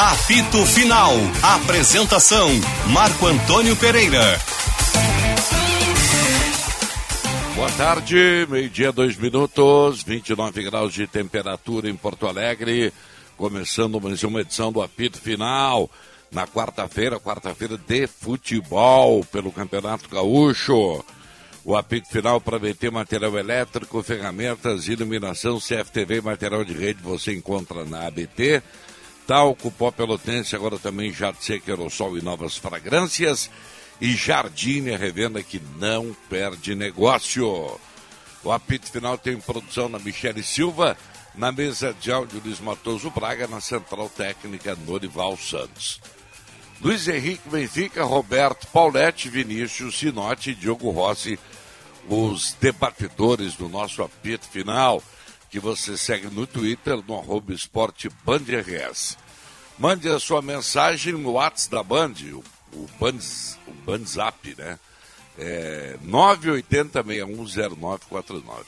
Apito Final. Apresentação: Marco Antônio Pereira. Boa tarde, meio-dia, dois minutos, 29 graus de temperatura em Porto Alegre. Começando mais uma edição do Apito Final. Na quarta-feira, quarta-feira de futebol pelo Campeonato Gaúcho. O apito final para VT Material Elétrico, ferramentas, iluminação, CFTV, material de rede você encontra na ABT. Talco, pó pelotense, agora também jato seco, aerossol e novas fragrâncias. E Jardine, a revenda que não perde negócio. O apito final tem produção na Michele Silva, na mesa de áudio Luiz Matoso Braga, na central técnica Norival Santos. Luiz Henrique Benfica, Roberto Pauletti, Vinícius Sinotti e Diogo Rossi, os debatedores do nosso apito final que você segue no Twitter, no arroba esporte Band RS. Mande a sua mensagem no WhatsApp da Band, o, o, Band, o Bandzap, né? É 980610949.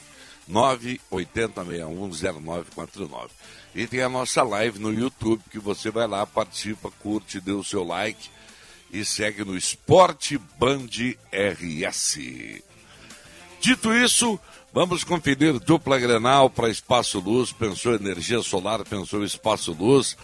980610949. E tem a nossa live no YouTube, que você vai lá, participa, curte, dê o seu like e segue no Esporte Band RS. Dito isso, Vamos conferir dupla Grenal para Espaço Luz. Pensou energia solar, pensou Espaço Luz.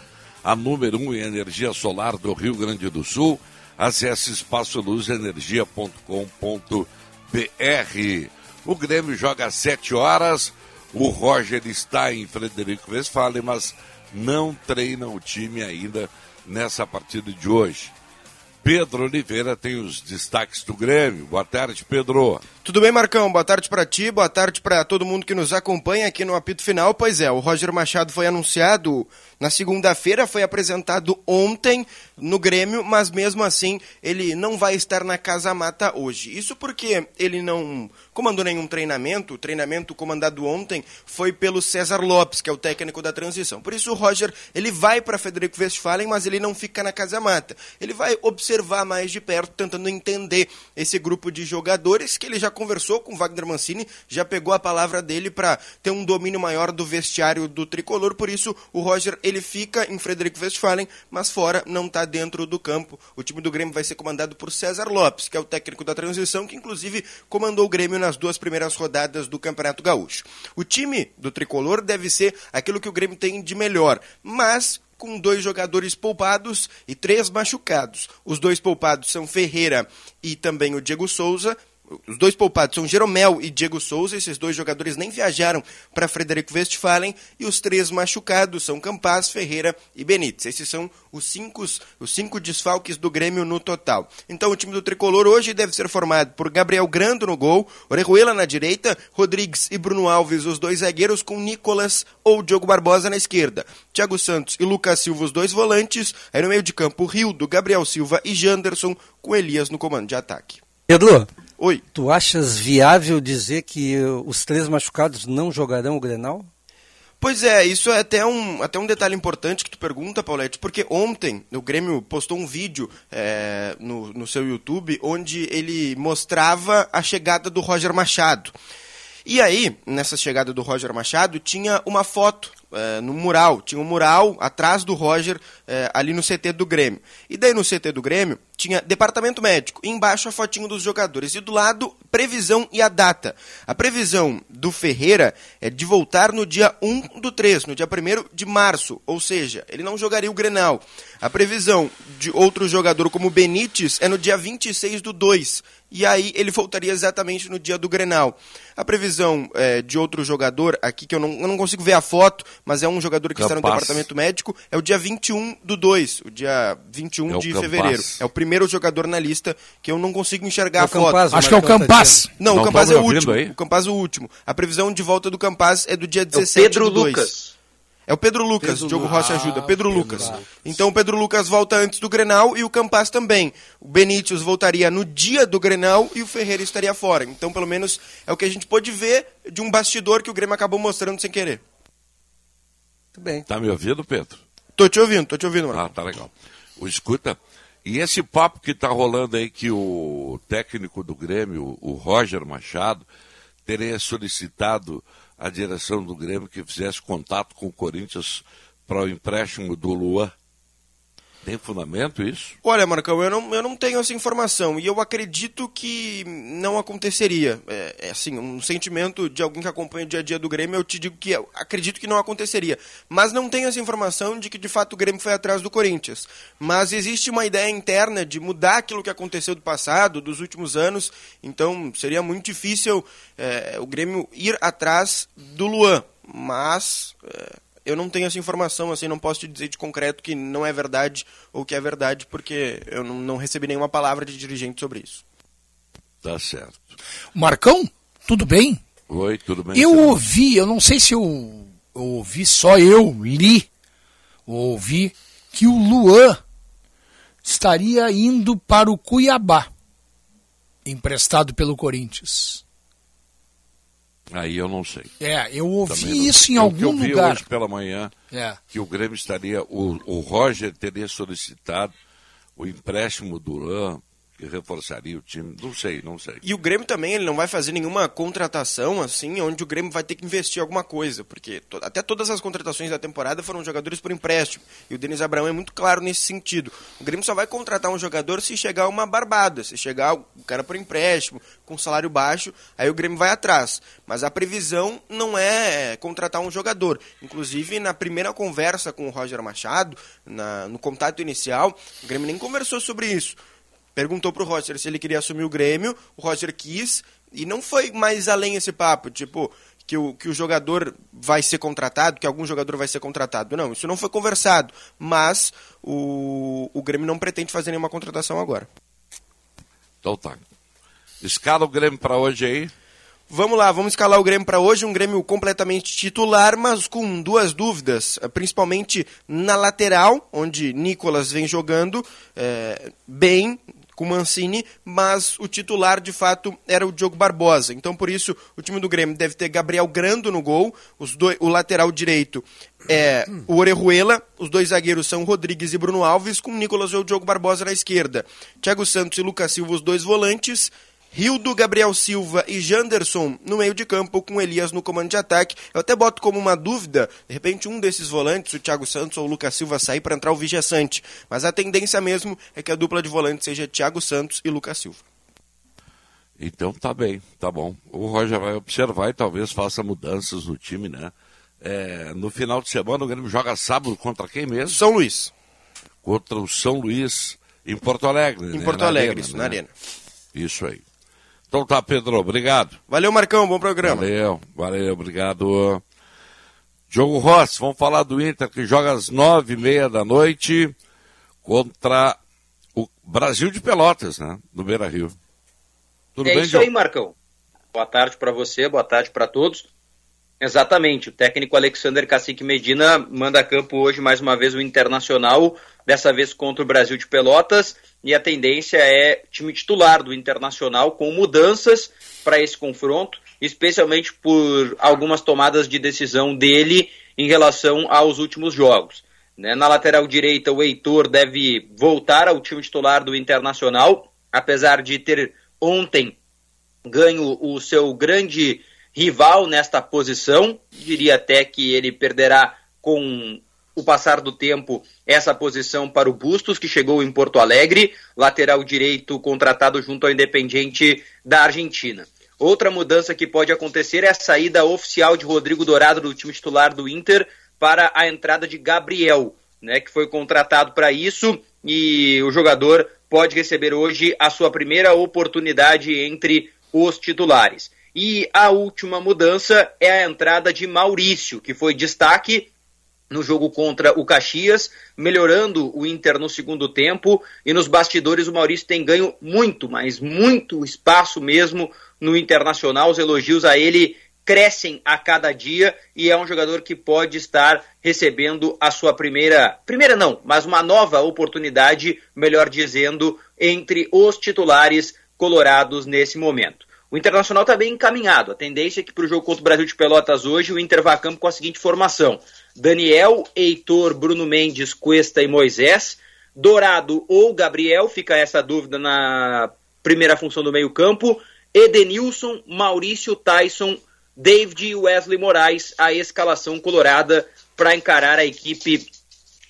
A número 1 um em energia solar do Rio Grande do Sul. Acesse espaçoluzenergia.com.br. O Grêmio joga às 7 horas. O Roger está em Frederico Westphalen, mas não treina o time ainda nessa partida de hoje. Pedro Oliveira tem os destaques do Grêmio. Boa tarde, Pedro. Tudo bem, Marcão? Boa tarde para ti, boa tarde para todo mundo que nos acompanha aqui no apito final. Pois é, o Roger Machado foi anunciado na segunda-feira, foi apresentado ontem no Grêmio, mas mesmo assim ele não vai estar na Casa Mata hoje. Isso porque ele não comandou nenhum treinamento. O treinamento comandado ontem foi pelo César Lopes, que é o técnico da transição. Por isso o Roger, ele vai para Federico Westphalen, mas ele não fica na Casa Mata. Ele vai observar mais de perto, tentando entender esse grupo de jogadores que ele já conversou com Wagner Mancini, já pegou a palavra dele para ter um domínio maior do vestiário do tricolor. Por isso o Roger, ele fica em Frederico Westphalen, mas fora não está dentro do campo. O time do Grêmio vai ser comandado por César Lopes, que é o técnico da transição, que inclusive comandou o Grêmio nas duas primeiras rodadas do Campeonato Gaúcho. O time do tricolor deve ser aquilo que o Grêmio tem de melhor, mas com dois jogadores poupados e três machucados. Os dois poupados são Ferreira e também o Diego Souza, os dois poupados são Jeromel e Diego Souza, esses dois jogadores nem viajaram para Frederico Westphalen, e os três machucados são Campaz, Ferreira e Benítez. Esses são os cinco, os cinco desfalques do Grêmio no total. Então o time do Tricolor hoje deve ser formado por Gabriel Grando no gol, Orejuela na direita, Rodrigues e Bruno Alves, os dois zagueiros, com Nicolas ou Diogo Barbosa na esquerda. Thiago Santos e Lucas Silva, os dois volantes. Aí no meio de campo, Rio, do Gabriel Silva e Janderson, com Elias no comando de ataque. Pedro, Oi. Tu achas viável dizer que os três machucados não jogarão o Grenal? Pois é, isso é até um, até um detalhe importante que tu pergunta, Paulette, porque ontem o Grêmio postou um vídeo é, no, no seu YouTube onde ele mostrava a chegada do Roger Machado. E aí, nessa chegada do Roger Machado, tinha uma foto é, no mural, tinha um mural atrás do Roger, é, ali no CT do Grêmio. E daí no CT do Grêmio tinha departamento médico, embaixo a fotinho dos jogadores, e do lado previsão e a data. A previsão do Ferreira é de voltar no dia 1 do 3, no dia 1 de março, ou seja, ele não jogaria o Grenal. A previsão de outro jogador como Benítez é no dia 26 do 2, e aí ele voltaria exatamente no dia do Grenal. A previsão é, de outro jogador, aqui que eu não, eu não consigo ver a foto, mas é um jogador que está no departamento médico, é o dia 21 do 2, o dia 21 É o de Campas. fevereiro. É o primeiro jogador na lista que eu não consigo enxergar É a foto. Campaz, Acho que é o tá Campas. Não, Não o Campaz tá é o último. aí? O Campaz é o último. A previsão de volta do Campaz é do dia É o 17 Pedro do 2. Lucas. É o Pedro Lucas, Pedro Diogo Lucas. Rocha ajuda. Ah, Pedro Pedro Lucas. Lucas. Então o Pedro Lucas volta antes do Grenal e o Campaz também. O Benítez voltaria no dia do Grenal e o Ferreira estaria fora. Então, pelo menos, é o que a gente pôde ver de um bastidor que o Grêmio acabou mostrando sem querer. Muito bem. Tá me ouvindo, Pedro? Tô te ouvindo, tô te ouvindo, mano. Ah, tá legal. O escuta. E esse papo que tá rolando aí que o técnico do Grêmio, o Roger Machado, teria solicitado à direção do Grêmio que fizesse contato com o Corinthians para o empréstimo do Luan. Tem fundamento isso? Olha, Marcão, eu não, eu não tenho essa informação e eu acredito que não aconteceria. É, é assim, um sentimento de alguém que acompanha o dia a dia do Grêmio, eu te digo que acredito que não aconteceria. Mas não tenho essa informação de que de fato o Grêmio foi atrás do Corinthians. Mas existe uma ideia interna de mudar aquilo que aconteceu do passado, dos últimos anos, então seria muito difícil é, o Grêmio ir atrás do Luan. Mas. É, eu não tenho essa informação, assim, não posso te dizer de concreto que não é verdade ou que é verdade, porque eu não, não recebi nenhuma palavra de dirigente sobre isso. Tá certo. Marcão, tudo bem? Oi, tudo bem? Eu ouvi, eu não sei se eu, eu ouvi, só eu li, ouvi que o Luan estaria indo para o Cuiabá, emprestado pelo Corinthians. Aí eu não sei. É, eu ouvi isso em algum eu vi lugar. hoje pela manhã é. que o Grêmio estaria, o, o Roger teria solicitado o empréstimo do Duran reforçaria o time. Não sei, não sei. E o Grêmio também, ele não vai fazer nenhuma contratação assim, onde o Grêmio vai ter que investir alguma coisa, porque to até todas as contratações da temporada foram jogadores por empréstimo. E o Denis Abraão é muito claro nesse sentido. O Grêmio só vai contratar um jogador se chegar uma barbada, se chegar o cara por empréstimo, com salário baixo, aí o Grêmio vai atrás. Mas a previsão não é contratar um jogador. Inclusive, na primeira conversa com o Roger Machado, na, no contato inicial, o Grêmio nem conversou sobre isso perguntou pro Roger se ele queria assumir o Grêmio, o Roger quis, e não foi mais além esse papo, tipo, que o, que o jogador vai ser contratado, que algum jogador vai ser contratado. Não, isso não foi conversado, mas o, o Grêmio não pretende fazer nenhuma contratação agora. Então tá. Escala o Grêmio para hoje aí. Vamos lá, vamos escalar o Grêmio para hoje, um Grêmio completamente titular, mas com duas dúvidas, principalmente na lateral, onde Nicolas vem jogando é, bem, com Mancini, mas o titular de fato era o Diogo Barbosa. Então por isso o time do Grêmio deve ter Gabriel Grando no gol, os dois, o lateral direito é o Orejuela, os dois zagueiros são Rodrigues e Bruno Alves, com Nicolas ou Diogo Barbosa na esquerda. Thiago Santos e Lucas Silva os dois volantes, Rildo, Gabriel Silva e Janderson no meio de campo, com Elias no comando de ataque. Eu até boto como uma dúvida, de repente um desses volantes, o Thiago Santos ou o Lucas Silva, sair para entrar o Vigia Sante. Mas a tendência mesmo é que a dupla de volantes seja Thiago Santos e Lucas Silva. Então tá bem, tá bom. O Roger vai observar e talvez faça mudanças no time, né? É, no final de semana o Grêmio joga sábado contra quem mesmo? São Luís. Contra o São Luís em Porto Alegre. Em né? Porto Alegre, isso, né? na arena. Isso aí. Então tá, Pedro, obrigado. Valeu, Marcão, bom programa. Valeu, valeu, obrigado. Diogo Rossi, vamos falar do Inter que joga às nove e meia da noite contra o Brasil de Pelotas, né? Do Beira Rio. Tudo é bem, isso Diogo? aí, Marcão. Boa tarde para você, boa tarde para todos. Exatamente, o técnico Alexander Cacique Medina manda a campo hoje mais uma vez o Internacional, dessa vez contra o Brasil de Pelotas, e a tendência é time titular do Internacional com mudanças para esse confronto, especialmente por algumas tomadas de decisão dele em relação aos últimos jogos. Né? Na lateral direita, o Heitor deve voltar ao time titular do Internacional, apesar de ter ontem ganho o seu grande rival nesta posição. Diria até que ele perderá com o passar do tempo essa posição para o Bustos, que chegou em Porto Alegre, lateral direito contratado junto ao Independiente da Argentina. Outra mudança que pode acontecer é a saída oficial de Rodrigo Dourado do time titular do Inter para a entrada de Gabriel, né, que foi contratado para isso e o jogador pode receber hoje a sua primeira oportunidade entre os titulares. E a última mudança é a entrada de Maurício, que foi destaque no jogo contra o Caxias, melhorando o Inter no segundo tempo. E nos bastidores o Maurício tem ganho muito, mas muito espaço mesmo no Internacional. Os elogios a ele crescem a cada dia e é um jogador que pode estar recebendo a sua primeira, primeira não, mas uma nova oportunidade, melhor dizendo, entre os titulares colorados nesse momento. O Internacional está bem encaminhado. A tendência é que para o jogo contra o Brasil de Pelotas hoje o Inter vá a campo com a seguinte formação: Daniel, Heitor, Bruno Mendes, Cuesta e Moisés. Dourado ou Gabriel, fica essa dúvida na primeira função do meio-campo. Edenilson, Maurício, Tyson, David e Wesley Moraes, a escalação colorada para encarar a equipe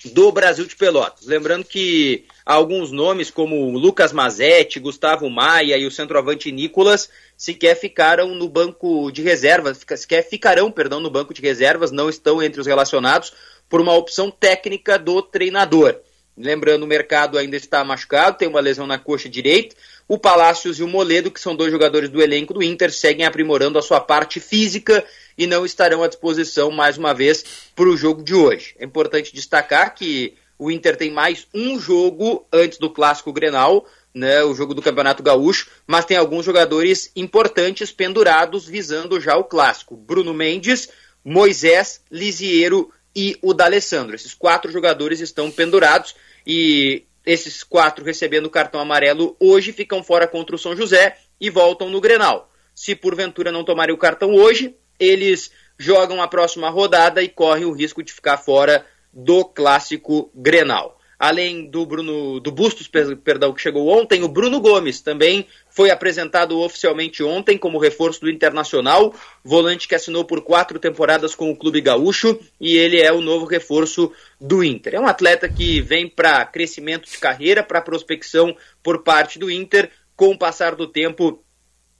do Brasil de Pelotas. Lembrando que alguns nomes como Lucas Mazetti, Gustavo Maia e o centroavante Nicolas sequer ficaram no banco de reservas, sequer ficarão, perdão, no banco de reservas, não estão entre os relacionados por uma opção técnica do treinador. Lembrando, o mercado ainda está machucado, tem uma lesão na coxa direita. O Palácios e o Moledo, que são dois jogadores do elenco do Inter, seguem aprimorando a sua parte física e não estarão à disposição mais uma vez para o jogo de hoje. É importante destacar que o Inter tem mais um jogo antes do clássico Grenal, né, o jogo do Campeonato Gaúcho, mas tem alguns jogadores importantes pendurados visando já o clássico. Bruno Mendes, Moisés, Lisiero e o D'Alessandro. Esses quatro jogadores estão pendurados e esses quatro recebendo cartão amarelo hoje ficam fora contra o São José e voltam no Grenal. Se porventura não tomarem o cartão hoje, eles jogam a próxima rodada e correm o risco de ficar fora do clássico Grenal. Além do Bruno do Bustos, perdão, que chegou ontem, o Bruno Gomes também foi apresentado oficialmente ontem como reforço do Internacional, volante que assinou por quatro temporadas com o Clube Gaúcho e ele é o novo reforço do Inter. É um atleta que vem para crescimento de carreira, para prospecção por parte do Inter. Com o passar do tempo,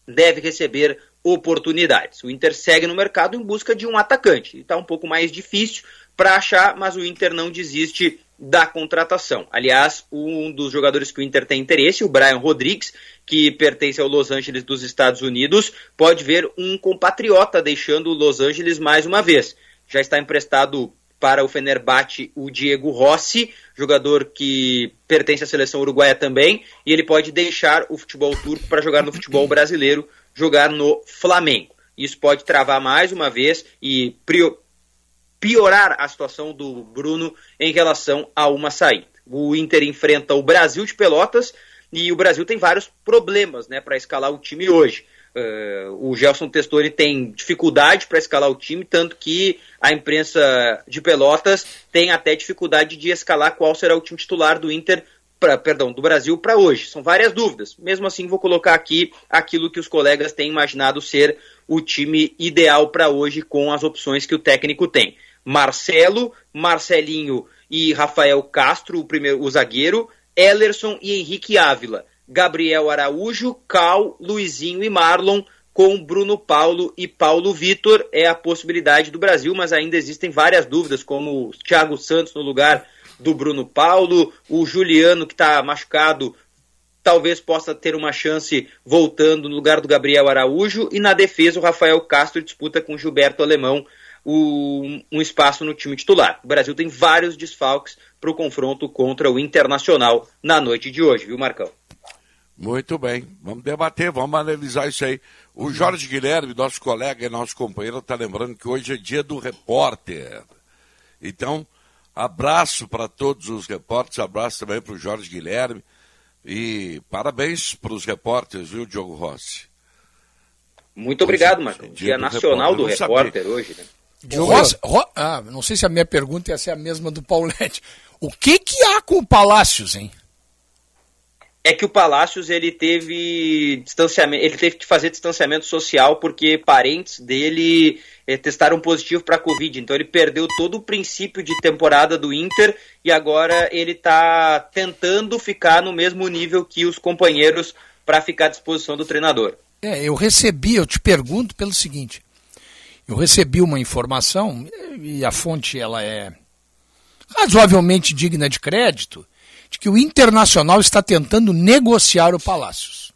deve receber oportunidades. O Inter segue no mercado em busca de um atacante. Está um pouco mais difícil para achar, mas o Inter não desiste da contratação. Aliás, um dos jogadores que o Inter tem interesse, o Brian Rodrigues, que pertence ao Los Angeles dos Estados Unidos, pode ver um compatriota deixando o Los Angeles mais uma vez. Já está emprestado para o Fenerbahçe o Diego Rossi, jogador que pertence à seleção uruguaia também, e ele pode deixar o futebol turco para jogar no futebol brasileiro, jogar no Flamengo. Isso pode travar mais uma vez e piorar a situação do Bruno em relação a uma saída. O Inter enfrenta o Brasil de Pelotas e o Brasil tem vários problemas né, para escalar o time hoje. Uh, o Gelson Testori tem dificuldade para escalar o time, tanto que a imprensa de Pelotas tem até dificuldade de escalar qual será o time titular do Inter, pra, perdão, do Brasil para hoje. São várias dúvidas. Mesmo assim, vou colocar aqui aquilo que os colegas têm imaginado ser o time ideal para hoje com as opções que o técnico tem. Marcelo, Marcelinho e Rafael Castro, o primeiro o zagueiro, Ellerson e Henrique Ávila, Gabriel Araújo, Cal, Luizinho e Marlon, com Bruno Paulo e Paulo Vitor é a possibilidade do Brasil, mas ainda existem várias dúvidas, como Thiago Santos no lugar do Bruno Paulo, o Juliano que está machucado talvez possa ter uma chance voltando no lugar do Gabriel Araújo, e na defesa o Rafael Castro disputa com Gilberto Alemão o, um espaço no time titular. O Brasil tem vários desfalques para o confronto contra o Internacional na noite de hoje, viu, Marcão? Muito bem, vamos debater, vamos analisar isso aí. O Jorge Guilherme, nosso colega e nosso companheiro, está lembrando que hoje é dia do repórter. Então, abraço para todos os repórteres, abraço também para o Jorge Guilherme e parabéns para os repórteres, viu, Diogo Rossi? Muito obrigado, Marcão. Dia, dia nacional do repórter hoje, né? Rosa, Ro, ah, não sei se a minha pergunta ia ser a mesma do Paulette. O que que há com o Palácios, hein? É que o Palácios ele teve distanciamento, ele teve que fazer distanciamento social porque parentes dele eh, testaram positivo para Covid. Então ele perdeu todo o princípio de temporada do Inter e agora ele está tentando ficar no mesmo nível que os companheiros para ficar à disposição do treinador. É, eu recebi, eu te pergunto pelo seguinte: eu recebi uma informação, e a fonte ela é razoavelmente digna de crédito, de que o Internacional está tentando negociar o Palácios,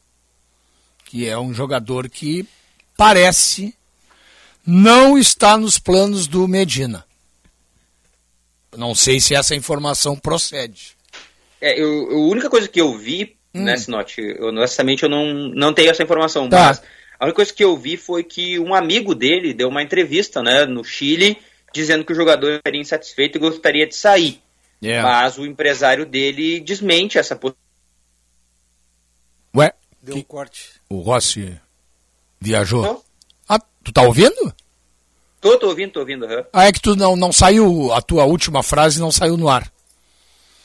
que é um jogador que parece não está nos planos do Medina. Não sei se essa informação procede. É, eu, a única coisa que eu vi, hum. nessa note, eu, honestamente eu não, não tenho essa informação, tá. mas a única coisa que eu vi foi que um amigo dele deu uma entrevista né, no Chile dizendo que o jogador estaria insatisfeito e gostaria de sair. Yeah. Mas o empresário dele desmente essa possibilidade. Ué? Deu que... um corte. O Rossi viajou? Não. Ah, tu tá ouvindo? Tô, tô ouvindo, tô ouvindo. Uhum. Ah, é que tu não, não saiu, a tua última frase não saiu no ar.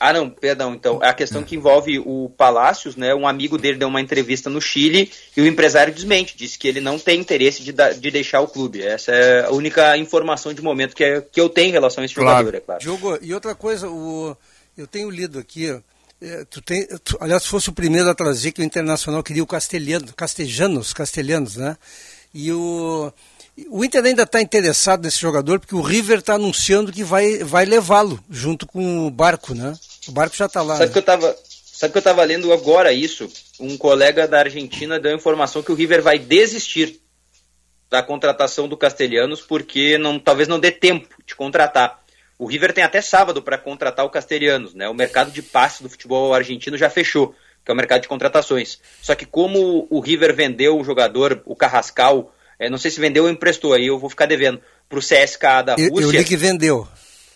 Ah, não, perdão. Então, a questão que envolve o Palácios, né? Um amigo dele deu uma entrevista no Chile e o empresário desmente, disse que ele não tem interesse de, da, de deixar o clube. Essa é a única informação de momento que, é, que eu tenho em relação a esse Claro. jogador, é claro. Diogo, e outra coisa, o, eu tenho lido aqui, é, tu tem, tu, aliás, fosse o primeiro a trazer que o Internacional queria o castelhano, castejanos, castelhanos, né? E o, o Inter ainda está interessado nesse jogador porque o River está anunciando que vai, vai levá-lo junto com o barco, né? O barco já está lá. Sabe né? que eu tava, sabe que eu tava lendo agora isso? Um colega da Argentina deu a informação que o River vai desistir da contratação do Castelhanos porque não, talvez não dê tempo de contratar. O River tem até sábado para contratar o Castelhanos, né? O mercado de passe do futebol argentino já fechou, que é o mercado de contratações. Só que como o River vendeu o jogador, o Carrascal, eh, não sei se vendeu ou emprestou, aí eu vou ficar devendo, para o CSKA da Eu, Rússia. eu li que vendeu.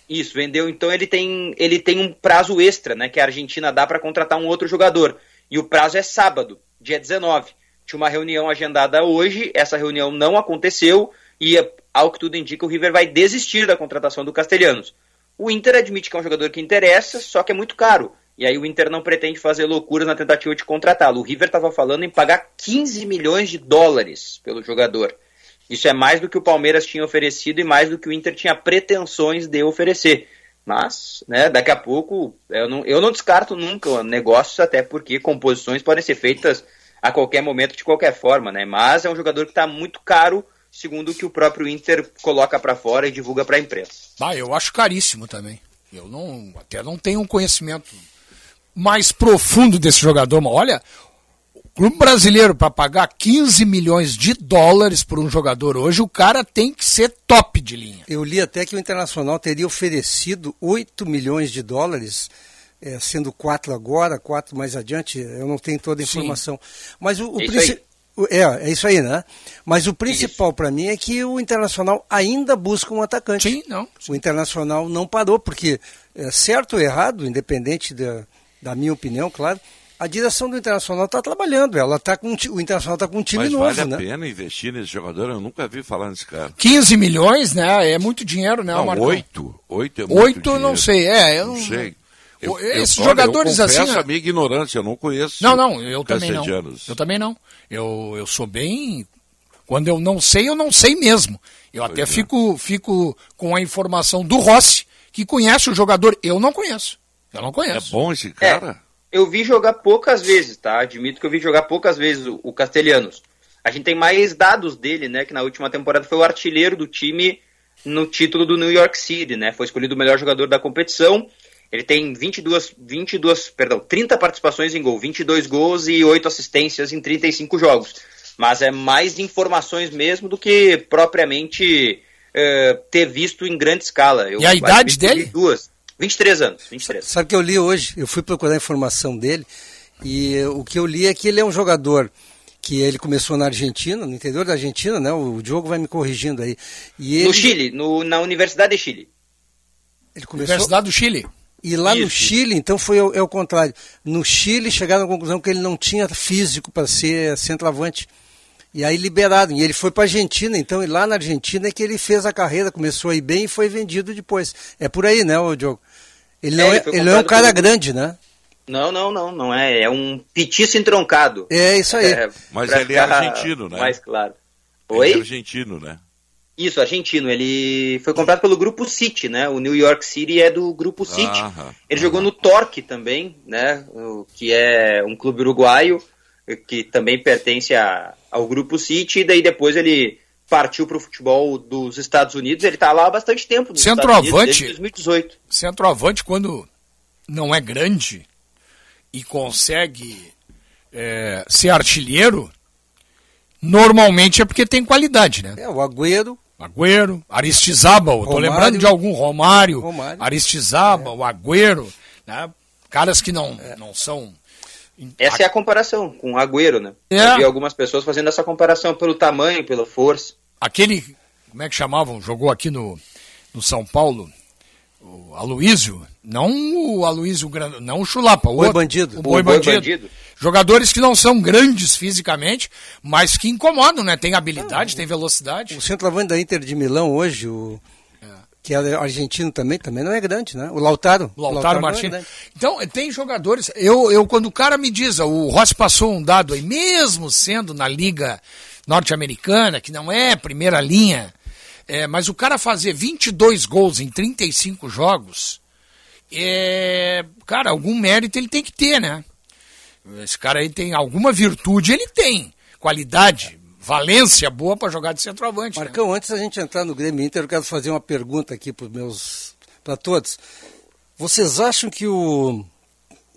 Isso, vendeu. Então ele tem, ele tem um prazo extra, né? Que a Argentina dá para contratar um outro jogador. E o prazo é sábado, dia 19. Tinha uma reunião agendada hoje, essa reunião não aconteceu e, ao que tudo indica, o River vai desistir da contratação do Castelhanos. O Inter admite que é um jogador que interessa, só que é muito caro. E aí o Inter não pretende fazer loucuras na tentativa de contratá-lo. O River estava falando em pagar 15 milhões de dólares pelo jogador. Isso é mais do que o Palmeiras tinha oferecido e mais do que o Inter tinha pretensões de oferecer. Mas, né, daqui a pouco, eu não, eu não descarto nunca negócios, até porque composições podem ser feitas a qualquer momento, de qualquer forma, né? Mas é um jogador que está muito caro, segundo o que o próprio Inter coloca para fora e divulga para a imprensa. Ah, eu acho caríssimo também. Eu não, até não tenho um conhecimento mais profundo desse jogador, mas olha, o clube brasileiro para pagar 15 milhões de dólares por um jogador hoje, o cara tem que ser top de linha. Eu li até que o Internacional teria oferecido 8 milhões de dólares, eh, sendo 4 agora, 4 mais adiante, eu não tenho toda a Sim. informação. Mas o, o É princi- É, é isso aí, né? Mas o principal para mim é que o Internacional ainda busca um atacante. Sim, não. O Internacional não parou, porque, é, certo ou errado, independente da, da minha opinião, claro, a direção do Internacional está trabalhando. Ela tá com, o Internacional está com um time Mas novo, vale a né? pena investir nesse jogador? Eu nunca vi falar nesse cara. 15 milhões, né? É muito dinheiro, né, Não, Marcão? oito. Oito é muito Oito eu não dinheiro. sei, é, eu Não não sei. O- esses olha, jogadores eu assim, confesso né? a minha ignorância, eu não conheço. Não, não, eu também não. Eu também não. Eu, eu sou bem. Quando eu não sei, eu não sei mesmo. Eu até é. fico, fico com a informação do Rossi, que conhece o jogador. Eu não conheço. Eu não É conheço. bom esse cara? Eu vi jogar poucas vezes, tá? Admito que eu vi jogar poucas vezes o, o Castelhanos. A gente tem mais dados dele, né? Que na última temporada foi o artilheiro do time no título do New York City, né? Foi escolhido o melhor jogador da competição. Ele tem 22, 22, perdão, 30 participações em gol, 22 gols e 8 assistências em 35 jogos. Mas é mais informações mesmo do que propriamente eh, ter visto em grande escala. Eu E a idade dele? Duas. 23 anos, 23. Sabe o que eu li hoje? Eu fui procurar a informação dele e o que eu li é que ele é um jogador que ele começou na Argentina, no interior da Argentina, né? O Diogo vai me corrigindo aí. E ele, No Chile, no- na Universidade de Chile. ele começou Universidade do Chile. e lá no Isso. Chile, então foi o, é o contrário. No Chile chegaram à conclusão que ele não tinha físico para ser centroavante. E aí liberaram. E ele foi para a Argentina, então, e lá na Argentina é que ele fez a carreira, começou a ir bem e foi vendido depois. É por aí, né, ô Diogo? Ele não É, é, ele ele é um cara pelo- grande, né? Não, não, não, não é. É um petiço entroncado. É isso aí. É, Mas ele é argentino, né? Mais claro. Ele Oi? é argentino, né? Isso, argentino. Ele foi comprado pelo Grupo City, né? O New York City é do Grupo City. Aham, Ele aham. jogou no Torque também, né? O- Que é um clube uruguaio que também pertence a- ao Grupo City. E daí depois ele partiu para o futebol dos Estados Unidos. Ele está lá há bastante tempo. Unidos, Centroavante? desde 2018. Centroavante, quando não é grande e consegue é, ser artilheiro, normalmente é porque tem qualidade, né? É, o Agüero, Agüero, Aristizábal, tô Romário. lembrando de algum Romário, Romário. Aristizábal, o Agüero, né? caras que não, não são. Essa é a comparação com o Agüero, né? É. Eu vi algumas pessoas fazendo essa comparação pelo tamanho, pela força. Aquele, como é que chamavam? Jogou aqui no, no São Paulo, o Aloísio, não o Aloísio Grande, não o Chulapa, o Boi outro, Bandido. O Boi, O Boi bandido. Bandido. Jogadores que não são grandes fisicamente, mas que incomodam, né? Tem habilidade, tem velocidade. o centroavante da Inter de Milão hoje, o, que é argentino também, também não é grande, né? O Lautaro. O Lautaro, Lautaro Martins. É então, tem jogadores. Eu, eu, quando o cara me diz, o Rossi passou um dado aí, mesmo sendo na Liga Norte-Americana, que não é primeira linha, é, mas o cara fazer 22 gols em 35 jogos, é, cara, algum mérito ele tem que ter, né? Esse cara aí tem alguma virtude, ele tem. Qualidade, valência boa para jogar de centroavante. Né? Marcão, né? antes da gente entrar no Grêmio Inter, eu quero fazer uma pergunta aqui para meus para todos. Vocês acham que o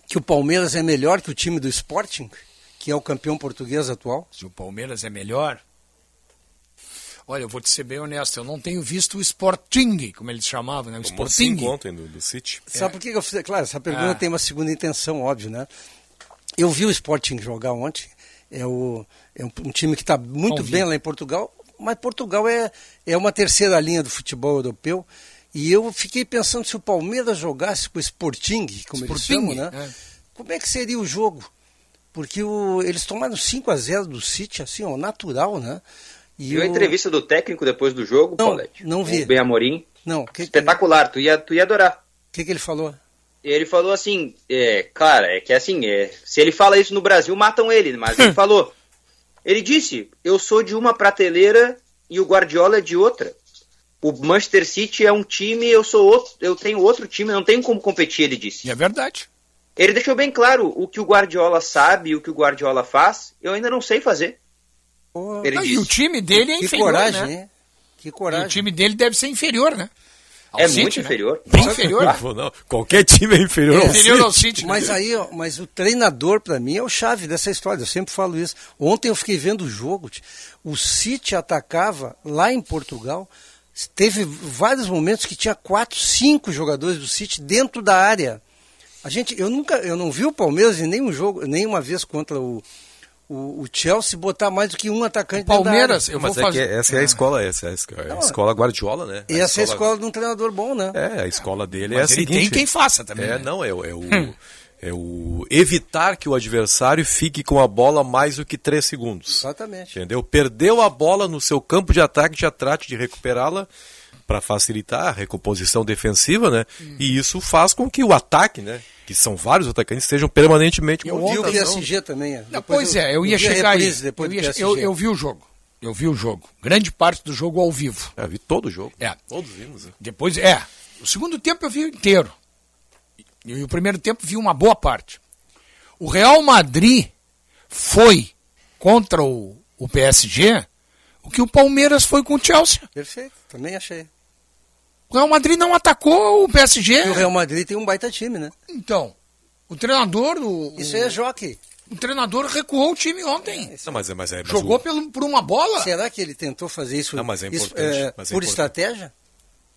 que o Palmeiras é melhor que o time do Sporting, que é o campeão português atual? Se o Palmeiras é melhor? Olha, eu vou te ser bem honesto, eu não tenho visto o Sporting, como eles chamavam, né? O Tomou Sporting. ontem do, do City. Sabe é. por que eu fiz? Claro, essa pergunta ah. tem uma segunda intenção, óbvio, né? Eu vi o Sporting jogar ontem. É, o, é um, um time que está muito bem lá em Portugal, mas Portugal é, é uma terceira linha do futebol europeu. E eu fiquei pensando se o Palmeiras jogasse com o Sporting, como Sporting, eles chamam, né? É. Como é que seria o jogo? Porque o, eles tomaram 5 a 0 do City, assim, ó, natural, né? E Viu a entrevista do técnico depois do jogo, não, Paulette? Não vi. O Ben Amorim? Não. Que, Espetacular, tu ia, tu ia adorar. O que, que ele falou? Ele falou assim, é, cara, é que assim, é, se ele fala isso no Brasil, matam ele, mas ele falou. Ele disse, eu sou de uma prateleira e o Guardiola é de outra. O Manchester City é um time, eu sou outro, eu tenho outro time, não tenho como competir, ele disse. E é verdade. Ele deixou bem claro o que o Guardiola sabe, o que o Guardiola faz, eu ainda não sei fazer. Ele e o time dele é que inferior, coragem, né? Que coragem. E o time dele deve ser inferior, né? Ao é City, muito né? inferior. Bem inferior. Não, não, qualquer time é inferior, é, ao, inferior ao City. Né? Mas aí, mas o treinador para mim é o chave dessa história. Eu sempre falo isso. Ontem eu fiquei vendo o jogo. O City atacava lá em Portugal. Teve vários momentos que tinha quatro, cinco jogadores do City dentro da área. A gente, eu nunca, eu não vi o Palmeiras em nenhum jogo, nenhuma vez contra o, o, o, Chelsea botar mais do que um atacante o Palmeiras, eu Mas vou é fazer... essa é a escola, essa é a escola Guardiola, né? A essa escola... é a escola de um treinador bom, né? É, a escola dele Mas é a ele seguinte... tem quem faça também, É, né? não, é, é o... Hum. É o evitar que o adversário fique com a bola mais do que três segundos. Exatamente. Entendeu? Perdeu a bola no seu campo de ataque, já trate de recuperá-la para facilitar a recomposição defensiva, né? Hum. E isso faz com que o ataque, né? Que são vários atacantes, estejam permanentemente eu vi o PSG também. Não, pois é, eu ia chegar aí. Eu, ia, eu, eu, vi o jogo. Eu vi o jogo. Grande parte do jogo ao vivo. É, vi todo o jogo. É. Todos vimos. É. Depois, é. O segundo tempo eu vi inteiro. E o primeiro tempo vi uma boa parte. O Real Madrid foi contra o, o PSG o que o Palmeiras foi com o Chelsea. Perfeito, também achei. O Real Madrid não atacou o PSG. E o Real Madrid tem um baita time, né? Então, o treinador. O, Isso aí é joque. O treinador recuou o time ontem. Não, mas, é, mas é, mas Jogou o... pelo, por uma bola. Será que ele tentou fazer isso, não, mas é isso é, mas é por estratégia?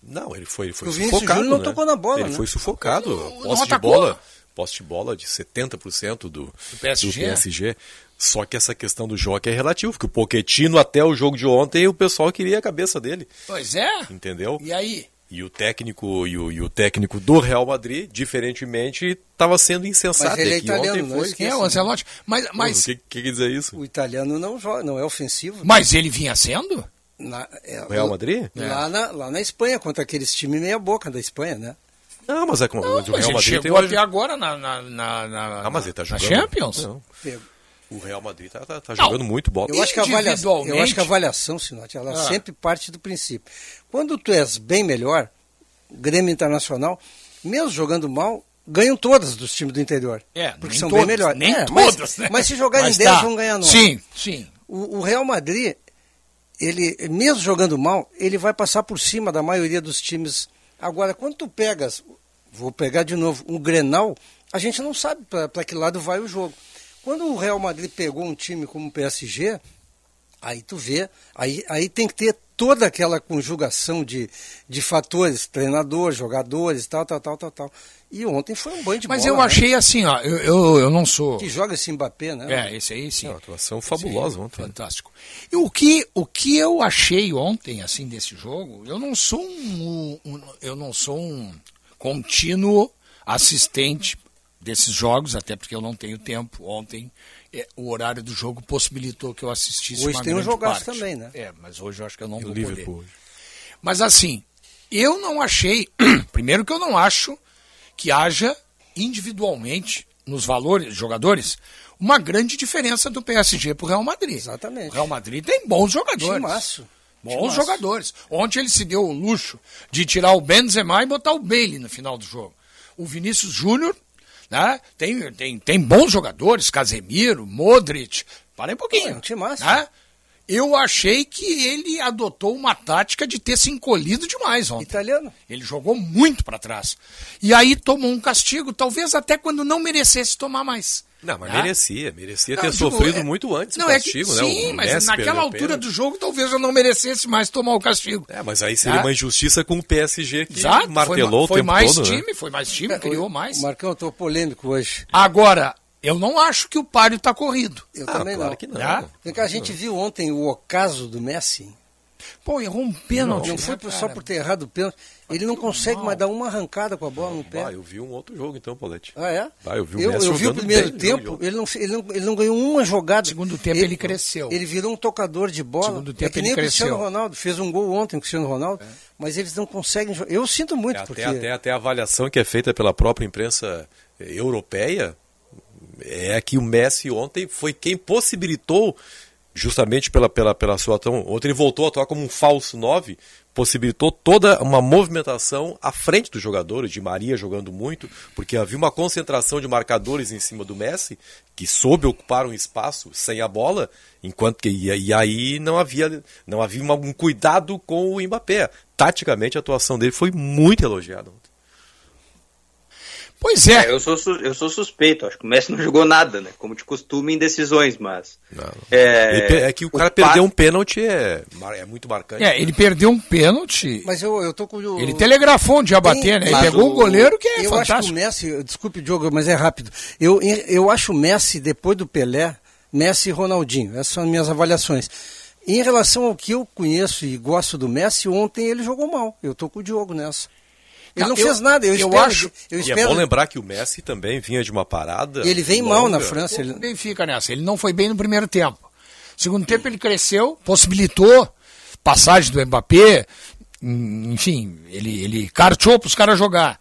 Não, ele foi, foi o sufocado. não né? tocou na bola. Ele né? foi sufocado. Não, posse de bola. Posse de bola de 70% do, do, PSG. do PSG. Só que essa questão do jogo é relativo, porque o Poquetino até o jogo de ontem o pessoal queria a cabeça dele. Pois é. Entendeu? E aí? E o técnico e o, e o técnico do Real Madrid, diferentemente, estava sendo insensato. Mas ele é italiano, não foi. Quem é o Ancelotti? Mas, mas... O que, que quer dizer isso? O italiano não joga, não é ofensivo. Mas ele vinha sendo? Na, é, Real Madrid? Lá, é. na, lá na Espanha, contra aqueles times meia boca da Espanha, né? Não, mas é como não, o Real Madrid chegou até agora na, na, na, na, ah, mas ele tá jogando. na Champions. Não. O Real Madrid tá, tá, tá jogando muito bola. Eu acho que a avaliação, eu acho que a avaliação, Sinote, ela ah. sempre parte do princípio. Quando tu és bem melhor, Grêmio Internacional, mesmo jogando mal, ganham todas dos times do interior. É, porque são todas, bem melhores. Nem é, todas, mas, né? mas se jogarem 10 tá. vão ganhar 9. Sim, sim. O, o, Real Madrid, ele, mesmo jogando mal, ele vai passar por cima da maioria dos times. Agora, quando tu pegas, vou pegar de novo, um Grenal, a gente não sabe para que lado vai o jogo. Quando o Real Madrid pegou um time como o PSG, aí tu vê, aí, aí tem que ter toda aquela conjugação de, de fatores, treinador, jogadores, tal, tal, tal, tal, tal. E ontem foi um banho de Mas bola, eu né? achei assim, ó, eu, eu, eu, não sou... Que joga esse Mbappé, né? É, esse aí sim. É uma atuação fabulosa sim, ontem. Fantástico. E o que, o que eu achei ontem, assim, desse jogo, eu não sou um, um eu não sou um contínuo assistente desses jogos, até porque eu não tenho tempo. Ontem é, o horário do jogo possibilitou que eu assistisse hoje uma tem um jogaço também, né? É, mas hoje eu acho que eu não e vou Liverpool poder. Hoje. Mas assim, Eu não achei, primeiro que eu não acho que haja individualmente nos valores jogadores uma grande diferença do PSG para o Real Madrid. Exatamente. O Real Madrid tem bons jogadores. Timaço. Bons Timaço. jogadores. Ontem ele se deu o luxo de tirar o Benzema e botar o Bailey no final do jogo. O Vinícius Júnior né, tem, tem, tem bons jogadores, Casemiro, Modric. Para um pouquinho. É, um timaço. né? Eu achei que ele adotou uma tática de ter se encolhido demais ontem. Italiano. Ele jogou muito para trás. E aí tomou um castigo, talvez até quando não merecesse tomar mais. Não, mas Né? merecia, merecia Não, ter digo, sofrido é- muito antes não, o é que, castigo, né? sim, O mas Messi naquela altura do jogo talvez eu não merecesse mais tomar o castigo. É, mas aí seria Tá? uma injustiça com o PSG que Exato, martelou foi, o ma- tempo foi mais todo, né? time, foi mais time, criou mais. Marcão, eu tô polêmico hoje. Agora, eu não acho que o páreo está corrido. Eu Ah, também claro não. que não. Tá? Vem cá, a gente viu ontem o ocaso do Messi. Pô, errou um pênalti. Não né, foi por- só cara? por ter errado o pênalti. Ele não consegue mais dar uma arrancada com a bola no pé. Ah, eu vi um outro jogo então, Paulette. Ah, é? Ah, eu vi o eu, eu vi o primeiro tempo, jogo. ele não, ele, não, ele não ganhou uma jogada. Segundo tempo ele cresceu. Ele virou um tocador de bola. Segundo tempo é que ele nem o Cristiano cresceu. Ronaldo, fez um gol ontem, o Cristiano Ronaldo, mas eles não conseguem jogar. Eu sinto muito, É, porque... até, até, até a avaliação que é feita pela própria imprensa eh, europeia é que o Messi ontem foi quem possibilitou, justamente pela, pela, pela sua atuação, ontem ele voltou a atuar como um falso 9, possibilitou toda uma movimentação à frente dos jogadores, de Maria jogando muito, porque havia uma concentração de marcadores em cima do Messi, que soube ocupar um espaço sem a bola, enquanto que e, aí não havia não havia um cuidado com o Mbappé. Taticamente a atuação dele foi muito elogiada. Pois é. É, eu, sou, su- eu sou suspeito, acho que o Messi não jogou nada, né? Como de costume em decisões, mas. É, É, que o cara o perdeu passe- um pênalti é, é muito marcante. É, ele perdeu um pênalti. Mas eu, eu tô com o... Ele telegrafou onde ia bater, né? Ele pegou o o- goleiro que é eu acho que o fantástico. Messi, desculpe Diogo, mas é rápido. Eu, eu acho o Messi, depois do Pelé, Messi e Ronaldinho. Essas são as minhas avaliações. Em relação ao que eu conheço e gosto do Messi, ontem ele jogou mal. Eu tô com o Diogo nessa. Ele não Eu- fez nada, eu, eu espero. acho- eu E é espero bom lembrar que o Messi também vinha de uma parada. ele vem longa. mal na França. Ele, O Benfica nessa. Ele não foi bem no primeiro tempo. Segundo tempo ele cresceu, possibilitou passagem do Mbappé, hum, enfim, ele, ele carteou para os caras jogar.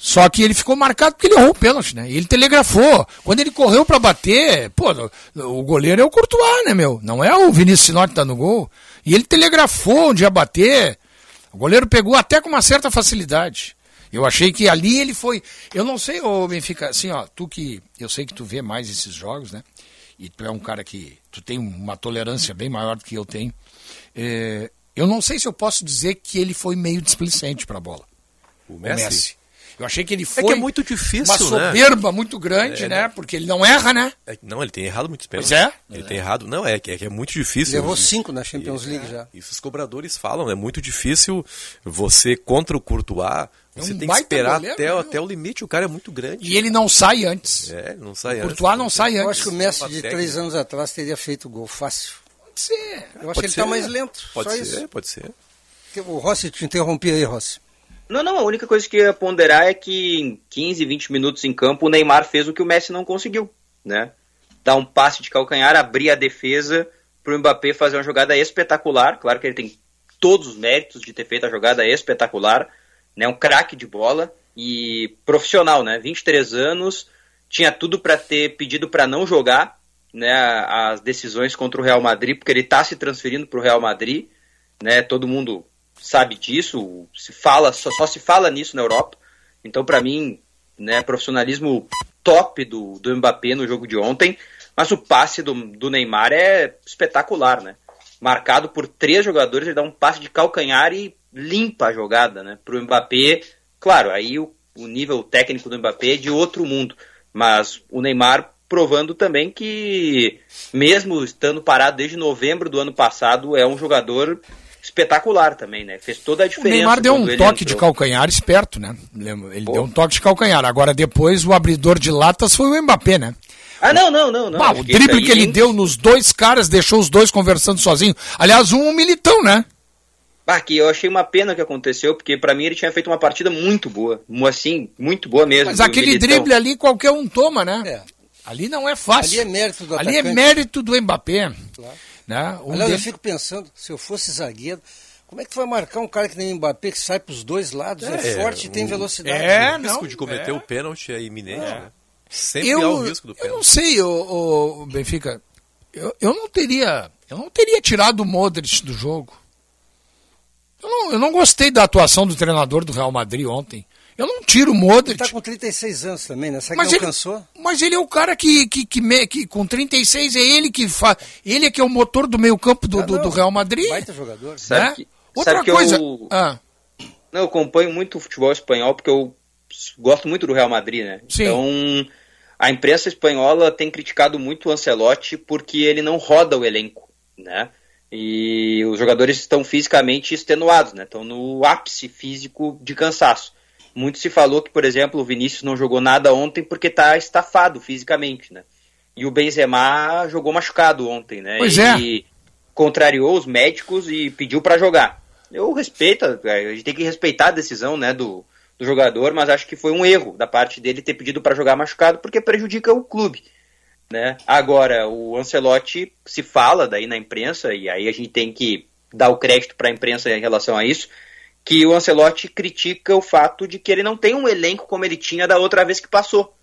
Só que ele ficou marcado porque ele errou o pênalti, né? E ele telegrafou. Quando ele correu para bater, pô, o goleiro é o Courtois, né, meu? Não é o Vinícius Sinotti que tá no gol. E ele telegrafou onde ia bater. O goleiro pegou até com uma certa facilidade. Eu achei que ali ele foi. Eu não sei, ô Benfica, assim, ó, tu que. Eu sei que tu vê mais esses jogos, né? E tu é um cara que. Tu tem uma tolerância bem maior do que eu tenho. É, eu não sei se eu posso dizer que ele foi meio displicente pra bola. O O Messi? Eu achei que ele É foi. que é muito difícil, Uma né? soberba muito grande, É, né? né? Porque ele não erra, né? É, não, ele tem errado muitos pênaltis. Pois é. Ele tem errado. Não, é que é, que é muito difícil. levou cinco na Champions League já. Isso os cobradores falam, é muito difícil você contra o Courtois, É você um tem que esperar goleiro, até, né? até o limite, o cara é muito grande. E ele não sai antes. É, não sai O antes. Courtois não sai Eu antes. acho que o Messi de três anos atrás teria feito gol fácil. Pode ser. Eu acho Pode que ele está mais lento. Pode só ser, isso. pode ser. O Rossi te interrompi aí, Rossi. Não, não, a única coisa que eu ia ponderar é que em 15, 20 minutos em campo o Neymar fez o que o Messi não conseguiu, né? Dar um passe de calcanhar, abrir a defesa para o Mbappé fazer uma jogada espetacular. Claro que ele tem todos os méritos de ter feito a jogada espetacular, né? Um craque de bola e profissional, né? 23 anos, tinha tudo para ter pedido para não jogar, né? As decisões contra o Real Madrid, porque ele está se transferindo para o Real Madrid, né? Todo mundo sabe disso, se fala, só, só se fala nisso na Europa. Então, para mim, né, profissionalismo top do, do Mbappé no jogo de ontem, mas o passe do, do Neymar é espetacular, né? Marcado por três jogadores, ele dá um passe de calcanhar e limpa a jogada, né? Pro Mbappé, claro, aí o, o nível técnico do Mbappé é de outro mundo, mas o Neymar provando também que, mesmo estando parado desde novembro do ano passado, é um jogador espetacular também, né? Fez toda a O diferença. Neymar deu um toque de entrou. calcanhar esperto, né? Ele deu um toque de calcanhar. Agora, depois, o abridor de latas foi o Mbappé, né? Ah, não, não, não. não. Bah, o drible aí que ele nem- deu nos dois caras deixou os dois conversando sozinho. Aliás, um, um militão, né? Ah, que eu achei uma pena que aconteceu, porque pra mim ele tinha feito uma partida muito boa. Assim, muito boa mesmo. Mas aquele Militão. drible ali qualquer um toma, né? É. Ali não é fácil. Ali é mérito do Ali é mérito do Mbappé. Claro. Né? Um Aliás, eu fico pensando, se eu fosse zagueiro, Como é que tu vai marcar um cara que nem o Mbappé que sai para os dois lados, é, é forte e tem velocidade? É, o não, risco de cometer é. o pênalti é iminente, né? Sempre eu, há o risco do eu pênalti. não sei, o, Benfica. Eu, eu não teria. Eu não teria tirado o Modric do jogo. Eu não, eu não gostei da atuação do treinador do Real Madrid ontem. Eu não tiro o Modric. Ele tá com 36 anos também, né? Será que mas não ele, cansou? Mas ele é o cara que, que, que, me, que com 36 é ele que faz. Ele é que é o motor do meio campo do, Ah, do, do Real Madrid. Baita jogador. Sabe né? que- Outra sabe que coisa. eu- Ah, Não, eu acompanho muito o futebol espanhol porque eu gosto muito do Real Madrid, né? Sim. Então, a imprensa espanhola tem criticado muito o Ancelotti porque ele não roda o elenco, né? E os jogadores estão fisicamente extenuados, né? Estão no ápice físico de cansaço. Muito se falou que, por exemplo, o Vinícius não jogou nada ontem porque está estafado fisicamente, né? E o Benzema jogou machucado ontem, né? Pois é. E contrariou os médicos e pediu para jogar. Eu respeito, a gente tem que respeitar a decisão, né, do, do jogador, mas acho que foi um erro da parte dele ter pedido para jogar machucado porque prejudica o clube, né? Agora, o Ancelotti se fala daí na imprensa e aí a gente tem que dar o crédito para a imprensa em relação a isso, que o Ancelotti critica o fato de que ele não tem um elenco como ele tinha da outra vez que passou.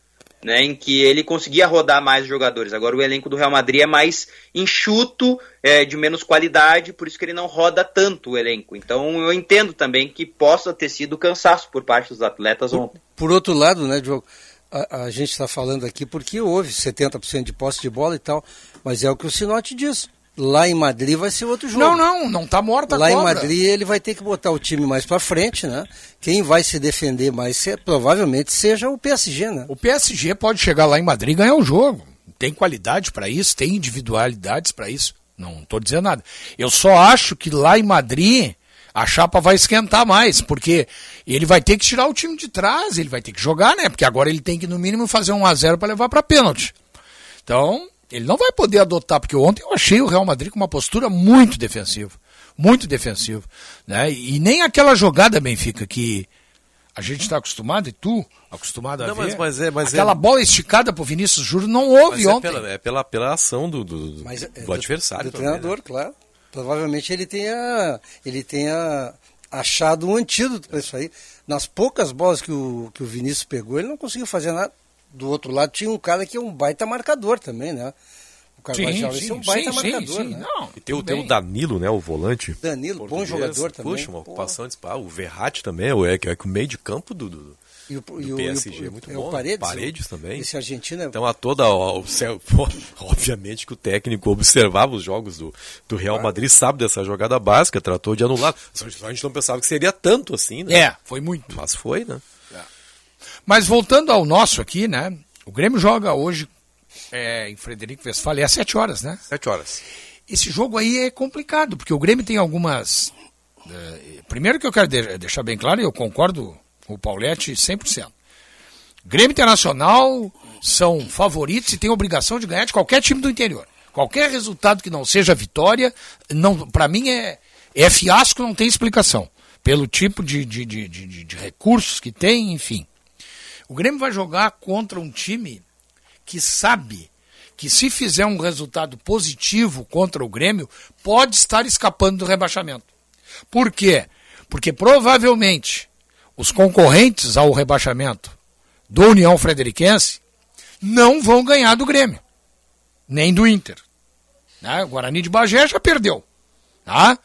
Né, em que ele conseguia rodar mais jogadores. Agora o elenco do Real Madrid é mais enxuto, é, de menos qualidade, por isso que ele não roda tanto o elenco. Então eu entendo também que possa ter sido cansaço por parte dos atletas ontem. Por outro lado, né, Diogo, a, a gente está falando aqui porque houve 70% de posse de bola e tal, mas é o que o Sinote diz. Lá em Madrid vai ser outro jogo. não, não, não tá morta a Lá em cobra. Madrid ele vai ter que botar o time mais para frente, né? Quem vai se defender mais provavelmente seja o PSG, né? O PSG pode chegar lá em Madrid e ganhar o jogo. Tem qualidade para isso, tem individualidades para isso. Não estou dizendo nada. Eu só acho que lá em Madrid a chapa vai esquentar mais, porque ele vai ter que tirar o time de trás, ele vai ter que jogar, né? Porque agora ele tem que no mínimo fazer um a 0 para levar para pênalti. Então, ele não vai poder adotar, porque ontem eu achei o Real Madrid com uma postura muito defensiva. Muito defensiva. Né? E nem aquela jogada, Benfica, que a gente está acostumado, e tu acostumado a Não, ver. mas- mas é- mas aquela é- bola esticada pro Vinícius Júnior não houve Mas é ontem. pela, é pela, pela ação do, do, do- Mas é do adversário. Do né? treinador, claro. Provavelmente ele tenha, ele tenha achado um antídoto para isso aí. Nas poucas bolas que o, que o Vinícius pegou, ele não conseguiu fazer nada. Do outro lado tinha um cara que é um baita marcador também, né? O Carvajal esse é um baita marcador, né? Não, E tem, tem o. Danilo, né? O volante. Danilo, bom português. jogador também. Puxa, uma ocupação de espaço. O Verratti também, o- é, que é que o meio de campo do, do, E o, do e PSG e o- é muito é bom. o Paredes, Paredes o- também. Esse argentino é Então a toda ó, o céu, obviamente que o técnico observava os jogos do, do Real Madrid, sabe dessa jogada básica, tratou de anular. A gente não pensava que seria tanto assim, né? É, foi muito. Mas foi, né? Mas voltando ao nosso aqui, né? O Grêmio joga hoje é, em Frederico Westphalen, é às 7 horas, né? Sete horas. Esse jogo aí é complicado, porque o Grêmio tem algumas. eh, primeiro que eu quero de- deixar bem claro, e eu concordo com o Pauletti 100%. Grêmio Internacional são favoritos e têm obrigação de ganhar de qualquer time do interior. Qualquer resultado que não seja vitória, não, para mim é, é fiasco, não tem explicação. Pelo tipo de, de, de, de, de- de recursos que tem, enfim. O Grêmio vai jogar contra um time que sabe que se fizer um resultado positivo contra o Grêmio, pode estar escapando do rebaixamento. Por quê? Porque provavelmente os concorrentes ao rebaixamento do União Frederiquense não vão ganhar do Grêmio, nem do Inter. Né? O Guarani de Bagé já perdeu. Tá?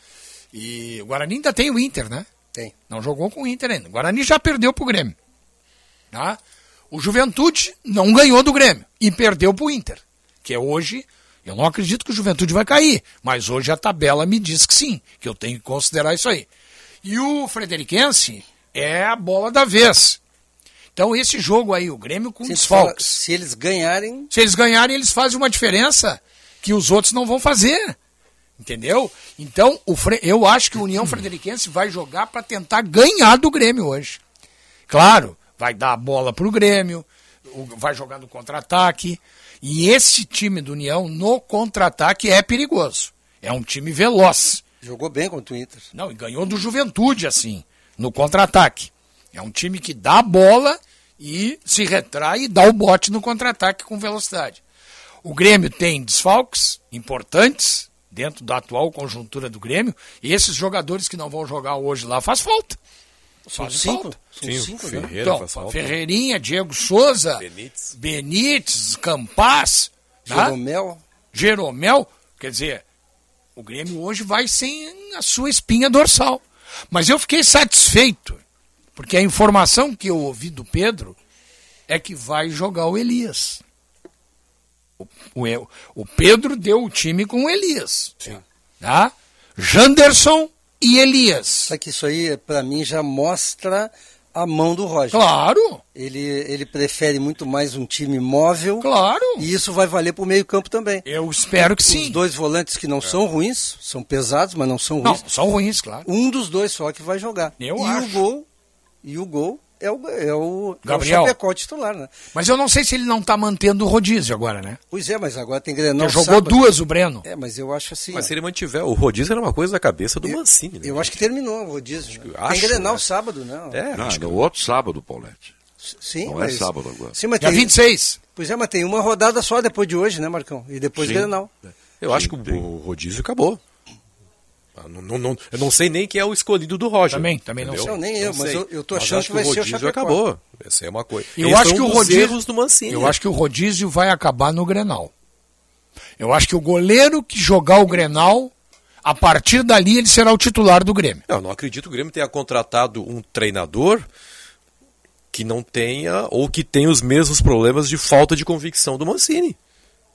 E o Guarani ainda tem o Inter, né? Tem. Não jogou com o Inter ainda. O Guarani já perdeu pro Grêmio. Tá? O Juventude não ganhou do Grêmio e perdeu pro Inter. Que é hoje, eu não acredito que o Juventude vai cair, mas hoje a tabela me diz que sim, que eu tenho que considerar isso aí. E o Frederiquense é a bola da vez. Então esse jogo aí, o Grêmio com se, fala- desfalques. se eles ganharem, Se eles ganharem, eles fazem uma diferença que os outros não vão fazer. Entendeu? Então, o Fre- eu acho que o União Frederiquense vai jogar para tentar ganhar do Grêmio hoje. Claro, vai dar a bola pro Grêmio, o- vai jogar no contra-ataque. E esse time do União no contra-ataque é perigoso. É um time veloz. jogou bem contra o Inter. Não, e ganhou do Juventude, assim, no contra-ataque. É um time que dá a bola e se retrai e dá o bote no contra-ataque com velocidade. O Grêmio tem desfalques importantes, dentro da atual conjuntura do Grêmio, e esses jogadores que não vão jogar hoje lá faz falta. São Faz cinco. falta. São Sim, cinco, né? Ferreira Então, faz falta. Ferreirinha, Diego Souza, Benítez. Benítez, Campas, tá? Jeromel. Jeromel, quer dizer, o Grêmio hoje vai sem a sua espinha dorsal. Mas eu fiquei satisfeito, porque a informação que eu ouvi do Pedro é que vai jogar o Elias. O, o, o Pedro deu o time com o Elias. Tá? Janderson e Elias. Só que isso aí, pra mim, já mostra a mão do Roger. Claro, Ele, ele prefere muito mais um time móvel. claro. E isso vai valer pro meio campo também. Eu espero que Os sim. dois volantes que não são ruins, são pesados, mas não são Não, ruins. são ruins, claro. Um dos dois só que vai jogar. Eu e acho. o gol, e o gol é o, é o, Gabriel. é o titular, né? Mas eu não sei se ele não tá mantendo o rodízio agora, né? Pois é, mas agora tem Grenal Ele jogou sábado. duas o Breno. É, mas eu acho assim. Mas ó, se ele mantiver, o rodízio era uma coisa da cabeça do Eu- Mancini, né? eu acho que terminou o rodízio. né? acho, tem Grenal né? sábado, não. É, Não, acho que no outro sábado, Paulette. Sim, Não é mas... sábado agora. Sim, mas Dia tem... 26. Pois é, mas tem uma rodada só depois de hoje, né, Marcão? E depois Sim. Grenal. Eu acho que Sim, o, o rodízio acabou. Ah, não- não- não- eu não sei nem quem é o escolhido do Roger. Também, também não entendeu? sei. Não, nem eu, mas sei. eu- eu tô Mas achando que vai ser o rodízio acabou. Essa é uma coisa. Eu Esse acho é um que o rodízio- do Mancini. Eu acho que o rodízio vai acabar no Grenal. Eu acho que o goleiro que jogar o Grenal, a partir dali ele será o titular do Grêmio. Não, não acredito que o Grêmio tenha contratado um treinador que não tenha ou que tenha os mesmos problemas de falta de convicção do Mancini.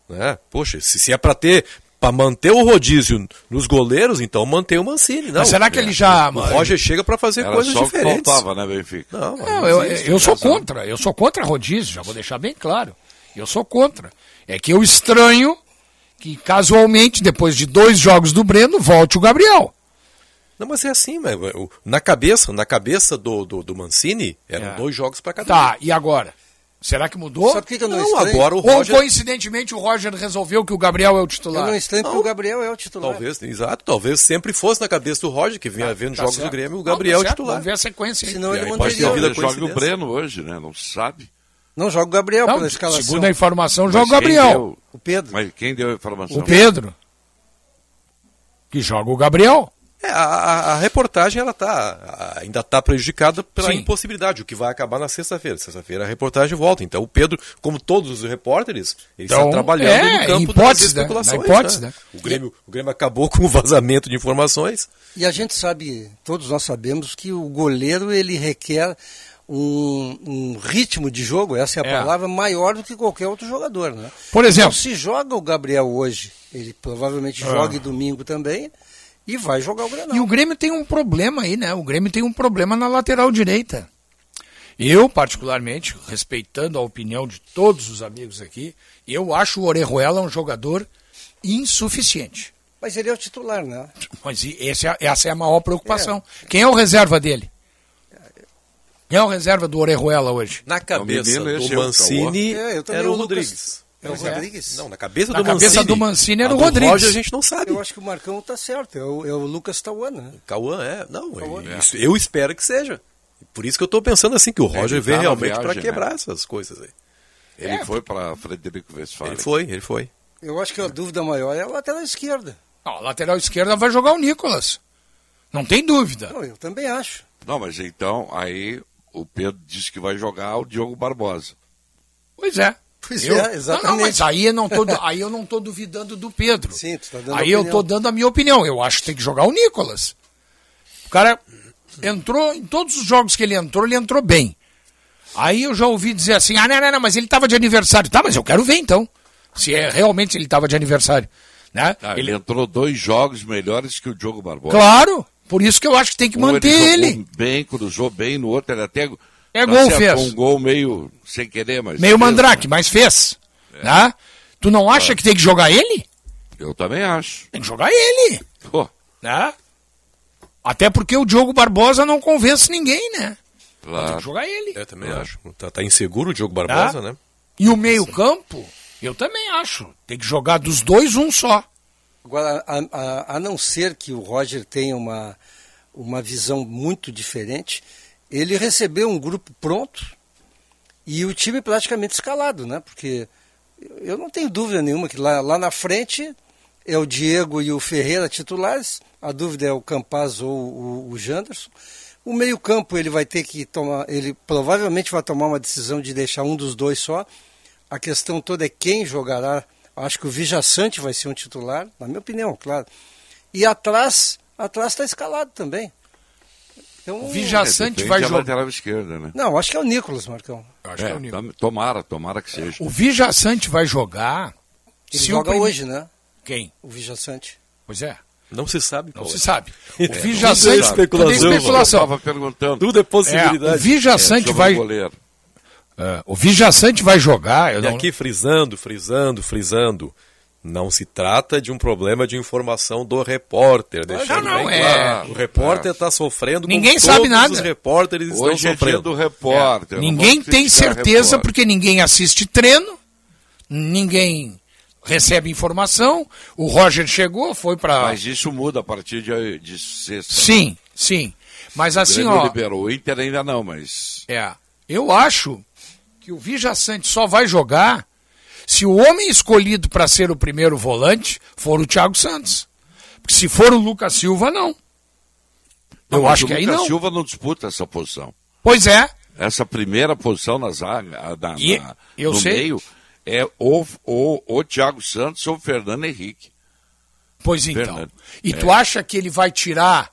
Né? Poxa, se, se é para ter para manter o rodízio nos goleiros, então manter o Mancini. Não, Mas será que É. ele já- O Roger chega para fazer Era coisas só o que diferentes. faltava, né, Benfica? Não, mas Não, não eu, existe. eu sou contra, eu sou contra rodízio, já vou deixar bem claro. Eu sou contra. É que eu estranho que casualmente, depois de dois jogos do Breno, volte o Gabriel. Não, mas é assim, na cabeça, na cabeça do, do, do Mancini, eram É. dois jogos para cada Tá, e agora? Será que mudou? Sabe por que, que eu não, Não, estranho? agora o Ou Roger coincidentemente o Roger resolveu que o Gabriel é o Eu titular? não estranho porque o Gabriel é o titular. Talvez, exato, talvez sempre fosse na cabeça do Roger, que vinha vendo Tá jogos certo. do Grêmio, o Não, Gabriel tá é certo, titular. Vamos ver a sequência aí. Senão E ele aí pode ter manteria. havido a Talvez jogue o. Breno hoje, né? Não se sabe. Não joga o Gabriel Não, pela escalação. segundo a informação, joga o Gabriel. deu- O Pedro. Mas quem deu a informação? O Pedro. Que joga o Gabriel. É, a, a- a reportagem ela tá, ainda está prejudicada pela Sim. impossibilidade, o que vai acabar na sexta-feira. Sexta-feira a reportagem volta. Então o Pedro, como todos os repórteres, ele Então, está trabalhando é, no campo hipótese, das né? especulações. Na hipótese, né? né? O, Grêmio, o Grêmio acabou com o vazamento de informações. E a gente sabe, todos nós sabemos que o goleiro ele requer um, um ritmo de jogo, essa é a É. palavra, maior do que qualquer outro jogador, né? Por exemplo, Então, se joga o Gabriel hoje, ele provavelmente Ah. joga domingo também e vai jogar o Grenal. E o Grêmio tem um problema aí, né? O Grêmio tem um problema na lateral direita. Eu, particularmente, respeitando a opinião de todos os amigos aqui, eu acho o Orejuela um jogador insuficiente. Mas ele é o titular, né? Mas esse é- essa é a maior preocupação. Quem é o reserva dele? Quem é o reserva do Orejuela hoje? Na cabeça menino, esse do é o Mancini É, eu também, era o o Lucas- Rodrigues. É o é. Rodrigues? Não, na cabeça Na do cabeça Mancini. do Mancini era A o Rodrigues. Roger a gente não sabe. Eu acho que o Marcão tá certo, é o, é o Lucas Tauan, né? Cauã é. Não, Cauã. isso- eu espero que seja. Por isso que eu estou pensando assim, que o Roger Ele veio tá na realmente para viagem, quebrar né? essas coisas aí. Ele É, foi para Frederico Westphalen. Ele foi, ele foi. Eu acho que a dúvida maior é a lateral esquerda. Não, a lateral esquerda vai jogar o Nicolas. Não tem dúvida. Não, eu também acho. Não, mas então, aí o Pedro disse que vai jogar o Diogo Barbosa. Pois é. Pois Eu- é, exatamente. Não, não, mas aí eu não tô, aí eu não estou duvidando do Pedro. Sim, tu tá dando aí eu estou dando a minha opinião. Eu acho que tem que jogar o Nicolas. O cara entrou, em todos os jogos que ele entrou, ele entrou bem. Aí eu já ouvi dizer assim, ah, não, não, não, mas ele estava de aniversário. Tá, mas eu quero ver então. Se é realmente ele estava de aniversário. Né? Ah, ele... ele... entrou dois jogos melhores que o Diogo Barbosa. Claro, por isso que eu acho que tem que Um manter ele. ele. bem, cruzou bem, no outro ele até É gol, acertou fez. um gol meio sem querer, mas Meio fez, mandrake, né? mas fez. Né? Tu não acha que tem que jogar ele? Eu também acho. Tem que jogar ele. Pô, Né? Até porque o Diogo Barbosa não convence ninguém, né? Tem claro. que jogar ele. Eu também acho. Tá, tá inseguro o Diogo Barbosa, Tá. né? E o meio-campo, eu também acho. Tem que jogar dos dois um só. Agora, a, a- a não ser que o Roger tenha uma, uma visão muito diferente, ele recebeu um grupo pronto e o time praticamente escalado, né? Porque eu não tenho dúvida nenhuma que lá, lá na frente é o Diego e o Ferreira titulares. A dúvida é o Campaz ou o, o Janderson. O meio-campo ele vai ter que tomar, ele provavelmente vai tomar uma decisão de deixar um dos dois só. A questão toda é quem jogará. Acho que o Vijaçante vai ser um titular, na minha opinião, claro. E atrás, atrás está escalado também. Então, o Vijaçante é, vai jogar. lateral esquerda, né? Não, acho que é o Nicolas, Marcão. Acho que é o Nicolas. Tomara, tomara que seja. O Vijaçante vai jogar. Ele joga prime... hoje, né? Quem? O Vijaçante. Pois é. Não se sabe. Não Paulo. se sabe. O É, Vijaçante. tudo é especulação, tudo é especulação. Eu estava perguntando. Tudo é possibilidade. É, o Vijaçante vai. Goleiro. É, o Vijaçante vai jogar. Eu E não... aqui frisando, frisando, frisando. Não se trata de um problema de informação do repórter. Deixando não, bem é- claro. O repórter está sofrendo. Ninguém como sabe todos nada. Os repórteres estão Hoje é dia sofrendo. do repórter. não Ninguém tem certeza porque ninguém assiste treino, ninguém recebe informação. O Roger chegou, foi para. Mas isso muda a partir de, de sexta. Sim, sim. Mas O assim, Grêmio ó. liberou. O Inter ainda não, mas... É. Eu acho que o Vijaçante só vai jogar se o homem escolhido para ser o primeiro volante for o Thiago Santos. Porque se for o Lucas Silva, não. Não, Eu acho o que aí Lucas não. Silva não disputa essa posição. Pois é. Essa primeira posição na zaga, na, E- na- eu no sei. meio, é ou, ou, ou Thiago Santos ou Fernando Henrique. Pois então. Fernando. E tu acha que ele vai tirar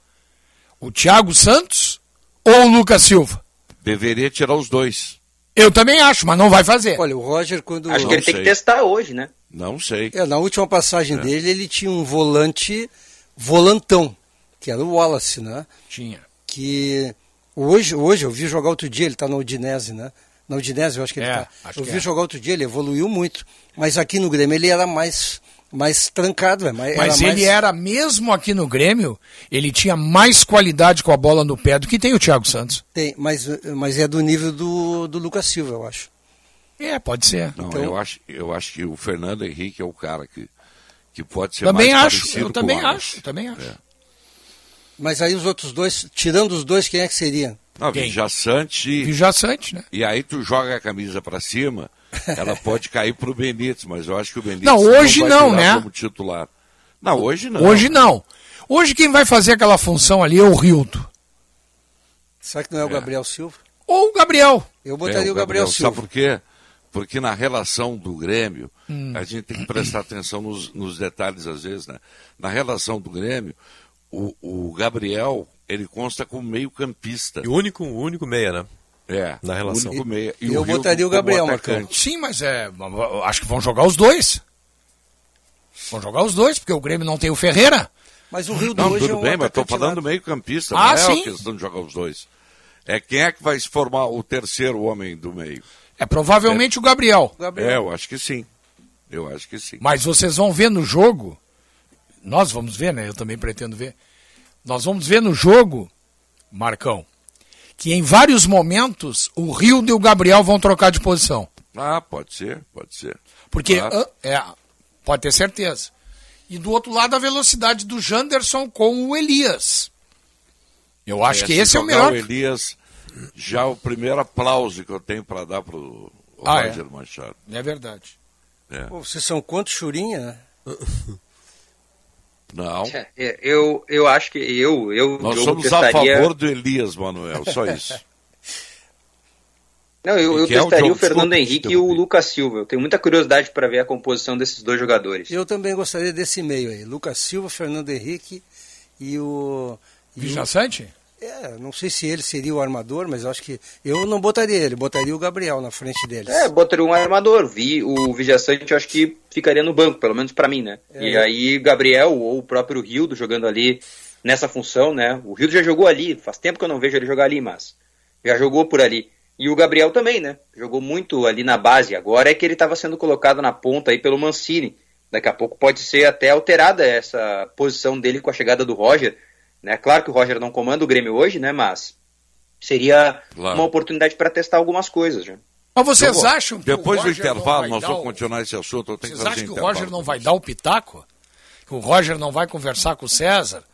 o Thiago Santos ou o Lucas Silva? Deveria tirar os dois. Eu também acho, mas não vai fazer. Olha, o Roger, quando. Acho que ele tem que testar hoje, né? Não sei. É, na última passagem dele, ele tinha um volante volantão, que era o Wallace, né? Tinha. Que hoje, hoje eu vi jogar outro dia, ele está na Udinese, né? Na Udinese, eu acho que ele É, está. acho Eu que vi é. jogar outro dia, ele evoluiu muito. Mas aqui no Grêmio ele era mais, mais trancado, é, mais, Mas era ele mais... era, mesmo aqui no Grêmio, ele tinha mais qualidade com a bola no pé do que tem o Thiago Santos. Tem, mas, mas é do nível do, do Lucas Silva, eu acho. É, pode ser. Não, Então- eu, acho, eu acho que o Fernando Henrique é o cara que, que pode ser Também mais acho, parecido eu com também acho, eu também acho. É. Mas aí os outros dois, tirando os dois, quem é que seria? Não? Vijaçante, Vijaçante, né? e aí tu joga a camisa pra cima, ela pode cair pro Benítez, mas eu acho que o Benítez Não, hoje vai não, virar né? como titular. Não, hoje não. Hoje não. Hoje quem vai fazer aquela função ali é o Rildo. Será que não é o É. Gabriel Silva? Ou o Gabriel. Eu É, botaria o Gabriel, Sabe Silva. por quê? Porque na relação do Grêmio, Hum. a gente tem que prestar atenção nos, nos detalhes às vezes, né? Na relação do Grêmio, o, o Gabriel, ele consta como meio campista. E o único, o único meia, né? É, Na relação. o meia. E Eu botaria o Gabriel, atacante. Sim, mas é. Acho que vão jogar os dois. Vão jogar os dois, porque o Grêmio não tem o Ferreira. Mas o Rio do Não, hoje é tudo um bem, mas estou falando nato. meio campista, Ah, não é sim. a questão de jogar os dois. É quem é que vai se formar o terceiro homem do meio. É provavelmente o Gabriel. Gabriel. É, eu acho que sim. Eu acho que sim. Mas vocês vão ver no jogo. Nós vamos ver, né? Eu também pretendo ver. Nós vamos ver no jogo, Marcão, que em vários momentos o Rio e o Gabriel vão trocar de posição. Ah, pode ser, pode ser. Porque ah, é, pode ter certeza. E do outro lado a velocidade do Janderson com o Elias. Eu acho É, que se esse é o melhor. O Elias, já o primeiro aplauso que eu tenho para dar pro o Ah, é? Roger Machado. É verdade. É. Pô, vocês são quantos churinha? Não, É, eu, eu acho que eu, eu, nós eu somos a testaria... favor do Elias, Manuel, só isso. Não, eu, eu Que é o testaria o Fernando desculpa, Henrique e o. Lucas Silva. Eu tenho muita curiosidade para ver a composição desses dois jogadores. Eu também gostaria desse meio aí. Lucas Silva, Fernando Henrique e o. e o- Vijaçante? É, não sei se ele seria o armador, mas eu acho que. Eu não botaria ele, botaria o Gabriel na frente deles. É, botaria um armador. Vi o Vijaçante, eu acho que ficaria no banco, pelo menos para mim, né? É. E aí Gabriel ou o próprio Rildo jogando ali nessa função, né? O Rildo já jogou ali, faz tempo que eu não vejo ele jogar ali, mas já jogou por ali. E o Gabriel também, né? Jogou muito ali na base. Agora é que ele estava sendo colocado na ponta aí pelo Mancini. Daqui a pouco pode ser até alterada essa posição dele com a chegada do Roger. Né? Claro que o Roger não comanda o Grêmio hoje, né? Mas seria Claro. uma oportunidade para testar algumas coisas. Já. Mas vocês vou- acham que Depois o do Roger não intervalo, vai nós dar vamos o- continuar esse assunto. Eu tenho Vocês que fazer acham que o. Roger não vai dar o pitaco? Que o Roger não vai conversar com o César?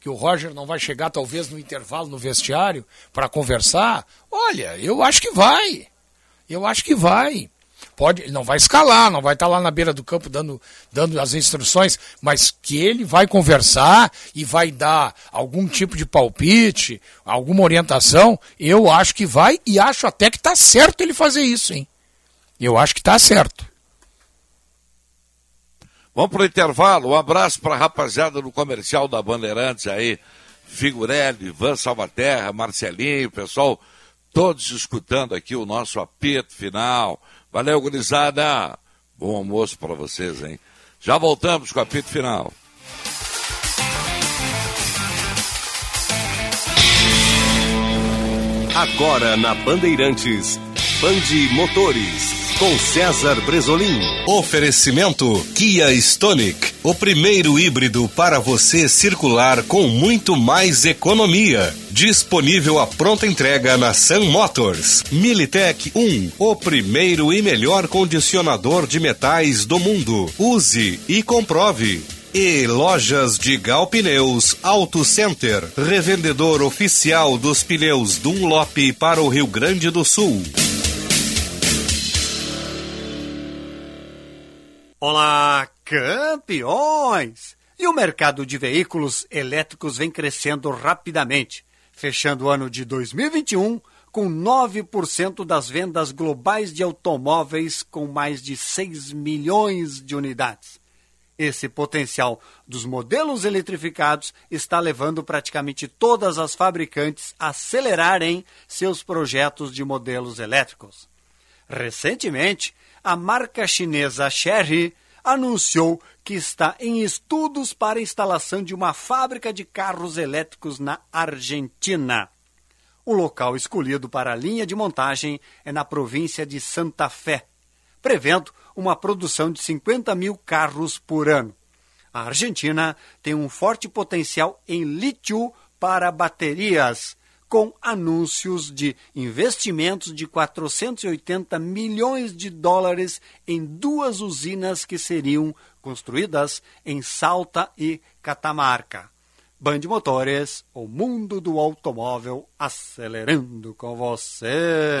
Que o Roger não vai chegar talvez no intervalo no vestiário para conversar? Olha, eu acho que vai. Eu acho que vai. Pode, ele não vai escalar, não vai estar lá na beira do campo dando, dando as instruções, mas que ele vai conversar e vai dar algum tipo de palpite, alguma orientação, eu acho que vai e acho até que está certo ele fazer isso, hein? Eu acho que está certo. Vamos para o intervalo. Um abraço para a rapaziada do comercial da Bandeirantes aí. Figurelli, Ivan Salvaterra, Marcelinho, pessoal, todos escutando aqui o nosso apito final. Valeu, gurizada. Bom almoço para vocês, hein? Já voltamos com o apito final. Agora na Bandeirantes, Bande Motores com César Bresolim. Oferecimento Kia Stonic, o primeiro híbrido para você circular com muito mais economia. Disponível a pronta entrega na Sun Motors. Militech 1, o primeiro e melhor condicionador de metais do mundo. Use e comprove. E lojas de Gal Pneus Auto Center, revendedor oficial dos pneus Dunlop para o Rio Grande do Sul. Olá, campeões! E o mercado de veículos elétricos vem crescendo rapidamente, fechando o ano de 2021 com 9% das vendas globais de automóveis com mais de 6 milhões de unidades. Esse potencial dos modelos eletrificados está levando praticamente todas as fabricantes a acelerarem seus projetos de modelos elétricos. Recentemente, a marca chinesa Chery anunciou que está em estudos para a instalação de uma fábrica de carros elétricos na Argentina. O local escolhido para a linha de montagem é na província de Santa Fé, prevendo uma produção de 50 mil carros por ano. A Argentina tem um forte potencial em lítio para baterias, com anúncios de investimentos de 480 milhões de dólares em duas usinas que seriam construídas em Salta e Catamarca. Band Motores, o mundo do automóvel acelerando com você.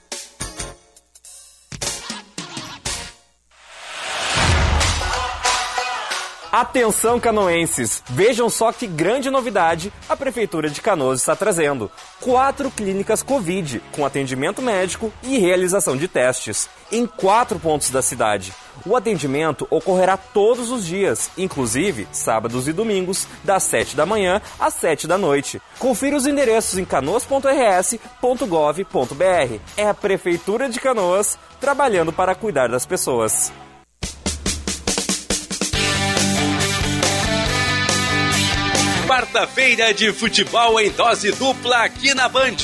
Atenção canoenses, vejam só que grande novidade a Prefeitura de Canoas está trazendo. Quatro clínicas Covid, com atendimento médico e realização de testes, em quatro pontos da cidade. O atendimento ocorrerá todos os dias, inclusive sábados e domingos, das 7 da manhã às 7 da noite. Confira os endereços em canoas.rs.gov.br. É a Prefeitura de Canoas trabalhando para cuidar das pessoas. Quarta-feira de futebol em dose dupla aqui na Band.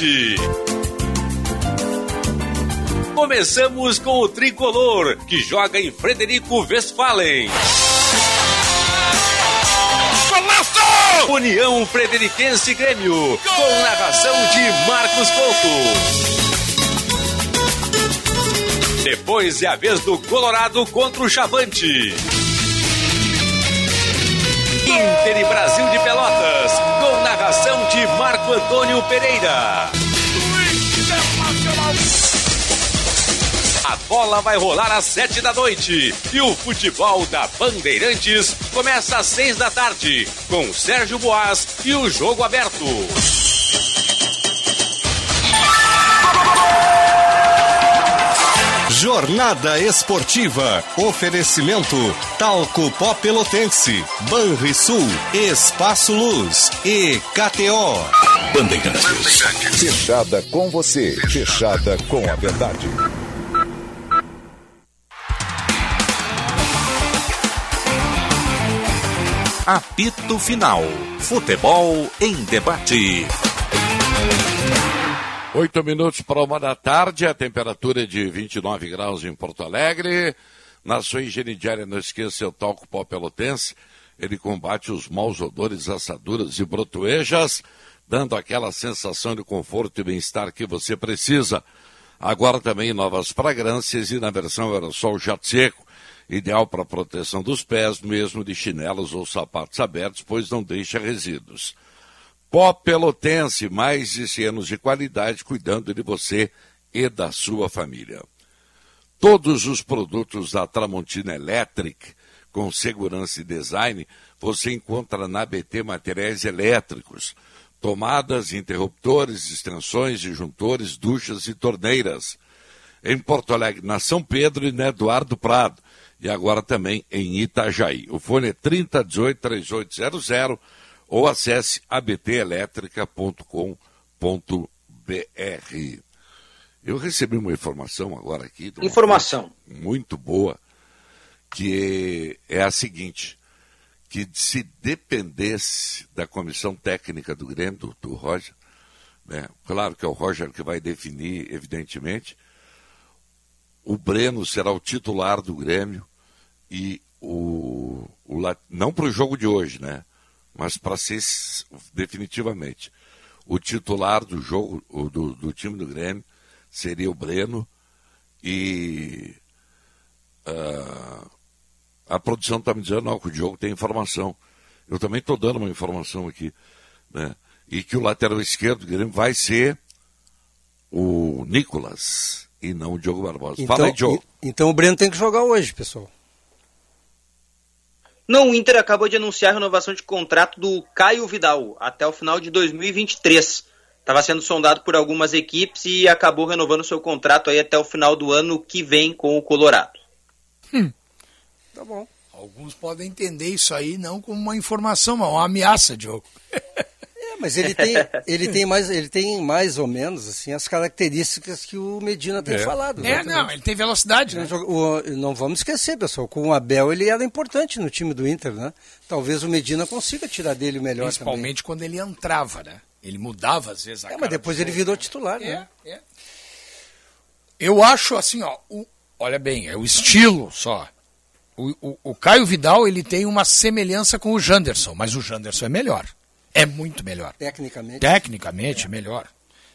Começamos com o tricolor, que joga em Frederico Westphalen. Golaço! União Frederiquense Grêmio, Gol! com narração de Marcos Couto. Depois é a vez do Colorado contra o Chavante. Inter e Brasil de Pelotas, com narração de Marco Antônio Pereira. A bola vai rolar às sete da noite e o futebol da Bandeirantes começa às seis da tarde, com Sérgio Boas e o jogo aberto. Jornada Esportiva. Oferecimento Talco Pó Pelotense, Banrisul, Espaço Luz e KTO. Bandeirantes. Fechada com você, fechada com a verdade. Apito Final. Futebol em debate. Oito minutos para uma da tarde, a temperatura é de 29 graus em Porto Alegre. Na sua higiene diária, não esqueça o talco pó pelotense. Ele combate os maus odores, assaduras e brotoejas, dando aquela sensação de conforto e bem-estar que você precisa. Agora também novas fragrâncias e na versão aerossol jato seco, ideal para proteção dos pés, mesmo de chinelos ou sapatos abertos, pois não deixa resíduos. Pó Pelotense, mais de 100 anos de qualidade cuidando de você e da sua família. Todos os produtos da Tramontina Electric, com segurança e design, você encontra na BT Materiais Elétricos. Tomadas, interruptores, extensões, disjuntores, duchas e torneiras. Em Porto Alegre, na São Pedro e na Eduardo Prado. E agora também em Itajaí. O fone é 3018 3800 ou acesse abtelétrica.com.br. Eu recebi uma informação agora aqui. Informação. Muito boa, que é a seguinte, que se dependesse da comissão técnica do Grêmio, do, do Roger, né, claro que é o Roger que vai definir, evidentemente, o Breno será o titular do Grêmio e o, o não para o jogo de hoje, né? Mas para ser definitivamente o titular do jogo do, do time do Grêmio seria o Breno e uh, a produção está me dizendo não, que o Diogo tem informação. Eu também estou dando uma informação aqui, né? E que o lateral esquerdo do Grêmio vai ser o Nicolas e não o Diogo Barbosa. Então, Fala aí, Diogo. Então o Breno tem que jogar hoje, pessoal. Não, o Inter acabou de anunciar a renovação de contrato do Caio Vidal até o final de 2023. Estava sendo sondado por algumas equipes e acabou renovando seu contrato aí até o final do ano que vem com o Colorado. Hum. Tá bom. Alguns podem entender isso aí não como uma informação, mas uma ameaça, Diogo. É, mas ele tem, ele tem mais, ele tem mais ou menos assim as características que o Medina tem é. falado. É, não, ele tem velocidade, né? O, não vamos esquecer, pessoal, com o Abel ele era importante no time do Inter, né? Talvez o Medina consiga tirar dele o melhor Principalmente também. quando ele entrava, né? Ele mudava às vezes a É, mas depois ele virou titular, é, né? É. Eu acho assim, ó, o, olha bem, é o estilo só. O, o, o, Caio Vidal ele tem uma semelhança com o Janderson, mas o Janderson é melhor. É muito melhor. Tecnicamente. Tecnicamente é melhor.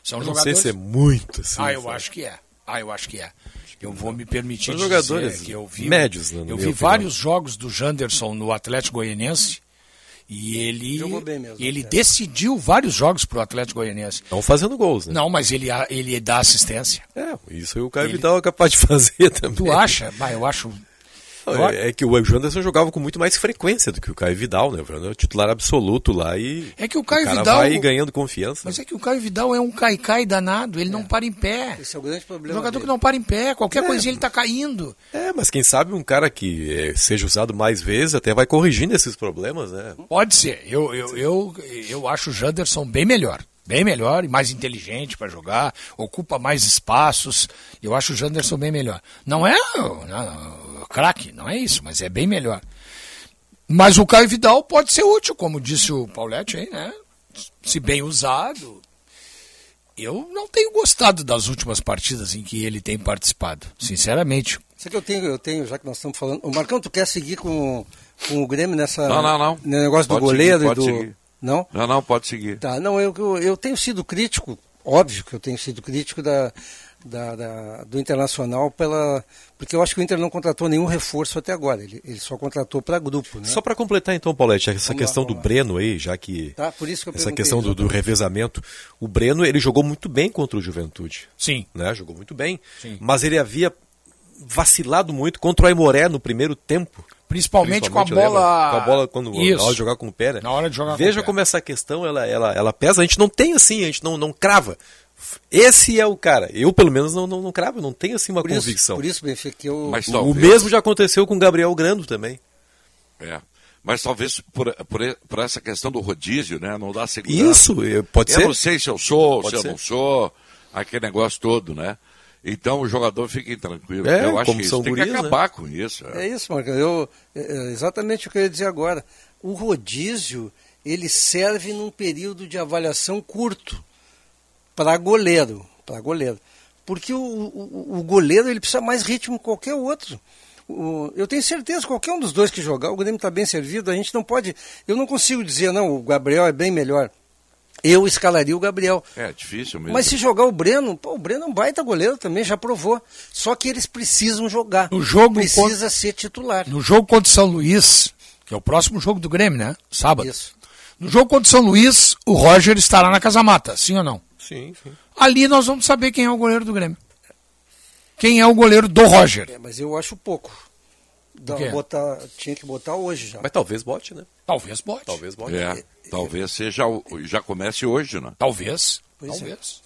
São eu jogadores. Não sei se é muito assim. Ah, eu acho que é. Ah, eu acho que é. Eu vou me permitir São dizer jogadores que eu vi médios, né, eu vi vários jogos do Janderson no Atlético Goianiense e ele mesmo, ele é. decidiu vários jogos para o Atlético Goianiense. Não fazendo gols, né? Não, mas ele ele dá assistência. É, isso aí o Caio ele... Vidal é capaz de fazer também. Tu acha? Bah, eu acho é, é, que o Janderson jogava com muito mais frequência do que o Caio Vidal, né? O titular absoluto lá e. É que o Caio o cara Vidal. vai ganhando confiança. Mas é que o Caio Vidal é um caicai danado, ele é. não para em pé. Esse é o grande problema. jogador dele. que não para em pé, qualquer é. coisinha ele tá caindo. É, mas quem sabe um cara que é, seja usado mais vezes até vai corrigindo esses problemas, né? Pode ser. Eu, eu, eu, eu acho o Janderson bem melhor. Bem melhor e mais inteligente para jogar, ocupa mais espaços. Eu acho o Janderson bem melhor. Não é, não, craque, não é isso, mas é bem melhor. Mas o Caio Vidal pode ser útil, como disse o Paulette aí, né? Se bem usado. Eu não tenho gostado das últimas partidas em que ele tem participado, sinceramente. Isso que eu tenho, eu tenho, já que nós estamos falando. O Marcão, tu quer seguir com, com o Grêmio nessa. Não, não, não. No negócio pode do goleiro seguir, e do. Seguir. Não? Não, não, pode seguir. Tá, não, eu, eu, eu tenho sido crítico, óbvio que eu tenho sido crítico da, da, da- do Internacional pela. Porque eu acho que o Inter não contratou nenhum reforço até agora. Ele, ele só contratou para grupo, né? Só para completar então, Paulette, essa Vamos lá, questão do Breno aí, já que Tá, por isso que eu essa questão do, do revezamento, o Breno ele jogou muito bem contra o Juventude. Sim. Né? Jogou muito bem. Sim. Mas ele havia vacilado muito contra o Aimoré no primeiro tempo. Principalmente com a bola- Com a bola quando Isso. na hora de jogar com o pé, né? Na hora de jogar com Veja pé. como essa questão ela, ela, ela pesa. A gente não tem assim, a gente não, não crava. Esse é o cara. Eu, pelo menos, não, não, não cravo, não tenho assim uma Por isso, convicção. por isso, Benfica, que eu. Mas o, talvez- o mesmo já aconteceu com o Gabriel Grando também. É. Mas talvez por, por, por essa questão do rodízio, né? Não dá segurança. Isso, eh, pode eu ser. não sei se eu sou, Pode se eu ser. não sou, aquele negócio todo, né? Então o jogador fique tranquilo. É, eu acho que isso tem que né? acabar com isso. É isso, Marcão. Eu, é, é exatamente o que eu ia dizer agora. O rodízio, ele serve num período de avaliação curto para goleiro, para goleiro. Porque o, o, o goleiro ele precisa mais ritmo que qualquer outro. O- eu tenho certeza, qualquer um dos dois que jogar, o Grêmio está bem servido. A gente não pode. Eu não consigo dizer, não, o Gabriel é bem melhor. Eu escalaria o Gabriel. É difícil mesmo. Mas se jogar o Breno, pô, o Breno é um baita goleiro também, já provou. Só que eles precisam jogar. No jogo Precisa ser titular. No jogo contra o São Luís, que é o próximo jogo do Grêmio, né? Sábado. Isso. No jogo contra o São Luís, o Roger estará na Casa Mata, sim ou não? Sim, sim. Ali nós vamos saber quem é o goleiro do Grêmio. Quem é o goleiro do Roger. É, mas eu acho pouco. Dá- botar, tinha que botar hoje já. Mas talvez bote, né? Talvez bote. Talvez bote. É, talvez seja, já comece hoje, né? Talvez. Pois é. talvez.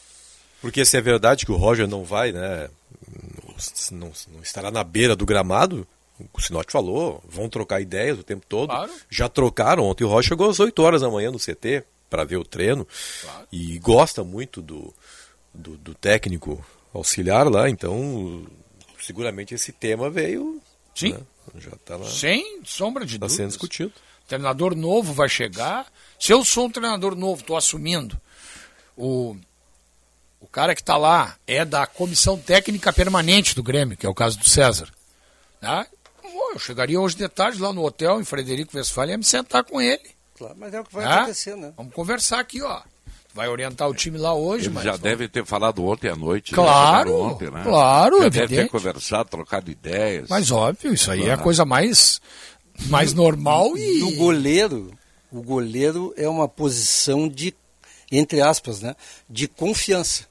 Porque se é verdade que o Roger não vai, né? Não, não estará na beira do gramado, o Sinote falou, vão trocar ideias o tempo todo. Claro. Já trocaram. Ontem o Roger chegou às 8 horas da manhã no CT para ver o treino. E gosta muito do, do, do técnico auxiliar lá, então seguramente esse tema veio. Sim. né, Já está Sem sombra de tá dúvida. sendo discutido. treinador novo vai chegar. Se eu sou um treinador novo, estou assumindo, o, o cara que está lá é da comissão técnica permanente do Grêmio, que é o caso do César. Tá? Pô, Eu chegaria hoje de tarde lá no hotel, em Frederico Westphalen, ia me sentar com ele. Claro, mas é o que vai Tá? acontecer, né? Vamos conversar aqui, ó. Vai orientar o time lá hoje, Ele mas já vamos- deve ter falado ontem à noite. né? Claro, Jogaram ontem, né? claro, já deve ter evidente. conversado, trocado ideias. Mas óbvio, isso aí é a Ah. coisa mais, mais normal e. O goleiro, o goleiro é uma posição de, entre aspas, né? De confiança.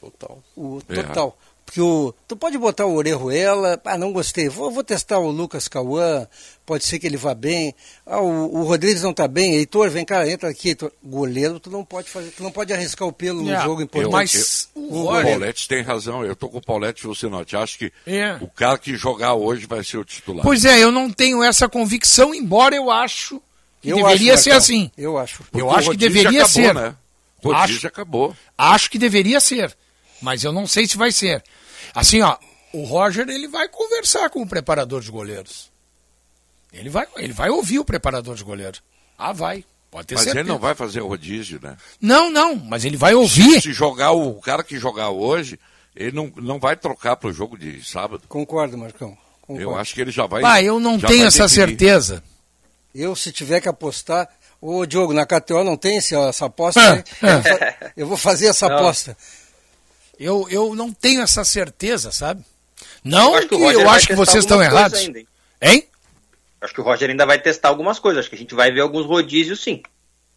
Total. O É. total. Porque o, tu pode botar o Orejuela, ah, não gostei, vou, vou testar o Lucas Cauã, pode ser que ele vá bem. Ah, o, o Rodrigues não está bem, Heitor, vem cá, entra aqui. Heitor. Goleiro, tu não pode fazer, tu não pode arriscar o pelo É, no jogo Eu, importante. Mas eu- o o Paulette tem razão. Eu tô com o Paulette você não Acho que É. o cara que jogar hoje vai ser o titular. Pois é, eu não tenho essa convicção, embora eu acho que Eu deveria acho, ser Marcão, assim. Eu acho. Porque eu acho que deveria acabou, ser. Né? O rodízio Acho- acabou. Acho que deveria ser, mas eu não sei se vai ser. Assim, ó, o Roger ele vai conversar com o preparador de goleiros. Ele vai, ele vai ouvir o preparador de goleiros. Ah, vai. Pode ter Mas certeza. ele não vai fazer o rodízio, né? Não, não, mas ele vai ouvir. Se jogar o, o cara que jogar hoje, ele não, não vai trocar pro jogo de sábado. Concordo, Marcão. Concordo. Eu acho que ele já vai. Ah, eu não tenho essa definir. certeza. Eu, se tiver que apostar. Ô, Diogo, na KTO não tem esse- essa aposta? Ah, né? Eu, vou fa- eu vou fazer essa Não. aposta. Eu, eu não tenho essa certeza, sabe? Não acho que, eu acho que vocês estão errados. ainda, hein? Hein? Acho que o Roger ainda vai testar algumas coisas. Acho que a gente vai ver alguns rodízios, sim.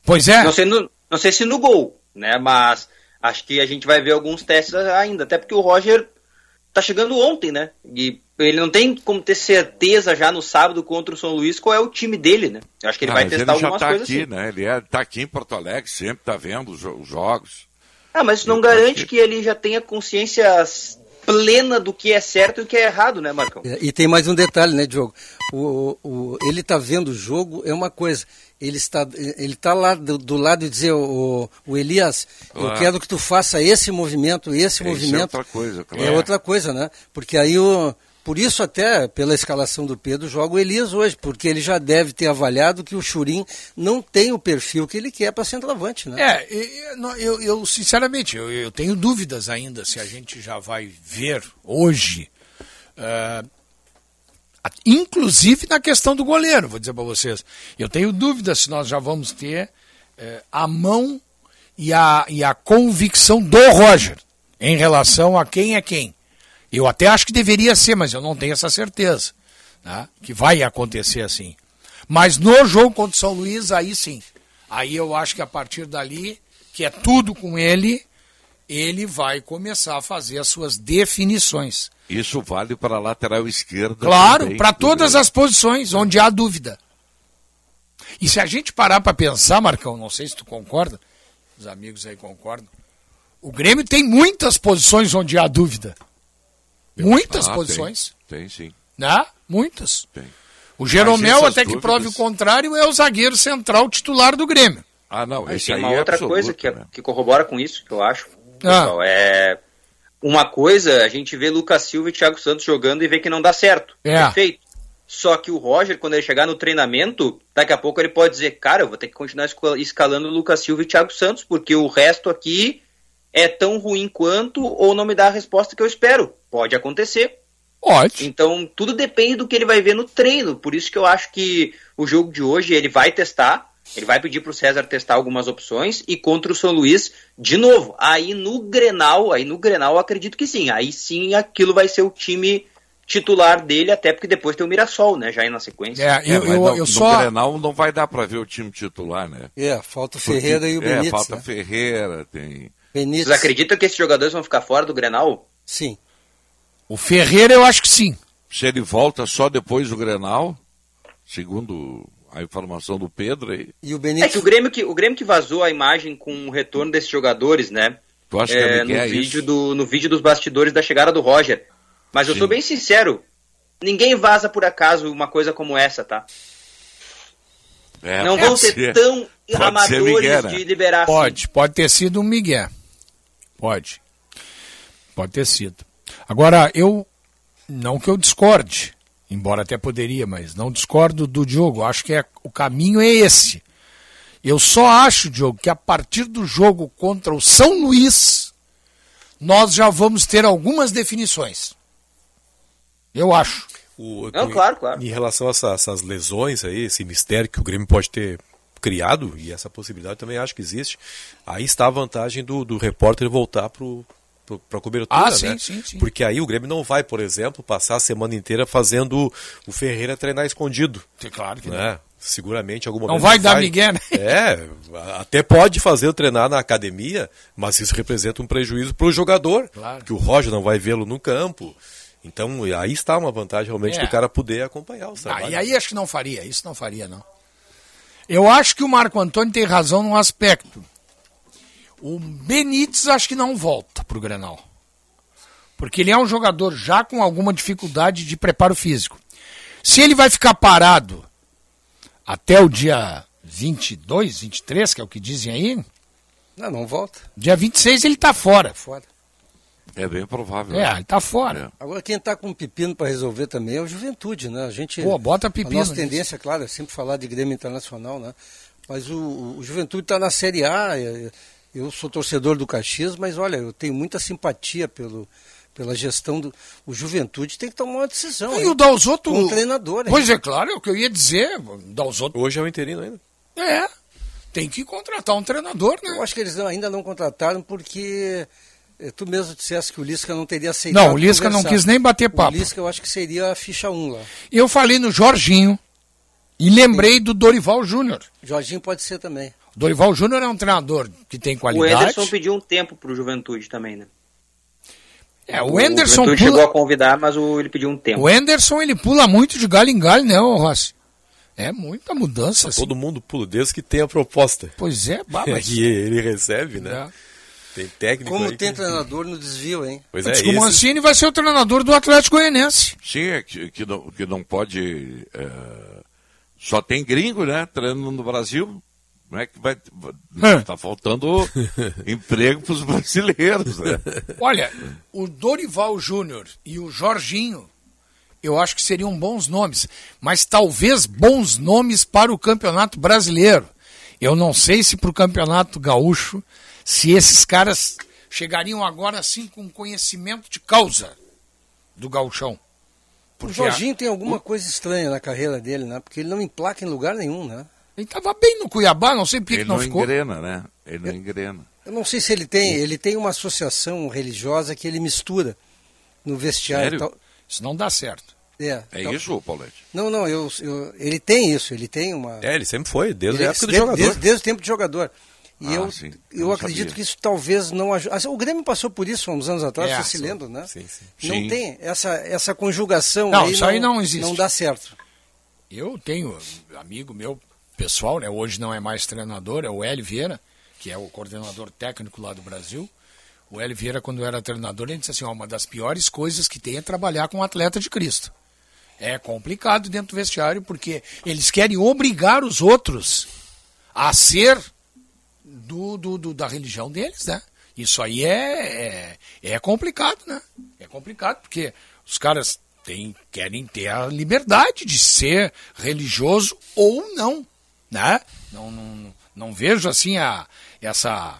Pois é. Não sei, no- não sei se no gol, né? Mas acho que a gente vai ver alguns testes ainda. Até porque o Roger tá chegando ontem, né? E ele não tem como ter certeza já no sábado contra o São Luís qual é o time dele, né? Eu acho que ele Ah, vai testar ele já algumas tá coisas aqui, assim. né? Ele é, tá aqui em Porto Alegre, sempre tá vendo os, os jogos. Ah, mas isso não garante que ele já tenha consciência plena do que é certo e o que é errado, né, Marcão? É, E tem mais um detalhe, né, Diogo? O, o, ele está vendo o jogo, é uma coisa. Ele está, ele está lá do, do lado e dizer, o, o Elias, eu quero que tu faça esse movimento, esse É, isso é movimento. outra coisa, claro. É outra coisa, né? Porque aí o. Por isso, até pela escalação do Pedro, joga o Elias hoje, porque ele já deve ter avaliado que o Churim não tem o perfil que ele quer para centroavante, né? É, eu, eu, sinceramente, eu, eu tenho dúvidas ainda se a gente já vai ver hoje, a- inclusive na questão do goleiro, vou dizer para vocês. Eu tenho dúvidas se nós já vamos ter eh, a mão e a, e a convicção do Roger em relação a quem é quem. Eu até acho que deveria ser, mas eu não tenho essa certeza. Né? Que vai acontecer assim. Mas no jogo contra o São Luís, aí sim. Aí eu acho que a partir dali, que é tudo com ele, ele vai começar a fazer as suas definições. Isso vale para a lateral esquerda. Claro, para todas as posições, onde há dúvida. E se a gente parar para pensar, Marcão, não sei se tu concorda, os amigos aí concordam, o Grêmio tem muitas posições onde há dúvida. Muitas Ah, posições. Tem, tem sim. Né? Muitas. Tem. O Jeromel, até que dúvidas- prove o contrário, é o zagueiro central titular do Grêmio. Ah, não, Mas esse tem aí uma é outra absoluto, coisa que, né? que corrobora com isso, que eu acho. Ah. Pessoal, é uma coisa, a gente vê Lucas Silva e Thiago Santos jogando e vê que não dá certo. É. Perfeito. Só que o Roger, quando ele chegar no treinamento, daqui a pouco ele pode dizer, cara, eu vou ter que continuar escalando Lucas Silva e Thiago Santos, porque o resto aqui é tão ruim quanto ou não me dá a resposta que eu espero. Pode acontecer. Pode. Então, tudo depende do que ele vai ver no treino. Por isso que eu acho que o jogo de hoje ele vai testar. Ele vai pedir para o César testar algumas opções e contra o São Luís, de novo. Aí no Grenal, aí no Grenal eu acredito que sim. Aí sim aquilo vai ser o time titular dele, até porque depois tem o Mirassol, né? Já aí na sequência. É, mas no, no Grenal não vai dar para ver o time titular, né? É, falta o Porque- Ferreira e o Benítez. É, falta né? Ferreira, tem... Vocês acreditam que esses jogadores vão ficar fora do Grenal? Sim. O Ferreira eu acho que sim. Se ele volta só depois do Grenal, segundo a informação do Pedro, aí, E o É que o Grêmio que, o Grêmio que vazou a imagem com o retorno desses jogadores, né? Tu acha que é no, Miguel, é vídeo isso? do, no vídeo dos bastidores da chegada do Roger. Mas eu Sim. sou bem sincero, ninguém vaza por acaso uma coisa como essa, tá? É, Não vão ser ser. tão Pode amadores ser Miguel, né? de liberar assim. Pode, pode ter sido um Miguel. Pode. Pode ter sido. Agora, eu. Não que eu discorde, embora até poderia, mas não discordo do Diogo. Acho que é, o caminho é esse. Eu só acho, Diogo, que a partir do jogo contra o São Luís, nós já vamos ter algumas definições. Eu acho. O- Não, em- claro, claro. Em relação a essa- essas lesões aí, esse mistério que o Grêmio pode ter criado, e essa possibilidade também acho que existe, aí está a vantagem do, do repórter voltar para a cobertura, Ah, né? sim, sim, sim. Porque aí o Grêmio não vai, por exemplo, passar a semana inteira fazendo o Ferreira treinar escondido. Claro que né? Seguramente em algum Não vai dar migué, né? É, até pode fazer o treinar na academia, mas isso representa um prejuízo para o jogador, Claro. que o Roger não vai vê-lo no campo. Então, aí está uma vantagem realmente É. do cara poder acompanhar o Ah, trabalho. e aí acho que não faria, isso não faria, não. Eu acho que o Marco Antônio tem razão num aspecto. O Benítez acho que não volta pro Grenal. Porque ele é um jogador já com alguma dificuldade de preparo físico. Se ele vai ficar parado até o dia 22, 23, que é o que dizem aí, Não, não volta. dia 26 ele tá fora. Fora. É bem provável. É, ele tá fora. Agora, quem está com um pepino para resolver também é o Juventude, né? A gente. Pô, bota pepino A nossa tendência, claro, é sempre falar de Grêmio Internacional, né? Mas o, o Juventude está na Série A. é- Eu sou torcedor do Caxias, mas olha, eu tenho muita simpatia pelo, pela gestão do. O Juventude tem que tomar uma decisão. E o Dalzotto... O treinador, hein? Pois é, claro, é o que eu ia dizer. O Dalzotto... Hoje é o interino ainda. É, tem que contratar um treinador, né? Eu acho que eles ainda não contrataram porque tu mesmo disseste que o Lisca não teria aceitado. Não, o Lisca não conversar. quis nem bater papo. O Lisca eu acho que seria a ficha 1 lá. Eu falei no Jorginho e lembrei do Dorival Júnior. Jorginho pode ser também. O Dorival Júnior é um treinador que tem O qualidade. Ederson pediu um tempo pro Juventude também, né? É, o Anderson Juventude pula- chegou a convidar, mas o- ele pediu um tempo. O Anderson ele pula muito de galho em galho, né, ô Rossi? É muita mudança. assim. Todo mundo pula desde que tem a proposta. Pois é, bah, mas- E ele recebe, né? É. Tem técnico Como aí tem que- treinador no desvio, hein? Pois é, Diz que o esse- Mancini vai ser o treinador do Atlético Goianiense. Sim, é que, que, não, que não pode. é, só tem gringo, né? Treinando no Brasil. Como é que vai. Hã. Tá faltando emprego para os brasileiros, né? Olha, o Dorival Júnior e o Jorginho, eu acho que seriam bons nomes, mas talvez bons nomes para o Campeonato Brasileiro. Eu não sei se para o Campeonato Gaúcho, se esses caras chegariam agora assim com conhecimento de causa do gauchão. O Porque Jorginho a- tem alguma coisa estranha na carreira dele, né? Porque ele não emplaca em lugar nenhum, né? Ele estava bem no Cuiabá, não sei por que Ele que não não ficou. engrena, né? Ele não engrena. Eu não sei se ele tem, ele tem uma associação religiosa que ele mistura no vestiário. Sério? Tal- Isso não dá certo. É, É tal- isso, Paulete? Não, não, eu, eu- ele tem isso, ele tem uma. É, ele sempre foi, desde Ele- a época do desde, jogador. desde- desde o tempo de jogador. E Ah, eu, sim, eu não acredito sabia. que isso talvez não ajude. o Grêmio passou por isso há uns anos atrás, É, você se lembra, né? Sim, sim. Não Sim. tem essa, essa conjugação Não, aí isso aí não existe. Não dá certo. Eu tenho amigo meu pessoal, né? Hoje não é mais treinador, é o Hélio Vieira, que é o coordenador técnico lá do Brasil. O Hélio Vieira, quando era treinador, ele disse assim, ó, uma das piores coisas que tem é trabalhar com um atleta de Cristo. É complicado dentro do vestiário, porque eles querem obrigar os outros a ser do, do, do- da religião deles, né? Isso aí é, é, é complicado, né? É complicado, porque os caras têm, querem ter a liberdade de ser religioso ou não, né? Não, não, não vejo assim a, essa,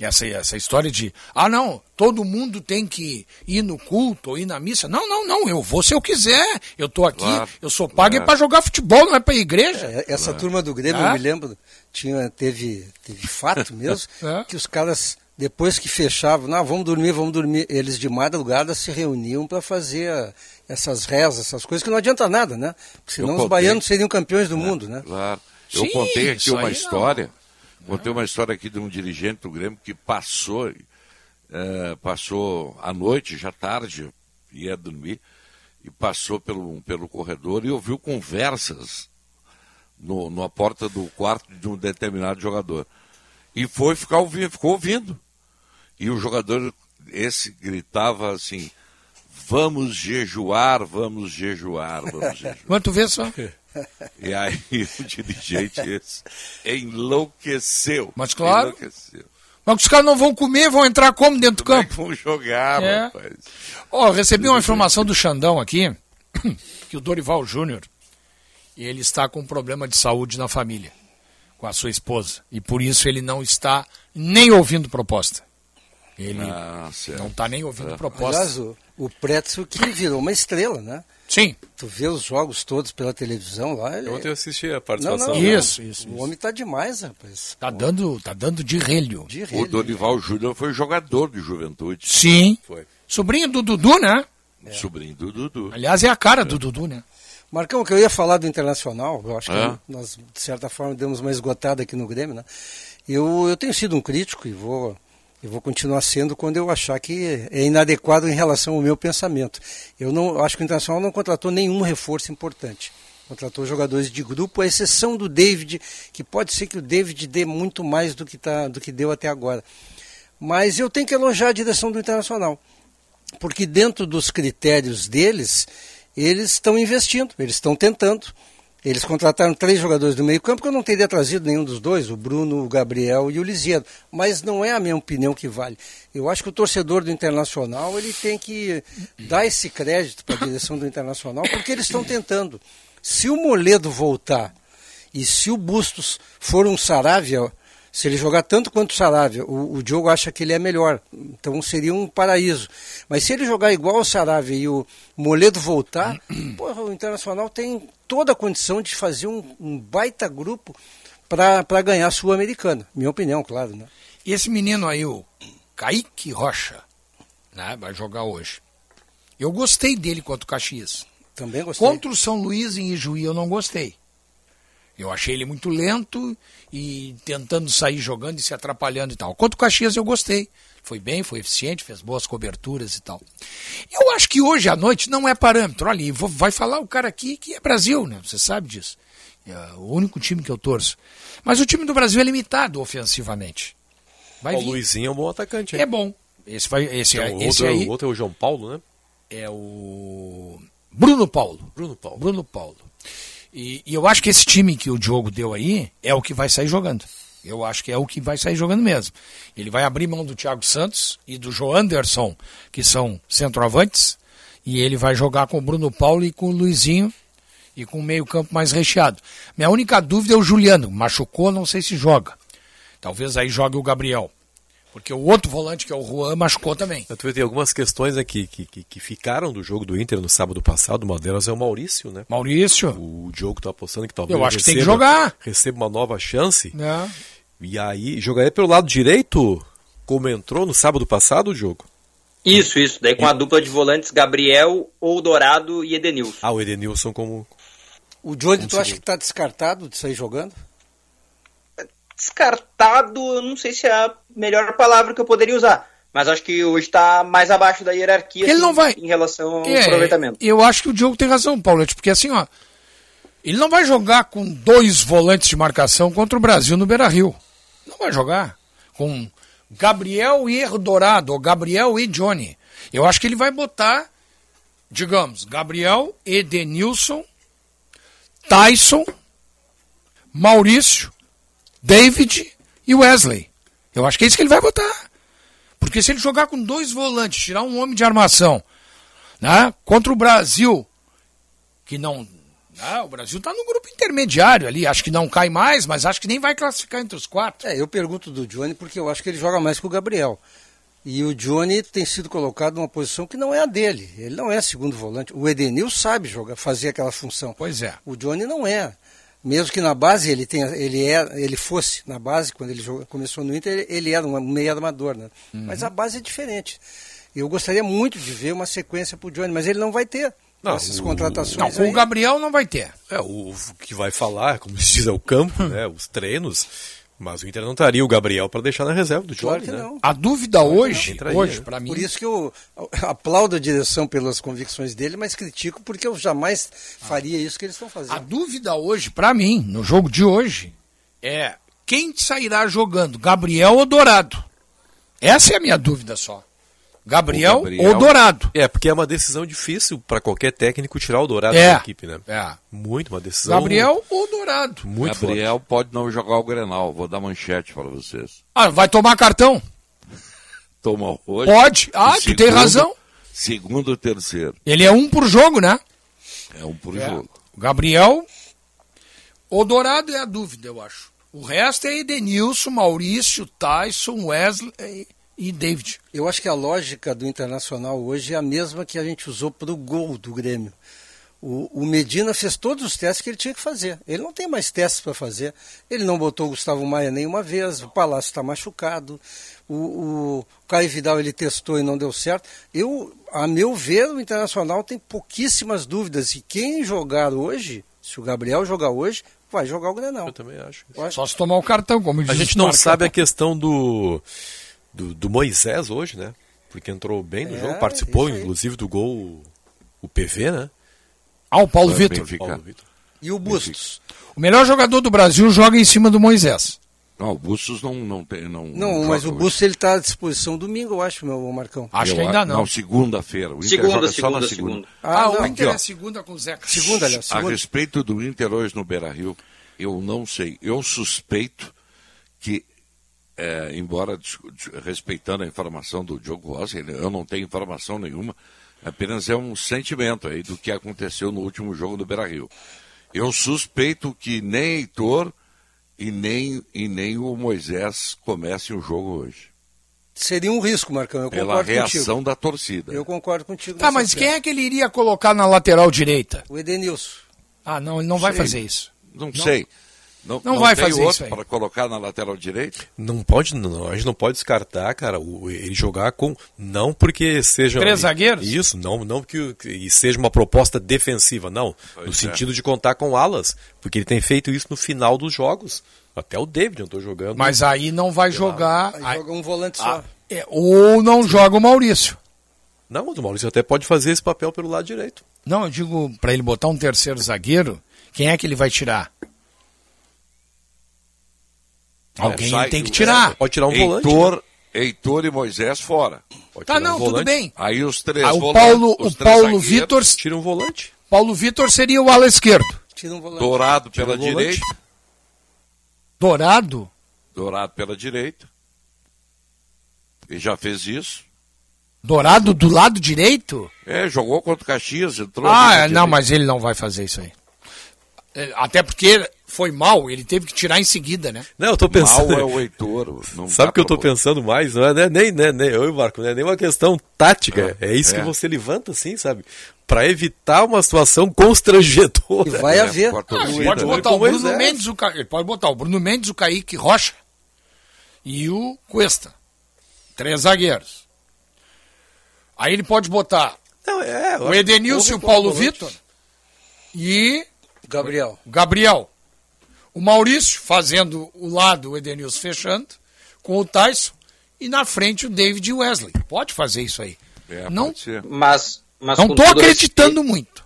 essa, essa história de, ah, não, todo mundo tem que ir no culto ou ir na missa. Não, não, não, eu vou se eu quiser. Eu tô aqui, Claro, eu sou pago é claro. para jogar futebol, não é para igreja. É, essa turma do Grêmio, Ah. eu me lembro, tinha, teve, teve fato mesmo, É. que os caras, depois que fechavam, não, vamos dormir, vamos dormir, eles de madrugada se reuniam para fazer a- essas rezas, essas coisas, que não adianta nada, né? Porque senão Eu os contei. baianos seriam campeões do mundo, né? Claro. Eu Sim, contei aqui uma história. Contei uma história aqui de um dirigente do Grêmio que passou, eh, passou à noite, já tarde, ia dormir, e passou pelo, pelo corredor e ouviu conversas no, na porta do quarto de um determinado jogador. E foi ficar ouvindo, ficou ouvindo. E o jogador, esse, gritava assim, vamos jejuar, vamos jejuar, vamos jejuar. Tu vê só. E aí o dirigente esse enlouqueceu. Mas claro. Enlouqueceu. Mas os caras não vão comer, vão entrar como dentro do Como é campo? que vão jogar, É. rapaz? Ó, recebi uma informação do Xandão aqui, que o Dorival Júnior, ele está com um problema de saúde na família, com a sua esposa. E por isso ele não está nem ouvindo proposta. Ele Ah, certo. não está nem ouvindo É. proposta. Aliás, o, o Pretzel que virou uma estrela, né? Sim. Tu vê os jogos todos pela televisão lá. Ele... Ontem eu assisti a participação. não, né? não. Isso, isso, O isso. homem tá demais, rapaz. Tá dando, tá dando de relho. De O relho. Dorival Júnior foi jogador de juventude. Sim. Foi. Sobrinho do Dudu, né? Sobrinho do Dudu. Aliás, é a cara do Dudu, né? Marcão, que eu ia falar do Internacional, eu acho que É? nós, de certa forma, demos uma esgotada aqui no Grêmio, né? Eu, eu tenho sido um crítico e vou, eu vou continuar sendo quando eu achar que é inadequado em relação ao meu pensamento. Eu não acho que o Internacional não contratou nenhum reforço importante. Contratou jogadores de grupo, à exceção do David, que pode ser que o David dê muito mais do que, tá, do que deu até agora. Mas eu tenho que elogiar a direção do Internacional porque dentro dos critérios deles, eles estão investindo, eles estão tentando. Eles contrataram três jogadores do meio campo, que eu não teria trazido nenhum dos dois, o Bruno, o Gabriel e o Lisieiro. Mas não é a minha opinião que vale. Eu acho que o torcedor do Internacional ele tem que dar esse crédito para a direção do Internacional, porque eles estão tentando. Se o Moledo voltar e se o Bustos for um Saravia, se ele jogar tanto quanto o Saravia, o, o Diogo acha que ele é melhor. Então seria um paraíso. Mas se ele jogar igual ao Saravia e o Moledo voltar, porra, o Internacional tem toda a condição de fazer um, um baita grupo para ganhar a Sul-Americana. Minha opinião, claro. Né? E esse menino aí, o Kaique Rocha, né, vai jogar hoje. Eu gostei dele contra o Caxias. Também gostei. Contra o São Luís em Ijuí eu não gostei. Eu achei ele muito lento e tentando sair jogando e se atrapalhando e tal. Contra o Caxias eu gostei. Foi bem, foi eficiente, fez boas coberturas e tal. Eu acho que hoje à noite não é parâmetro. Olha, vou- vai falar o cara aqui que é Brasil, né? Você sabe disso. É o único time que eu torço. Mas o time do Brasil é limitado ofensivamente. Vai o vir. Luizinho é um bom atacante. hein? É bom. Esse, vai, esse, Então, o esse outro, aí o outro é o João Paulo, né? é o Bruno Paulo. Bruno Paulo. Bruno Paulo. E, e eu acho que esse time que o Diogo deu aí é o que vai sair jogando. Eu acho que é o que vai sair jogando mesmo. Ele vai abrir mão do Thiago Santos e do João Anderson, que são centroavantes, e ele vai jogar com o Bruno Paulo e com o Luizinho e com o meio-campo mais recheado. Minha única dúvida é o Juliano. Machucou, não sei se joga. Talvez aí jogue o Gabriel. Porque o outro volante, que é o Juan, machucou também. Vê, tem algumas questões aqui que, que, que ficaram do jogo do Inter no sábado passado. Uma delas é o Maurício, né? Maurício. O Diogo tá apostando que talvez Eu acho que tem que receba- jogar. receba uma nova chance. né? E aí, jogaria pelo lado direito, como entrou no sábado passado, Diogo? Isso, isso. Daí com a dupla de volantes Gabriel, Oldorado e Edenilson. Ah, o Edenilson como. O Johnny, Como tu acha que tá descartado de sair jogando? Descartado, eu não sei se é a melhor palavra que eu poderia usar. Mas acho que hoje está mais abaixo da hierarquia Ele assim, não vai- em relação ao É, aproveitamento. Eu acho que o Diogo tem razão, Paulete, porque assim, ó, ele não vai jogar com dois volantes de marcação contra o Brasil no Beira Rio. Não vai jogar. Com Gabriel e Dourado, ou Gabriel e Johnny. Eu acho que ele vai botar, digamos, Gabriel, Edenilson, Tyson, Maurício, David e Wesley. Eu acho que é isso que ele vai botar. Porque se ele jogar com dois volantes, tirar um homem de armação, né, contra o Brasil, que não. ah, o Brasil está no grupo intermediário ali, acho que não cai mais, mas acho que nem vai classificar entre os quatro. É, eu pergunto do Johnny porque eu acho que ele joga mais que o Gabriel. E o Johnny tem sido colocado numa posição que não é a dele. Ele não é segundo volante. O Edenil sabe jogar, fazer aquela função. Pois é. O Johnny não é. Mesmo que na base ele tenha, ele é, ele fosse na base quando ele joga- começou no Inter, ele, ele era um meio armador, né? Uhum. Mas a base é diferente. Eu gostaria muito de ver uma sequência para o Johnny, mas ele não vai ter Não, essas o- contratações. Não, com aí. o Gabriel não vai ter. É, o que vai falar, como se diz, é o campo, né? Os treinos. Mas o Inter não traria o Gabriel para deixar na reserva do Claro Johnny, que né? não. A dúvida Claro hoje, hoje para mim, Por isso que eu aplaudo a direção pelas convicções dele, mas critico porque eu jamais faria isso que eles estão a fazendo. dúvida hoje para mim, no jogo de hoje, é quem sairá jogando, Gabriel ou Dourado? Essa é a minha dúvida só. Gabriel, O Gabriel- ou Dourado? É, porque é uma decisão difícil para qualquer técnico tirar o Dourado É. da equipe, né? É. Muito, uma decisão. Gabriel ou Dourado? Muito Gabriel pode não jogar o Grenal. Vou dar manchete para vocês. Ah, vai tomar cartão? Toma hoje. Pode. Ah, o tu tem razão. Segundo ou terceiro. Ele é um por jogo, né? É um por É. jogo. Gabriel. O Dourado é a dúvida, eu acho. O resto é Edenilson, Maurício, Tyson, Wesley e David. Eu acho que a lógica do Internacional hoje é a mesma que a gente usou para o gol do Grêmio. O, o Medina fez todos os testes que ele tinha que fazer. Ele não tem mais testes para fazer. Ele não botou o Gustavo Maia nenhuma vez. O Palácio está machucado. O, o Caio Vidal ele testou e não deu certo. Eu, a meu ver, o Internacional tem pouquíssimas dúvidas. E quem jogar hoje, se o Gabriel jogar hoje, vai jogar o Grenal. Eu também acho. Só se tomar o cartão, como A diz gente o não sabe a questão do, do, do Moisés hoje, né? Porque entrou bem no É, jogo, participou inclusive do gol, o PV, né? Ah, o Paulo Vitor. Paulo Vitor. E o Bustos? O melhor jogador do Brasil joga em cima do Moisés. Não, o Bustos não, não tem. Não, Não, mas o Bustos ele está à disposição domingo, eu acho, meu Marcão. Acho Eu que ainda a- não. Não, segunda-feira. O Inter Segunda, joga só segunda, na segunda. segunda. Ah, Ah, o Inter aqui, é segunda com o Zeca. Segunda, aliás, A segunda. respeito do Inter hoje no Beira Rio, eu não sei. Eu suspeito que, é, embora respeitando a informação do Diogo Rossi, eu não tenho informação nenhuma, apenas é um sentimento aí do que aconteceu no último jogo do Beira Rio. Eu suspeito que nem Heitor e nem, e nem o Moisés comecem o jogo hoje. Seria um risco, Marcão, eu Pela concordo reação contigo. da torcida. Eu concordo contigo. Tá, mas quem é que ele iria colocar na lateral direita? O Edenilson. Ah, não, ele não vai Sei. fazer isso. Não, sei. Não, Não vai tem fazer outro para colocar na lateral direita? Não pode, não, a gente não pode descartar, cara, o- ele jogar com. Não porque seja. Três zagueiros? Isso, não, não que, que seja uma proposta defensiva, não. Pois no é. sentido de contar com alas. Porque ele tem feito isso no final dos jogos. Até o David eu tô jogando. Mas aí não vai jogar. Aí aí- joga um volante ah, só. é, ou não joga o Maurício. Não, o Maurício até pode fazer esse papel pelo lado direito. Não, eu digo para ele botar um terceiro zagueiro, quem é que ele vai tirar? Alguém É, sai- tem que tirar. Pode tirar um volante. Heitor, Heitor e Moisés fora. Pode Tá, tirar um não, tudo bem. Aí os três Ah, o volantes, Paulo, o três Paulo Vitor, Tira um volante. Paulo Vitor seria o ala esquerdo. Tira um volante. Dourado Tira pela um volante. direita. Dourado? Dourado pela direita. E já fez isso. Dourado do lado direito? É, jogou contra o Caxias, entrou. Ah, é, não, direita. mas ele não vai fazer isso aí. É, Até porque foi mal, ele teve que tirar em seguida, né? Não, eu tô pensando. Mal é o Heitor. Não Sabe o que eu tô pensando mais? Não é né, nem, nem, nem eu e o Marco, não é nem uma questão tática. É, isso é. que você levanta, assim, sabe? Pra evitar uma situação constrangedora. E vai É, haver. Ah, pode né? botar o Bruno. Mendes, o Ca... ele pode botar o Bruno Mendes, o Kaique Rocha e o Cuesta. Três zagueiros. Aí ele pode botar Não, é, o Edenilson e o Paulo Vitor e Gabriel. Gabriel. O Maurício fazendo o lado, o Edenilson fechando, com o Tyson, e na frente o David e o Wesley. Pode fazer isso aí. É, não. Mas, mas não todo acreditando muito.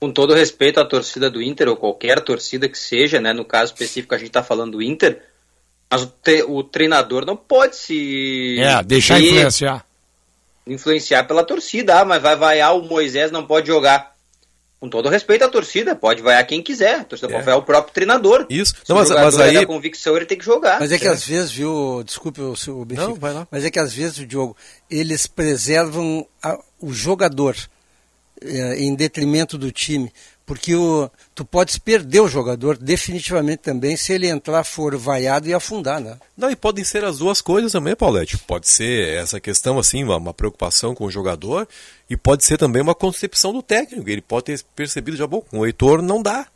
com todo respeito à torcida do Inter, ou qualquer torcida que seja, né? No caso específico, a gente está falando do Inter, mas o, tre- o treinador não pode se. É, deixar se influenciar. influenciar pela torcida. Ah, mas vai vaiar o Moisés, não pode jogar. Com todo respeito à torcida, pode vaiar quem quiser. A torcida É. pode vaiar o próprio treinador. Isso. Se Não, o mas- mas é aí- da convicção, ele tem que jogar. Mas é que às vezes, viu, desculpe o seu Benfica, Não, vai lá. mas é que às vezes o Diogo, eles preservam a- o jogador eh, em detrimento do time, porque o, tu podes perder o jogador definitivamente também se ele entrar, for vaiado e afundar, né? Não, e podem ser as duas coisas também, Paulette. Pode ser essa questão, assim, uma, uma preocupação com o jogador, e pode ser também uma concepção do técnico. Ele pode ter percebido já, bom, com o Heitor não dá.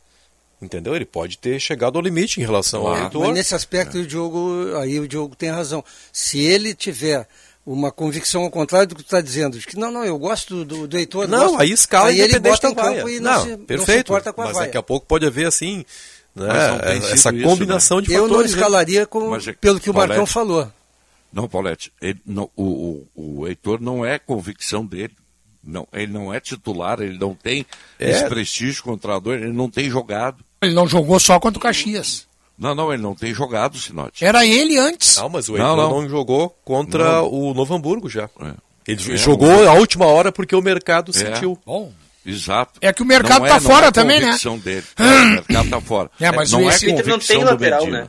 Entendeu? Ele pode ter chegado ao limite em relação ao Heitor. Mas nesse aspecto o Diogo, aí o Diogo tem razão. Se ele tiver uma convicção ao contrário do que tu está dizendo, de que não, não, eu gosto do, do Heitor. Não, gosto, aí escala aí ele bota em campo vaia. e não, se, não se perfeito. importa com a mas vaia. daqui a pouco pode haver, assim, né, não essa isso, combinação de Eu não fatores. né? escalaria com, Mas é- pelo que o Marcão Paulette, falou. Não, Paulette, ele não- o, o, o Heitor não é convicção dele. Não, ele não é titular, ele não tem É. esse prestígio contra a dor, ele não tem jogado. Ele não jogou só contra o Caxias. Não, não, ele não tem jogado, Sinote. Era ele antes. Não, mas o Não, Heitor não, não. jogou contra Não. o Novo Hamburgo já. É. Ele É, jogou a última hora porque o mercado É. sentiu. Bom, Exato. É que o mercado Não tá não fora também, né? convicção Dele. É, o mercado tá fora. É, mas não o é Inter não tem convicção do lateral, Medina. né?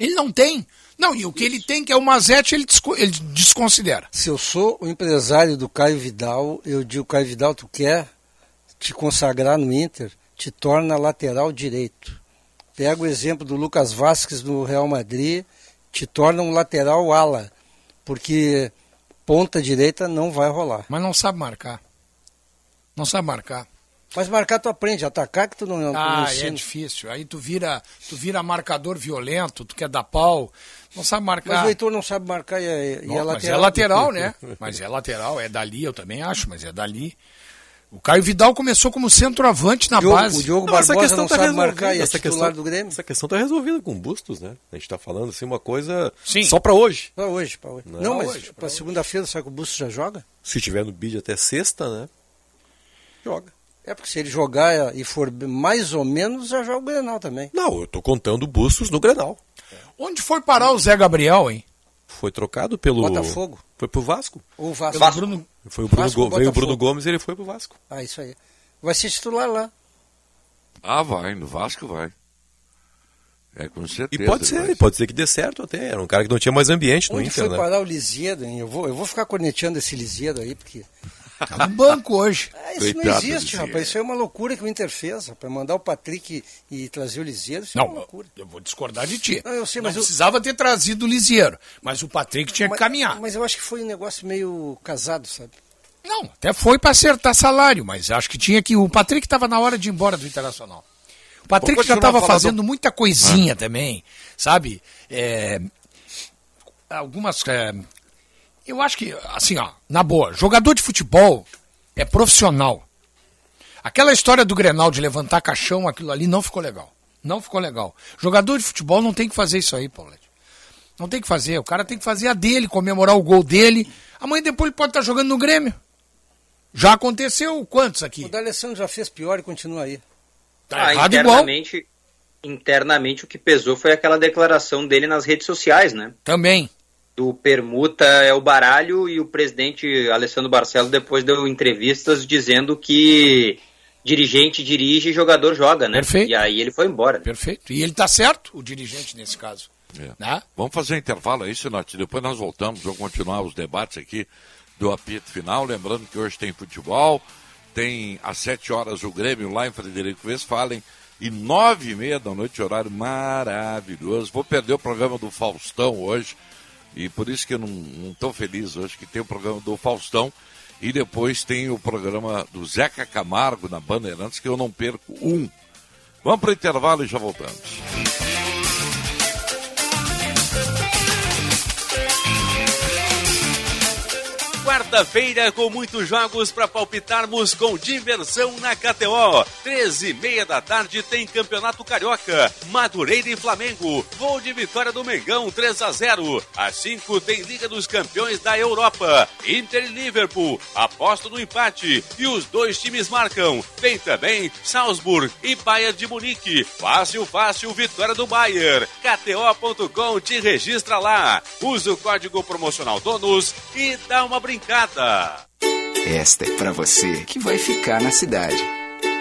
ele não tem. Não, e o que ele tem, que é o Mazete, ele, desco- ele desconsidera. Se eu sou o empresário do Caio Vidal, eu digo, Caio Vidal, tu quer te consagrar no Inter, te torna lateral direito. Pega o exemplo do Lucas Vasquez no Real Madrid, te torna um lateral ala, porque ponta direita não vai rolar. Mas não sabe marcar. Não sabe marcar. Mas marcar tu aprende, atacar que tu não, Ah, é difícil. Aí tu vira, tu vira marcador violento, tu quer dar pau, não sabe marcar. Mas o Heitor não sabe marcar e é, e Não, é mas lateral. é lateral, né? Mas é lateral, é dali, eu também acho, mas é dali. O Caio Vidal começou como centroavante na Diogo- base. o Diogo Não, essa questão não tá sabe marcar e é essa questão, do Grêmio. Essa questão está resolvida com Bustos, né? A gente está falando assim uma coisa Sim. só para hoje. Para hoje, para hoje. Não, Não, pra mas para segunda-feira, será que o Busto já joga? Se tiver no bid até sexta, né? Joga. É porque se ele jogar e for mais ou menos, já joga o Grenal também. Não, eu tô contando Bustos no Grenal. Onde foi parar o Zé Gabriel, hein? Foi trocado pelo Botafogo. Foi pro Vasco. O Vasco. Pelo Bruno- Foi o Bruno Vasco Go- veio o? Bruno Gomes e ele foi pro Vasco. Ah, isso aí. Vai ser titular lá. Ah, vai, no Vasco vai. É, com E certeza. pode ele ser, vai. pode ser que dê certo até. Era um cara que não tinha mais ambiente no Onde Inter, foi né? parar o Lisieiro, hein? Eu vou, eu vou ficar corneteando esse Lisieiro aí, porque... Tá no banco hoje. Ah, isso não Coitado existe, do Lisieiro. rapaz. Isso é uma loucura que o Inter fez, rapaz. Mandar o Patrick e, e trazer o Lisieiro, isso é uma Não, loucura. eu vou discordar de ti. Não, eu sei, Não mas eu- precisava ter trazido o Lisieiro, mas o Patrick tinha que Mas- caminhar. Mas eu acho que foi um negócio meio casado, sabe? Não, até foi para acertar salário, mas acho que tinha que. O Patrick estava na hora de ir embora do Internacional. O Patrick já estava fazendo muita coisinha também, sabe? É, algumas. é, eu acho que, assim, ó, na boa, jogador de futebol é profissional. Aquela história do Grenal de levantar caixão, aquilo ali não ficou legal. Não ficou legal. Jogador de futebol não tem que fazer isso aí, Paulete. Não tem que fazer. O cara tem que fazer a dele, comemorar o gol dele. Amanhã depois ele pode estar jogando no Grêmio. Já aconteceu quantos aqui? O D'Alessandro já fez pior e continua aí. Tá Ah, errado igual. internamente, internamente o que pesou foi aquela declaração dele nas redes sociais, né? Também. Do permuta é o baralho e o presidente Alessandro Barcelo depois deu entrevistas dizendo que dirigente dirige e jogador joga, né? Perfeito. E aí ele foi embora. né? Perfeito. E ele tá certo, o dirigente nesse caso. É. Né? Vamos fazer um intervalo aí, Sinote. Depois nós voltamos, vamos continuar os debates aqui do apito final. Lembrando que hoje tem futebol, tem às sete horas o Grêmio lá em Frederico Westphalen e nove e meia da noite, horário maravilhoso. Vou perder o programa do Faustão hoje e por isso que eu não estou feliz hoje que tem o programa do Faustão e depois tem o programa do Zeca Camargo na Bandeirantes que eu não perco um. Vamos para o intervalo e já voltamos. Quarta-feira com muitos jogos para palpitarmos com diversão na KTO. 13 e meia da tarde tem Campeonato Carioca, Madureira e Flamengo. Gol de vitória do Mengão 3 a 0. Às 5 tem Liga dos Campeões da Europa. Inter e Liverpool. Aposto no empate e os dois times marcam. Tem também Salzburg e Bayern de Munique. Fácil, fácil, vitória do Bayern. KTO.com te registra lá. Usa o código promocional DONUS e dá uma brincada. Esta é pra você que vai ficar na cidade.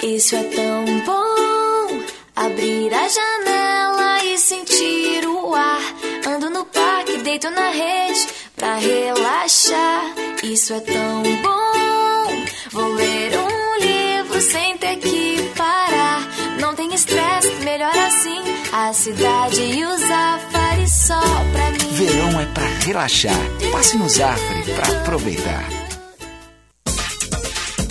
Isso é tão bom. Abrir a janela e sentir o ar. Ando no parque, deito na rede pra relaxar. Isso é tão bom. Vou ler um livro sem ter que parar. Não tem estresse, melhor assim. A cidade e o Zafari só pra mim. Verão é pra relaxar. Passe no Zafari pra aproveitar.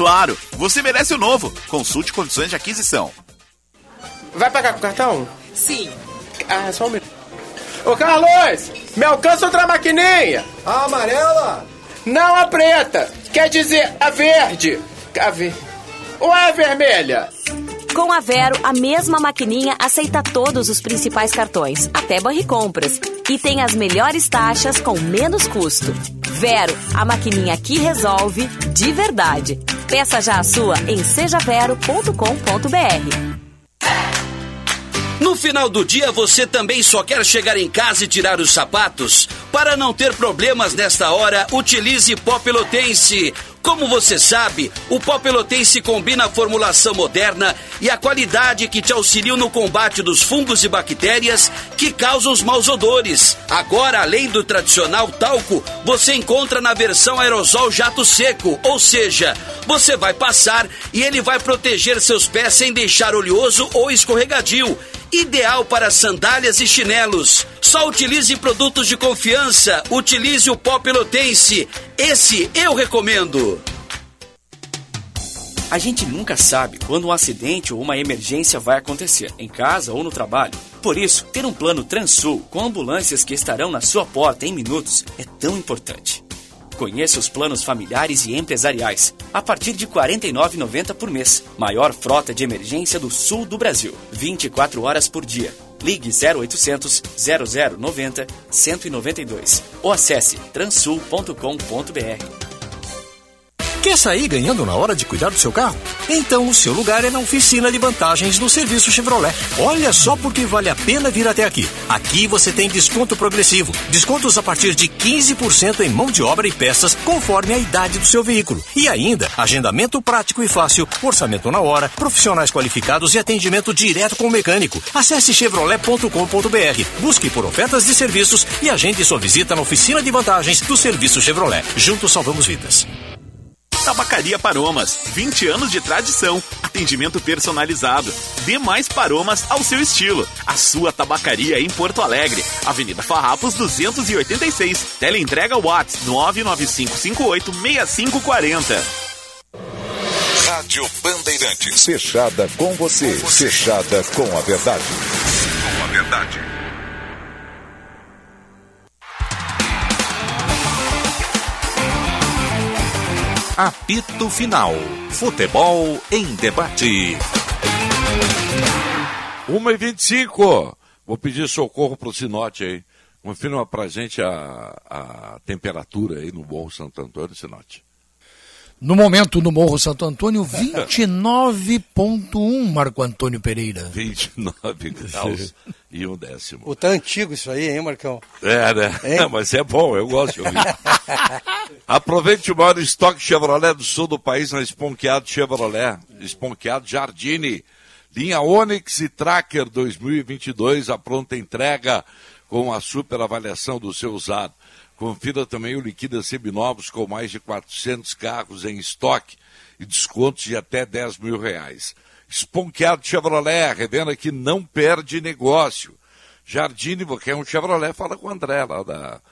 Claro, você merece o novo. Consulte condições de aquisição. Vai pagar com cartão? Sim. Ah, só um minuto. Ô Carlos, me alcança outra maquininha. A amarela? Não a preta. Quer dizer, a verde. A ver... Ou a vermelha? Com a Vero, a mesma maquininha aceita todos os principais cartões, até Banricompras. E tem as melhores taxas com menos custo. Vero, a maquininha que resolve de verdade. Peça já a sua em sejavero.com.br. No final do dia, você também só quer chegar em casa e tirar os sapatos? Para não ter problemas nesta hora, utilize pó pelotense. Como você sabe, o pó pelotense combina a formulação moderna e a qualidade que te auxiliam no combate dos fungos e bactérias que causam os maus odores. Agora, além do tradicional talco, você encontra na versão aerosol jato seco, ou seja, você vai passar e ele vai proteger seus pés sem deixar oleoso ou escorregadio ideal para sandálias e chinelos. Só utilize produtos de confiança. Utilize o pó pelotense. Esse eu recomendo. A gente nunca sabe quando um acidente ou uma emergência vai acontecer, em casa ou no trabalho. Por isso, ter um plano Transul com ambulâncias que estarão na sua porta em minutos é tão importante. Conheça os planos familiares e empresariais, a partir de R$ 49,90 por mês. Maior frota de emergência do sul do Brasil. 24 horas por dia. Ligue 0800 0090 192 ou acesse transul.com.br. Quer sair ganhando na hora de cuidar do seu carro? Então o seu lugar é na oficina de vantagens do serviço Chevrolet. Olha só porque vale a pena vir até aqui. Aqui você tem desconto progressivo. Descontos a partir de 15% em mão de obra e peças, conforme a idade do seu veículo. E ainda, agendamento prático e fácil, orçamento na hora, profissionais qualificados e atendimento direto com o mecânico. Acesse chevrolet.com.br, busque por ofertas de serviços e agende sua visita na oficina de vantagens do serviço Chevrolet. Juntos salvamos vidas. Tabacaria Paromas, 20 anos de tradição, atendimento personalizado. Dê mais paromas ao seu estilo. A sua tabacaria em Porto Alegre, Avenida Farrapos 286. Teleentrega Watts 995586540. Rádio Bandeirantes. Fechada com você. Fechada com a verdade. Com a verdade. Apito Final. Futebol em debate. 1 e 25 Vou pedir socorro pro Sinote aí. Confirma pra gente a, a temperatura aí no Morro Santo Antônio, Sinote. No momento, no Morro Santo Antônio, 29,1, Marco Antônio Pereira. 29 graus e um décimo. O tá antigo isso aí, hein, Marcão? É, né? Hein? Mas é bom, eu gosto de ouvir. Aproveite o maior estoque Chevrolet do sul do país na Esponqueado Chevrolet, Esponqueado Jardine. Linha Onix e Tracker 2022, a pronta entrega com a super avaliação do seu usado. Confira também o Liquida Seminovos com mais de 400 carros em estoque e descontos de até 10 mil reais. Esponqueado Chevrolet, revenda que não perde negócio. Jardine, quer um Chevrolet, fala com o André lá da,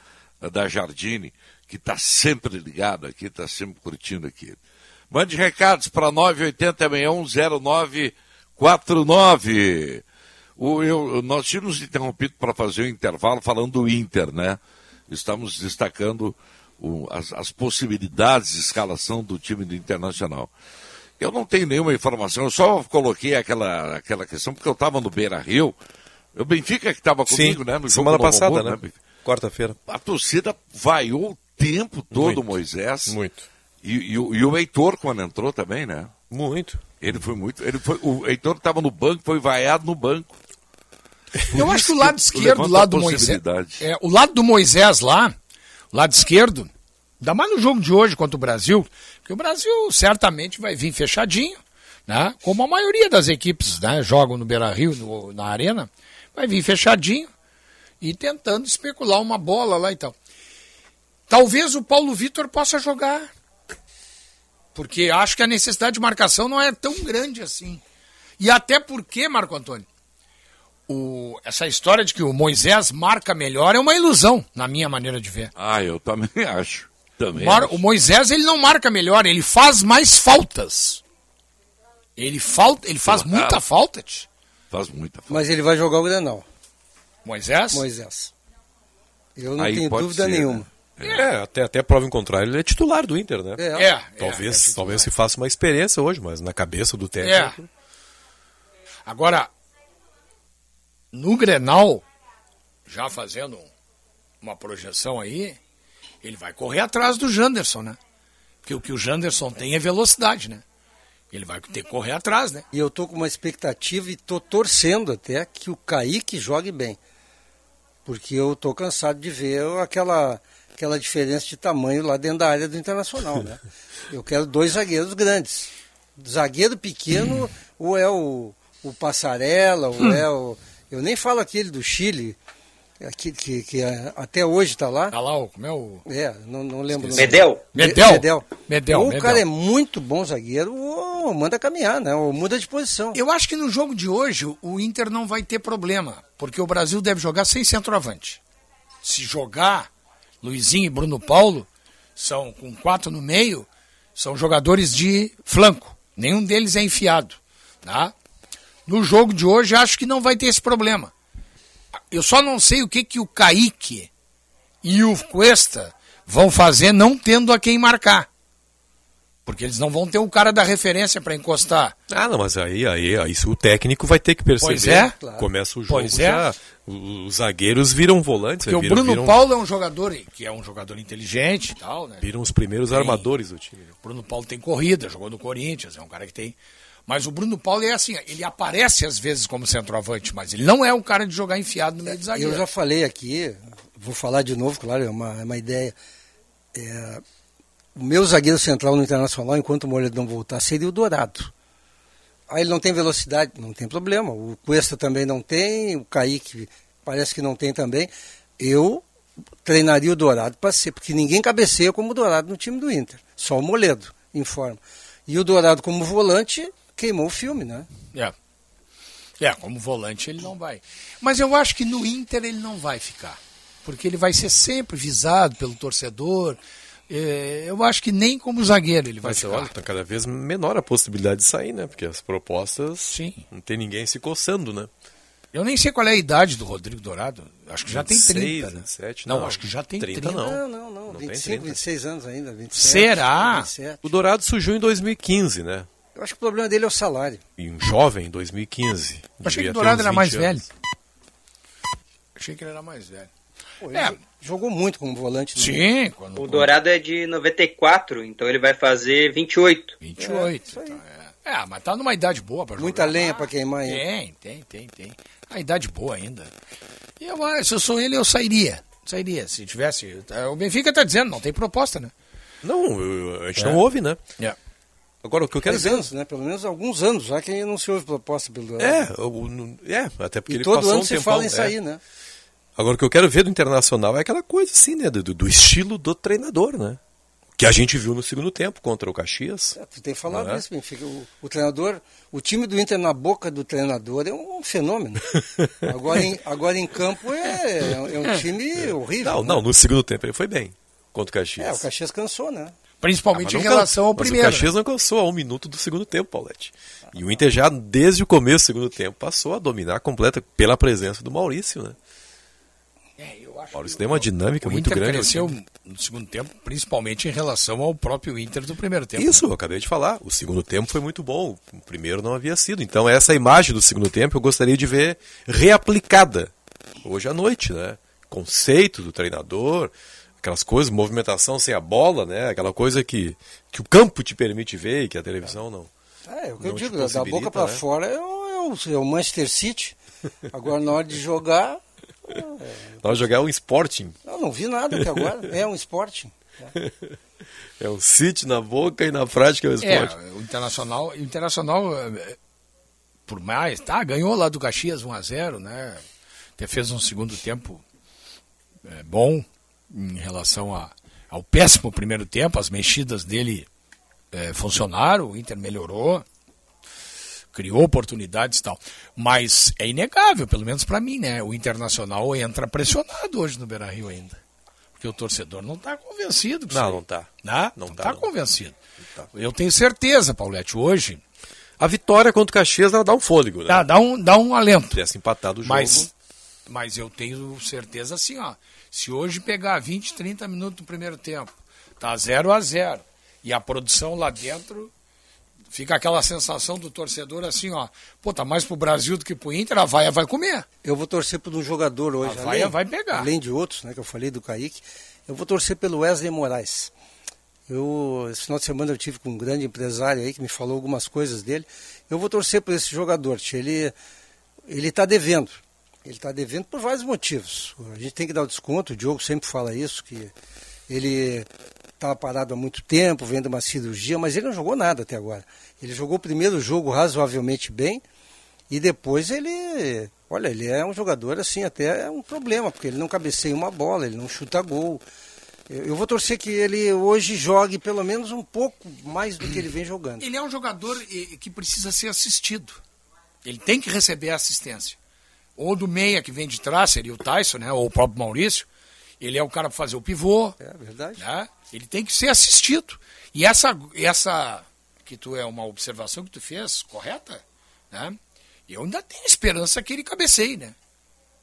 da Jardine, que está sempre ligado aqui, está sempre curtindo aqui. Mande recados para 980610949. O, eu, nós tínhamos interrompido para fazer o um intervalo falando do Inter, né? Estamos destacando o, as, as, possibilidades de escalação do time do Internacional. Eu não tenho nenhuma informação, eu só coloquei aquela, aquela questão porque eu estava no Beira Rio. O Benfica que estava comigo, Sim, né? No semana passada, Novo, né? Quarta-feira. A torcida vaiou o tempo todo Muito, Moisés. Muito. E, e, o- e o Heitor, quando entrou também, né? Muito. Ele foi muito. Ele foi, o Heitor estava no banco, foi vaiado no banco. Eu acho que o lado eu esquerdo, o lado do Moisés. É, o lado do Moisés lá, o lado esquerdo, ainda mais no jogo de hoje contra o Brasil, porque o Brasil certamente vai vir fechadinho, né? Como a maioria das equipes né, jogam no Beira Rio, no- na arena, vai vir fechadinho e tentando especular uma bola lá e tal. Talvez o Paulo Vitor possa jogar. Porque acho que a necessidade de marcação não é tão grande assim. E até porque, Marco Antônio, o- essa história de que o Moisés marca melhor é uma ilusão, na minha maneira de ver. Ah, eu também acho. Também Mar- acho. o Moisés ele não marca melhor, ele faz mais faltas. Ele, falta, ele faz muita falta, tch. Faz muita falta. Mas ele vai jogar o Grenal. Moisés? Moisés. Eu não Aí tenho dúvida ser, nenhuma. É, até, até prova em contrário, ele é titular do Inter, né? É. É, Talvez, é, é talvez se faça uma experiência hoje, mas na cabeça do É. técnico. Agora, no Grenal, já fazendo uma projeção aí, ele vai correr atrás do Janderson, né? Porque o que o Janderson tem é velocidade, né? Ele vai ter que correr atrás, né? E eu tô com uma expectativa e tô torcendo até que o Kaique jogue bem. Porque eu tô cansado de ver aquela, aquela diferença de tamanho lá dentro da área do Internacional, né? Eu quero dois zagueiros grandes. Zagueiro pequeno, ou é o, o Passarela, ou é o... Eu nem falo aquele do Chile, aquele que, que é- até hoje está lá. Tá lá, o- como é o... É, não, não lembro. Medel. Medel. Medel. Medel, Ou o Medel. cara é muito bom zagueiro, ou manda caminhar, né? Ou muda de posição. Eu acho que no jogo de hoje o Inter não vai ter problema, porque o Brasil deve jogar sem centroavante. Se jogar Luizinho e Bruno Paulo, são com quatro no meio, são jogadores de flanco. Nenhum deles é enfiado. Tá? No jogo de hoje, acho que não vai ter esse problema. Eu só não sei o que, que o Kaique e o Cuesta vão fazer não tendo a quem marcar. Porque eles não vão ter o cara da referência para encostar. Ah, não, mas aí, aí, aí o técnico vai ter que perceber. Pois é. Começa o jogo Pois é. já. Os zagueiros viram volantes. Porque o viram, Bruno viram, Paulo é um jogador que é um jogador inteligente e tal, né? viram os primeiros Tem. armadores do time. O Bruno Paulo tem corrida, jogou no Corinthians, é um cara que tem. Mas o Bruno Paulo é assim, ele aparece às vezes como centroavante, mas ele não é um cara de jogar enfiado no meio de zagueiro. Eu já falei aqui, vou falar de novo, claro, é uma, é uma ideia. É, o meu zagueiro central no Internacional, enquanto o Moledo não voltar, seria o Dourado. Aí ele não tem velocidade, não tem problema. O Cuesta também não tem, o Kaique parece que não tem também. Eu treinaria o Dourado para ser, porque ninguém cabeceia como o Dourado no time do Inter. Só o Moledo, informa. E o Dourado como volante queimou o filme, né? É. É, como volante ele não vai. Mas eu acho que no Inter ele não vai ficar. Porque ele vai ser sempre visado pelo torcedor. É, eu acho que nem como zagueiro ele vai Mas ficar. olha, tá cada vez menor a possibilidade de sair, né? Porque as propostas. Sim. Não tem ninguém se coçando, né? Eu nem sei qual é a idade do Rodrigo Dourado. Acho que já tem 26, 30, né? 27, não, não. acho que já tem 30. 30 não. Não, não, não. Não tem 25, 30. 26 anos ainda. 27, Será? 27. O Dourado surgiu em 2015, né? Eu acho que o problema dele é o salário. E um jovem em 2015. Eu achei que o Dourado era mais 20 velho. anos. Achei que ele era mais velho. Pô, ele É. Jogou muito como volante. né? Sim, quando, O Dourado é de 94, então ele vai fazer 28. 28. então, é. É, mas tá numa idade boa para Muita lenha para queimar ainda. Tem, tem, tem, tem. A idade boa ainda. E eu, se eu sou ele, eu sairia. Sairia. Se tivesse. O Benfica tá dizendo, não tem proposta, né? Não, a gente É. não ouve, né? É. Agora, o que eu quero dizer. anos, né? Pelo menos alguns anos já que não se houve proposta pelo. É, é, até porque E ele todo passou ano um se tempão, fala em é. sair, né? Agora, o que eu quero ver do Internacional é aquela coisa assim, né? Do, do estilo do treinador, né? Que a gente viu no segundo tempo contra o Caxias. É, tu tem falado Não é? isso, Benfica. O, o treinador, o time do Inter na boca do treinador é um fenômeno. agora, em, agora em campo é, é um time horrível. Não, né? não, no segundo tempo ele foi bem contra o Caxias. É, o Caxias cansou, né? Principalmente Ah, em relação can- ao mas primeiro. O Caxias não cansou a um minuto do segundo tempo, Paulette. E o Inter já, desde o começo do segundo tempo, passou a dominar completa pela presença do Maurício, né? O Maurício deu uma dinâmica O muito Inter grande. cresceu time. no segundo tempo, principalmente em relação ao próprio Inter do primeiro tempo. Isso, eu acabei de falar. O segundo tempo foi muito bom. O primeiro não havia sido. Então, essa imagem do segundo tempo eu gostaria de ver reaplicada hoje à noite, né? Conceito do treinador, aquelas coisas, movimentação sem a bola, né? Aquela coisa que, que o campo te permite ver e que a televisão não. É, é o que eu digo, da boca para né? fora é o, é o- é o Manchester City. Agora, na hora de jogar, Nós jogar um Sporting. eu não vi nada até agora. É um Sporting. É um City na boca e na prática é o Sporting. É, o Internacional, o Internacional por mais, tá, ganhou lá do Caxias 1 a 0, né? Até fez um segundo tempo eh, bom em relação a, ao péssimo primeiro tempo, as mexidas dele eh, funcionaram, o Inter melhorou, criou oportunidades e tal. Mas é inegável, pelo menos para mim, né? O Internacional entra pressionado hoje no Beira-Rio ainda. Porque o torcedor não está convencido. com isso Não, aí. não tá. Né? Não Não tá, está não. convencido. Eu tenho certeza, Paulette, hoje. A vitória contra o Caxias ela dá um fôlego, né? Dá, dá, um, dá um alento. Tivesse empatado o jogo. Mas, mas eu tenho certeza assim, ó. Se hoje pegar 20, 30 minutos do primeiro tempo, tá 0 a 0 e a produção lá dentro fica aquela sensação do torcedor assim, ó. Pô, tá mais pro Brasil do que pro Inter, a vaia vai comer. Eu vou torcer por um jogador hoje. A vaia vai pegar. Além de outros, né, que eu falei do Kaique, eu vou torcer pelo Wesley Moraes. Eu, esse final de semana eu tive com um grande empresário aí que me falou algumas coisas dele. Eu vou torcer por esse jogador. tia. Ele ele está devendo. Ele está devendo por vários motivos. A gente tem que dar o desconto. O Diogo sempre fala isso que ele estava parado há muito tempo, vendo uma cirurgia, mas ele não jogou nada até agora. Ele jogou o primeiro jogo razoavelmente bem e depois ele, olha, ele é um jogador assim até é um problema porque ele não cabeceia uma bola, ele não chuta gol. Eu, vou torcer que ele hoje jogue pelo menos um pouco mais do que ele vem jogando. Ele é um jogador que precisa ser assistido. Ele tem que receber assistência. Ou do meia que vem de trás, seria o Tyson, né? ou o próprio Maurício. Ele é o cara para fazer o pivô. É verdade. Né? Ele tem que ser assistido. E essa, essa que tu é uma observação que tu fez, correta, né? Eu ainda tenho esperança que ele cabeceie, né?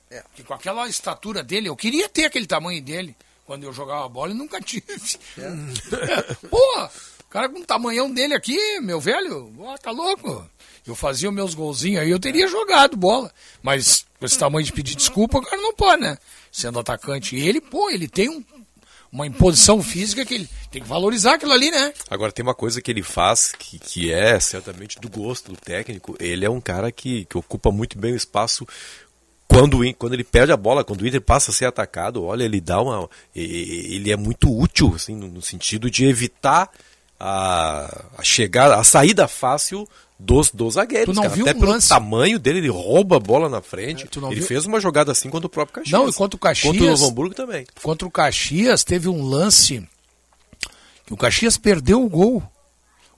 É. Que com aquela estatura dele, eu queria ter aquele tamanho dele quando eu jogava bola e nunca tive. Pô, o cara com o tamanhão dele aqui, meu velho, ó, tá louco. Eu fazia meus golzinhos aí, eu teria jogado bola. Mas com esse tamanho de pedir desculpa, o cara não pode, né? Sendo atacante. E ele, pô, ele tem um- uma imposição física que ele tem que valorizar aquilo ali, né? Agora tem uma coisa que ele faz que, que é certamente do gosto do técnico. Ele é um cara que, que ocupa muito bem o espaço quando, quando ele perde a bola, quando o Inter passa a ser atacado. Olha, ele dá uma. Ele é muito útil, assim, no, sentido de evitar a, a a saída fácil dos, dos zagueiros. Tu não cara. viu Até um pelo lance? tamanho dele, ele rouba a bola na frente. não ele viu? fez uma jogada assim contra o próprio Caxias. Não, e contra o Caxias. Contra o Novo Hamburgo também. Contra o Caxias teve um lance que o Caxias perdeu o gol.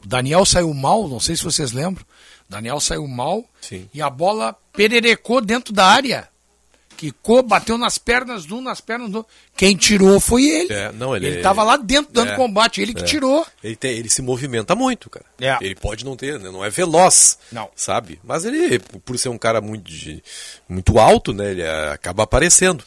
O Daniel saiu mal, não sei se vocês lembram. O Daniel saiu mal Sim. e a bola pererecou dentro da área. Quicou, bateu nas pernas de um, nas pernas do outro. Quem tirou foi ele. É, não, ele Ele estava lá dentro dando é, combate, ele que é. tirou. Ele, tem- ele se movimenta muito, cara. É. Ele pode não ter, né, não é veloz. Não. Sabe? Mas ele, por ser um cara muito, muito alto, né? Ele é, acaba aparecendo.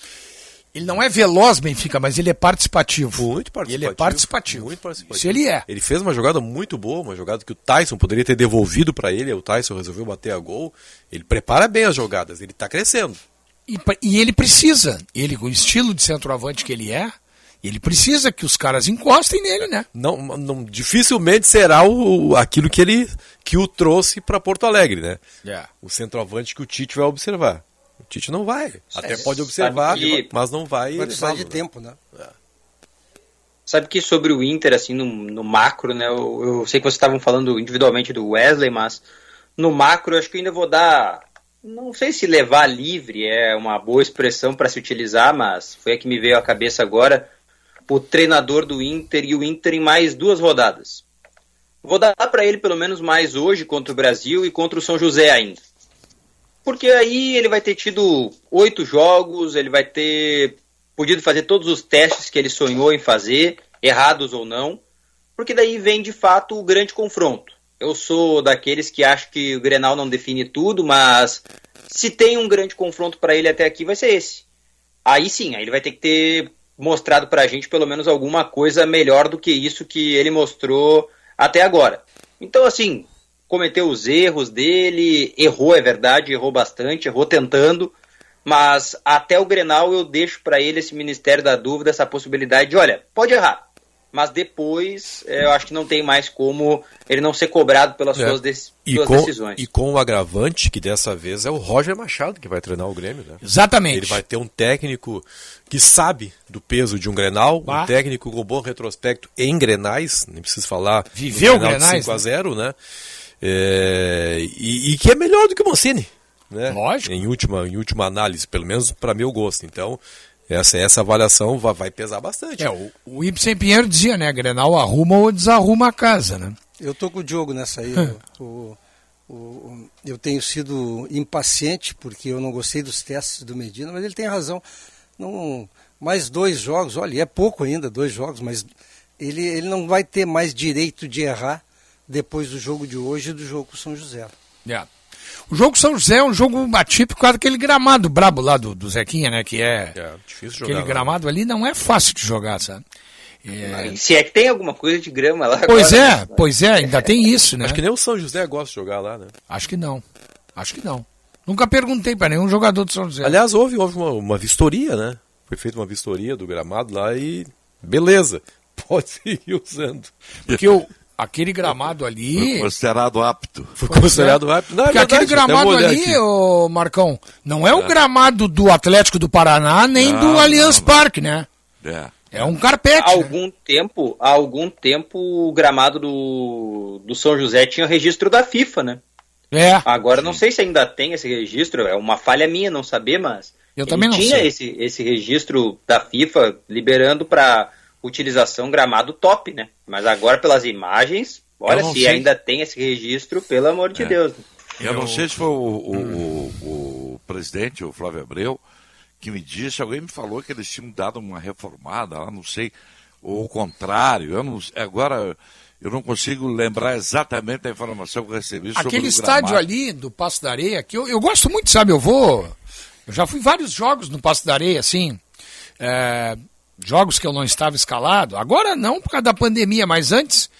Ele não é veloz, Benfica, mas ele é participativo. Muito participativo. Ele é participativo. Muito participativo. Isso ele é. Ele fez uma jogada muito boa, uma jogada que o Tyson poderia ter devolvido para ele. O Tyson resolveu bater a gol. Ele prepara bem as jogadas. Ele tá crescendo. E, e ele precisa, ele com o estilo de centroavante que ele é, ele precisa que os caras encostem nele, né? Não, não dificilmente será o, aquilo que ele que o trouxe para Porto Alegre, né? É. O centroavante que o Tite vai observar. O Tite não vai. Até É, pode observar, que- mas não vai. Vai precisar de levá-lo, né? tempo, né? Sabe que sobre o Inter, assim, no, no macro, né? Eu, eu sei que vocês estavam falando individualmente do Wesley, mas no macro eu acho que eu ainda vou dar não sei se levar livre é uma boa expressão para se utilizar, mas foi a que me veio à cabeça agora, o treinador do Inter e o Inter em mais duas rodadas. Vou dar para ele pelo menos mais hoje contra o Brasil e contra o São José ainda. Porque aí ele vai ter tido oito jogos, ele vai ter podido fazer todos os testes que ele sonhou em fazer, errados ou não, porque daí vem de fato o grande confronto. Eu sou daqueles que acham que o Grenal não define tudo, mas se tem um grande confronto para ele até aqui, vai ser esse. Aí sim, aí ele vai ter que ter mostrado para a gente pelo menos alguma coisa melhor do que isso que ele mostrou até agora. Então, assim, cometeu os erros dele, errou, é verdade, errou bastante, errou tentando, mas até o Grenal eu deixo para ele esse Ministério da Dúvida, essa possibilidade de, olha, pode errar, mas depois é, eu acho que não tem mais como ele não ser cobrado pelas É. suas, dec- E suas com, decisões. e com o agravante que dessa vez é o Roger Machado que vai treinar o Grêmio, né? Exatamente. Ele vai ter um técnico que sabe do peso de um Grenal, Bah. um técnico com bom retrospecto em Grenais, nem preciso falar. Viveu Grenal de Grenais, 5 a 0 né? É, e, e que é melhor do que o Mancini, né? Lógico. Em última, em última análise, pelo menos para meu gosto. Então, essa, essa avaliação vai, vai pesar bastante. É, o, o Ibsen Pinheiro dizia, né? Grenal arruma ou desarruma a casa, né? Eu tô com o Diogo nessa aí. o, o- o- eu tenho sido impaciente porque eu não gostei dos testes do Medina, mas ele tem razão. Não, mais dois jogos, olha, é pouco ainda, dois jogos, mas ele, ele não vai ter mais direito de errar depois do jogo de hoje e do jogo com o São José. É. O jogo São José é um jogo atípico por causa daquele gramado brabo lá do, do Zequinha, né? Que é. difícil aquele jogar lá. gramado ali não é fácil de jogar, sabe? É, Se é que tem alguma coisa de grama lá Pois agora, é, né? pois é, ainda tem isso, né? Acho que nem o São José gosta de jogar lá, né? Acho que não. Acho que não. Nunca perguntei para nenhum jogador do São José. Aliás, houve, houve uma, uma vistoria, né? Foi feita uma vistoria do gramado lá e beleza, pode seguir usando. Porque o, aquele gramado ali. Foi considerado apto. Foi considerado é. apto. Não, é Porque aquele verdade, gramado ali, ô Marcão, não é o É. gramado do Atlético do Paraná nem Não, do Allianz não. Parque, né? É. É um carpete. Há né? algum tempo, há algum tempo o gramado do, do São José tinha registro da FIFA, né? É. Agora não sei se ainda tem esse registro, é uma falha minha não saber, mas Eu ele também não tinha sei. esse esse registro da FIFA liberando para utilização gramado top, né? Mas agora pelas imagens, olha Eu se sei. ainda tem esse registro, pelo amor de É. Deus. né? Eu não sei se foi o, o- o- o presidente, o Flávio Abreu, que me disse, alguém me falou que eles tinham dado uma reformada lá, não sei, ou o contrário, eu não, agora eu não consigo lembrar exatamente a informação que eu recebi sobre Aquele estádio ali do Passo da Areia, que eu, eu gosto muito, sabe? Eu vou. Eu já fui vários jogos no Passo da Areia, assim. é, jogos que eu não estava escalado. Agora não por causa da pandemia, mas antes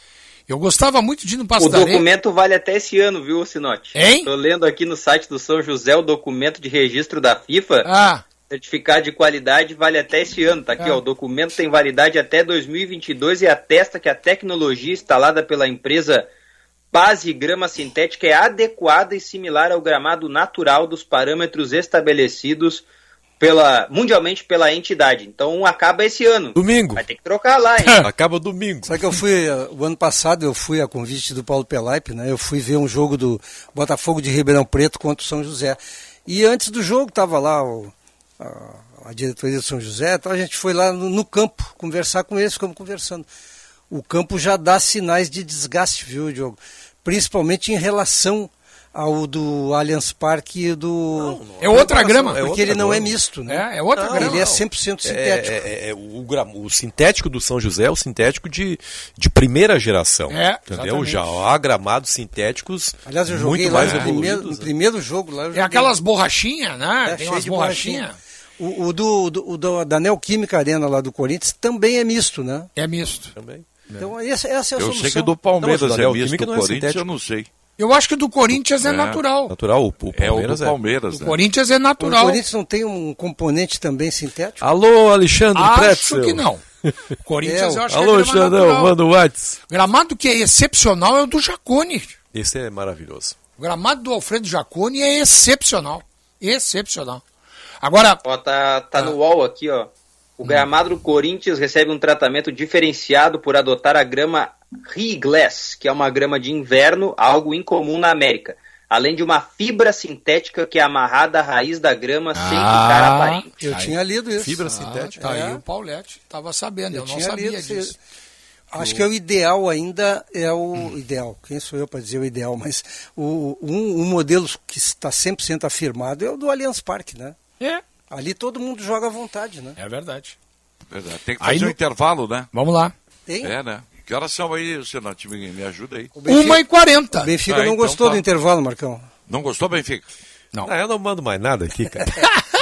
eu gostava muito de ir no Passo O documento vale até esse ano, viu, Sinote? Hein? Tô lendo aqui no site do São José o documento de registro da FIFA. Ah. Certificado de qualidade vale até esse ano, tá aqui, Ah. ó. O documento tem validade até 2022 e atesta que a tecnologia instalada pela empresa Base Grama Sintética é adequada e similar ao gramado natural dos parâmetros estabelecidos pela mundialmente pela entidade. Então acaba esse ano. Domingo. Vai ter que trocar lá, hein? Acaba domingo. Sabe que eu fui, o ano passado eu fui a convite do Paulo Pelaipe, né? Eu fui ver um jogo do Botafogo de Ribeirão Preto contra o São José. E antes do jogo estava lá o- a, a diretoria do São José, então a gente foi lá no, no campo conversar com eles, ficamos conversando. O campo já dá sinais de desgaste, viu, Diogo? Principalmente em relação ao do Allianz Parque e do. É outra grama. Porque É outra ele não é misto, né? É, é outra Não, grama. Ele é não. 100% É, sintético. é, é, o, gra- o sintético do São José é o sintético de, de primeira geração. É, entendeu? exatamente. Já há gramados sintéticos Aliás, eu joguei muito lá mais no primeiro, no primeiro jogo lá. eu É aquelas borrachinhas, né? É, Tem umas borrachinhas. borrachinha. O, o do, do, o do- da Neoquímica Arena lá do Corinthians também é misto, né? É misto. Também. Então essa, essa é a Eu solução. sei que do Palmeiras Não, é misto, do não é Corinthians sintético. eu não sei. Eu acho que o do Corinthians é, É. natural. Natural, o, o É o Palmeiras do é. Palmeiras, O né? Corinthians é O natural. Corinthians não tem um componente também sintético? Alô, Alexandre Acho Pretzel. que não. O Corinthians É, eu acho Alô, que é grama Xandão, manda o Whats. Gramado que é excepcional é o do Jacone. Esse é maravilhoso. O gramado do Alfredo Jacone é excepcional. Excepcional. Agora, Ó, tá, tá Ah. no UOL aqui, ó. O gramado do Corinthians recebe um tratamento diferenciado por adotar a grama Riglass, que é uma grama de inverno, algo incomum na América. além de uma fibra sintética que é amarrada à raiz da grama sem Ah, ficar aparente. Eu tinha lido isso. Fibra Ah, sintética. tá É. aí o Paulette estava sabendo, eu, Eu não tinha sabia lido, disso. Acho que é o ideal ainda, é o ideal. Quem sou eu para dizer o ideal? Mas o, um, um modelo que está 100% afirmado é o do Allianz Parque, né? É. Ali todo mundo joga à vontade, né? É verdade. Verdade. Tem que Aí fazer um no- intervalo, né? Vamos lá. Tem? É, né? Que horas são aí, Senate? Me, me ajuda aí. Benfica- Uma e quarenta. O Benfica Ah, não então gostou tá. do intervalo, Marcão. Não gostou, Benfica? Ah, eu não mando mais nada aqui, cara.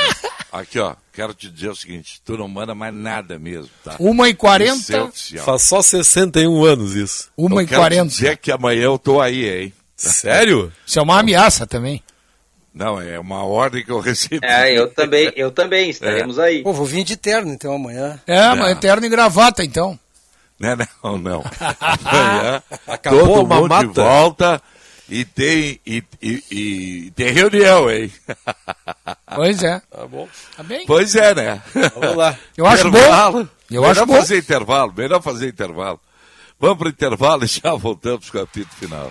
Aqui, ó, quero te dizer o seguinte, tu não manda mais nada mesmo, tá? Uma e quarenta. Isso é oficial. Faz só 61 anos isso. Uma Eu e quero te quarenta. dizer que amanhã eu tô aí, hein? Sério? Isso é uma ameaça também. Não, é uma ordem que eu recebi. É, eu também, eu também, estaremos aí. Pô, vou vir de terno então amanhã. É, mas eterno e gravata, então. Não, não, não. Amanhã Acabou todo a mundo mamata. de volta e tem, e, e- e tem reunião, hein? Pois é. Tá bom. Tá bem? Pois é, né? Vamos lá. Eu acho Intervalo. bom. Eu melhor acho bom. fazer intervalo, melhor fazer intervalo. Vamos para o intervalo e já voltamos com o apito final.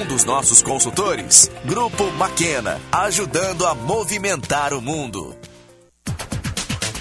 dos nossos consultores. Grupo Maquena, ajudando a movimentar o mundo.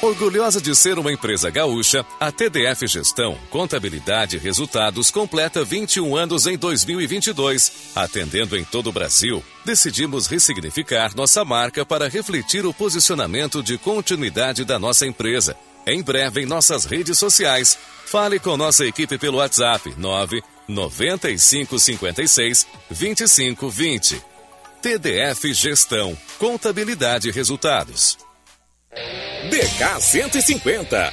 Orgulhosa de ser uma empresa gaúcha, a TDF Gestão, Contabilidade e Resultados completa 21 anos em 2022. Atendendo em todo o Brasil, decidimos ressignificar nossa marca para refletir o posicionamento de continuidade da nossa empresa. Em breve em nossas redes sociais. Fale com nossa equipe pelo WhatsApp 9 9556 2520. TDF Gestão, Contabilidade e Resultados. DK 150,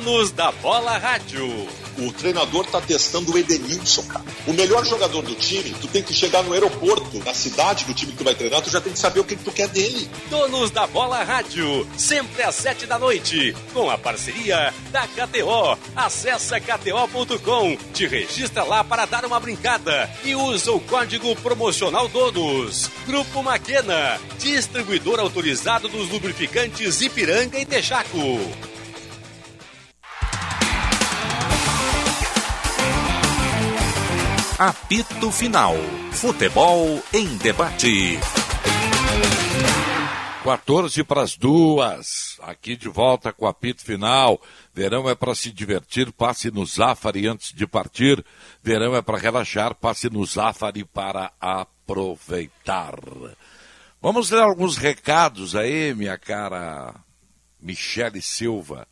Donos da Bola Rádio. O treinador tá testando o Edenilson, cara. O melhor jogador do time, tu tem que chegar no aeroporto, na cidade do time que tu vai treinar, tu já tem que saber o que, tu quer dele. Donos da Bola Rádio, sempre às sete da noite, com a parceria da KTO. Acesse kto.com, te registra lá para dar uma brincada e usa o código promocional Donos. Grupo Maquena, distribuidor autorizado dos lubrificantes Ipiranga e Texaco. Apito Final. Futebol em debate. 14 para as duas. Aqui de volta com o apito final. Verão é para se divertir, passe no Zafari antes de partir. Verão é para relaxar, passe no Zafari para aproveitar. Vamos ler alguns recados aí, minha cara Michele Silva.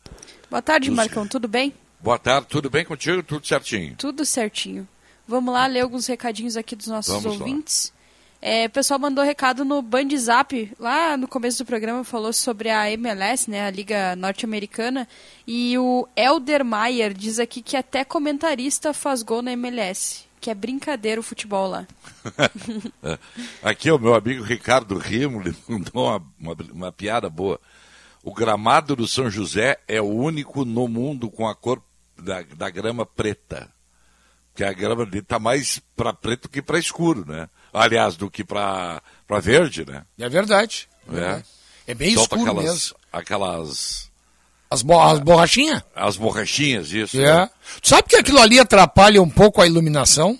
Boa tarde, Dos- Marcão. Tudo bem? Boa tarde, tudo bem contigo? Tudo certinho? Tudo certinho. Vamos lá ler alguns recadinhos aqui dos nossos Vamos ouvintes. É, o pessoal mandou recado no Band Zap, lá no começo do programa, falou sobre a MLS, né, a Liga Norte-Americana, e o Elder Maier diz aqui que até comentarista faz gol na MLS, que é brincadeira o futebol lá. É. Aqui o meu amigo Ricardo Rimo ele mandou uma, uma, uma piada boa. O gramado do São José é o único no mundo com a cor da, da grama preta. Que a grama dele está mais para preto que para escuro, né? Aliás, do que para verde, né? É verdade. É, É bem Solta escuro aquelas, mesmo. Aquelas. As, bo as borrachinhas? As borrachinhas, isso. É. né? Tu sabe que aquilo ali atrapalha um pouco a iluminação?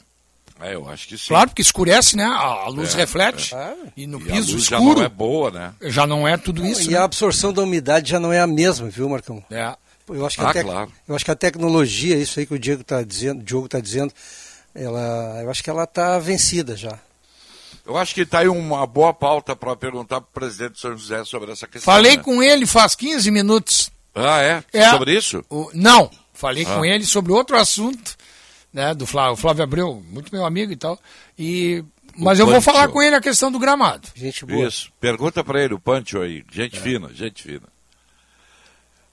É, eu acho que sim. Claro, porque escurece, né? A, a luz É, reflete. é. E no E a piso luz já escuro. não é boa, né? Já não é tudo isso. E né? a absorção da umidade já não é a mesma, viu, Marcão? É. Eu acho que, Ah, a tec- claro. eu acho que a tecnologia, isso aí que o Diego está dizendo, o Diogo está dizendo, ela, eu acho que ela está vencida já. Eu acho que está aí uma boa pauta para perguntar para o presidente de São José sobre essa questão. Falei né? com ele faz 15 minutos. Ah, é? É. Sobre isso? O- não, falei Ah. com ele sobre outro assunto, né, do Flávio, o Flávio Abreu, muito meu amigo e tal. E, mas O eu vou Pancho. falar com ele a questão do gramado. Gente Isso. Pergunta para ele, o Pancho aí. Gente fina, gente fina.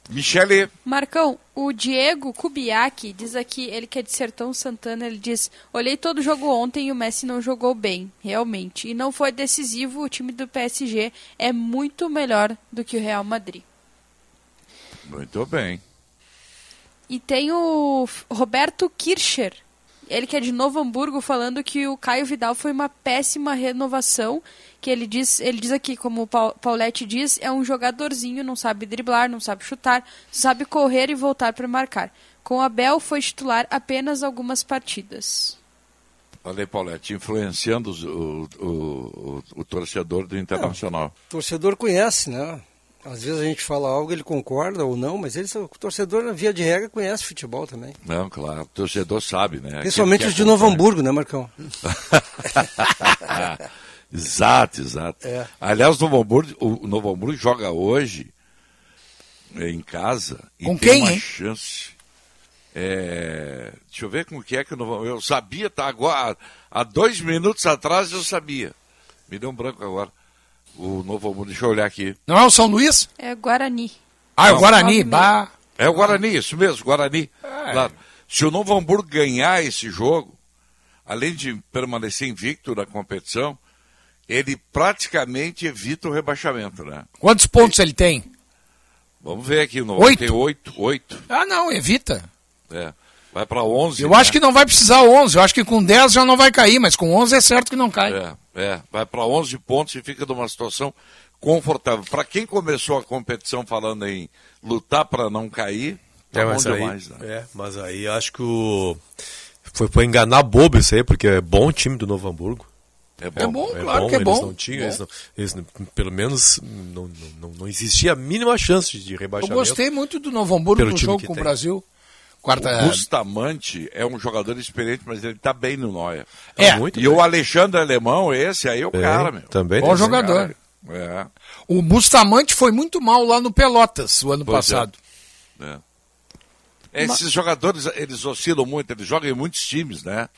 Michele, Marcão, o Diego Kubiak diz aqui, ele que é de Sertão Santana, ele diz: Olhei todo o jogo ontem e o Messi não jogou bem, realmente. E não foi decisivo, o time do PSG é muito melhor do que o Real Madrid. muito bem. E tem o Roberto Kircher, ele que é de Novo Hamburgo, falando que o Caio Vidal foi uma péssima renovação. Que ele diz, ele diz aqui, como o Pau- Paulette diz, é um jogadorzinho, não sabe driblar, não sabe chutar, sabe correr e voltar para marcar. Com o Abel foi titular apenas algumas partidas. Olha aí, Paulette, influenciando o, o, o, o torcedor do Internacional. O torcedor conhece, né? Às vezes a gente fala algo, ele concorda ou não, mas ele, o torcedor, via de regra, conhece futebol também. Não, claro, o torcedor sabe, né? Principalmente os de Novo. Hamburgo, né, Marcão? exato, exato. É. Aliás, o Novo Hamburgo, o Novo Hamburgo joga hoje eh, em casa e Com tem quem, uma hein? chance. É, deixa eu ver com o que é que o Novo Eu sabia, tá agora. Há dois minutos atrás eu sabia. Me deu um branco agora. O Novo Hamburgo, deixa eu olhar aqui. Não é o São Luís? É Guarani. Ah, é o Não. Guarani, bah. É o Guarani, isso mesmo, Guarani. É. Claro. Se o Novo Hamburgo ganhar esse jogo, além de permanecer invicto na competição, ele praticamente evita o rebaixamento, né? Quantos pontos ele tem? Vamos ver aqui, o Novo Oito. tem oito, oito. Ah, não, evita. É. Vai para 11. Eu né? acho que não vai precisar 11. Eu acho que com 10 já não vai cair, mas com 11 é certo que não cai. É, é. vai para 11 pontos e fica numa situação confortável. Para quem começou a competição falando em lutar para não cair, tá É, bom mas aí, demais, né? é, mas aí acho que o. Foi para enganar bobo isso aí, porque é bom o time do Novo Hamburgo. É bom. É bom, claro que é eles bom. Não tinham, Bom. eles não- eles não- pelo menos não, não, não, não existia a mínima chance de Eu rebaixamento. gostei muito do Novo Hamburgo no jogo com o tem. Brasil. Quarta, O Bustamante é um jogador experiente, mas ele tá bem no Noia. É. muito e bem. o Alexandre Alemão, esse aí é o É, cara, meu. também Bom jogador. É. O Bustamante foi muito mal lá no Pelotas o ano Pois é. passado. É. Esses jogadores, eles oscilam muito, eles jogam em muitos times, né?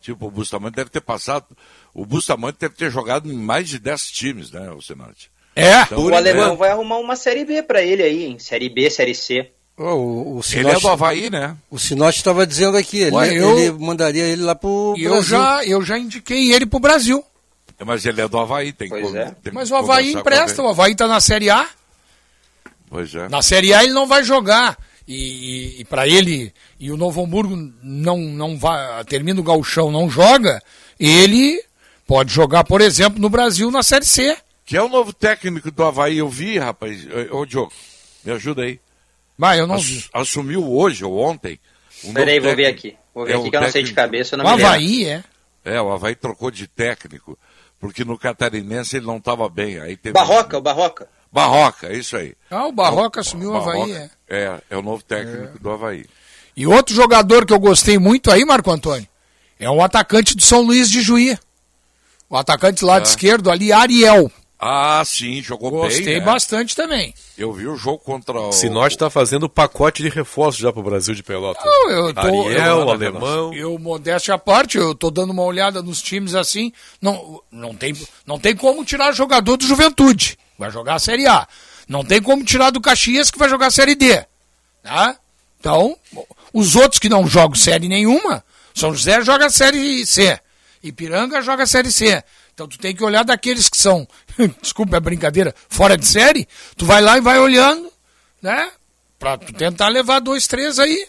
Tipo, o Bustamante deve ter passado. O Bustamante deve ter jogado em mais de 10 times, né, o Senate? É. Então, o alemão é. vai arrumar uma série B pra ele aí, hein? Série B, série C. Oh, o, o Ele é do Havaí, né? O Sinote estava dizendo aqui, ele, Ué, eu- ele mandaria ele lá pro eu Brasil. já, eu já indiquei ele pro Brasil. Mas ele é do Havaí, tem que. é. tem Mas o Havaí empresta, o Havaí tá na Série A. Pois é. Na Série A ele não vai jogar. E, e, e para ele, e o Novo Hamburgo não, não vai, termina o gauchão, não joga, ele pode jogar, por exemplo, no Brasil na Série C. Que é o novo técnico do Havaí, eu vi, rapaz. Ô, Diogo, me ajuda aí. Vai, eu não Ass- Assumiu hoje ou ontem. um Peraí, vou ver técnico. aqui. Vou ver É aqui o que eu não sei de técnico- cabeça, O. Havaí, é. É, o Havaí trocou de técnico, porque no Catarinense ele não estava bem. Aí teve Barroca, o Barroca. Barroca, é isso aí. Ah, o Barroca assumiu o Havaí, Barroca, é. É, o novo técnico do Havaí. E outro jogador que eu gostei muito aí, Marco Antônio, é um atacante do São Luís de Juí. O atacante lá de É. esquerdo ali, Ariel. Ah, sim, jogou Gostei bem. né? bastante também. Eu vi o jogo contra o. Sinote está fazendo pacote de reforço já para o Brasil de Pelotas. Não, eu tô, Ariel, eu, alemão. Eu, modéstia à parte, eu tô dando uma olhada nos times assim. Não, não, tem, não tem como tirar jogador do Juventude. Vai jogar a Série A. Não tem como tirar do Caxias que vai jogar Série D. Tá? Então, os outros que não jogam Série nenhuma, São José joga Série C. Ipiranga joga Série C. Então tu tem que olhar daqueles que são, desculpa a brincadeira, fora de série, tu vai lá e vai olhando, né? Pra tu tentar levar dois, três aí.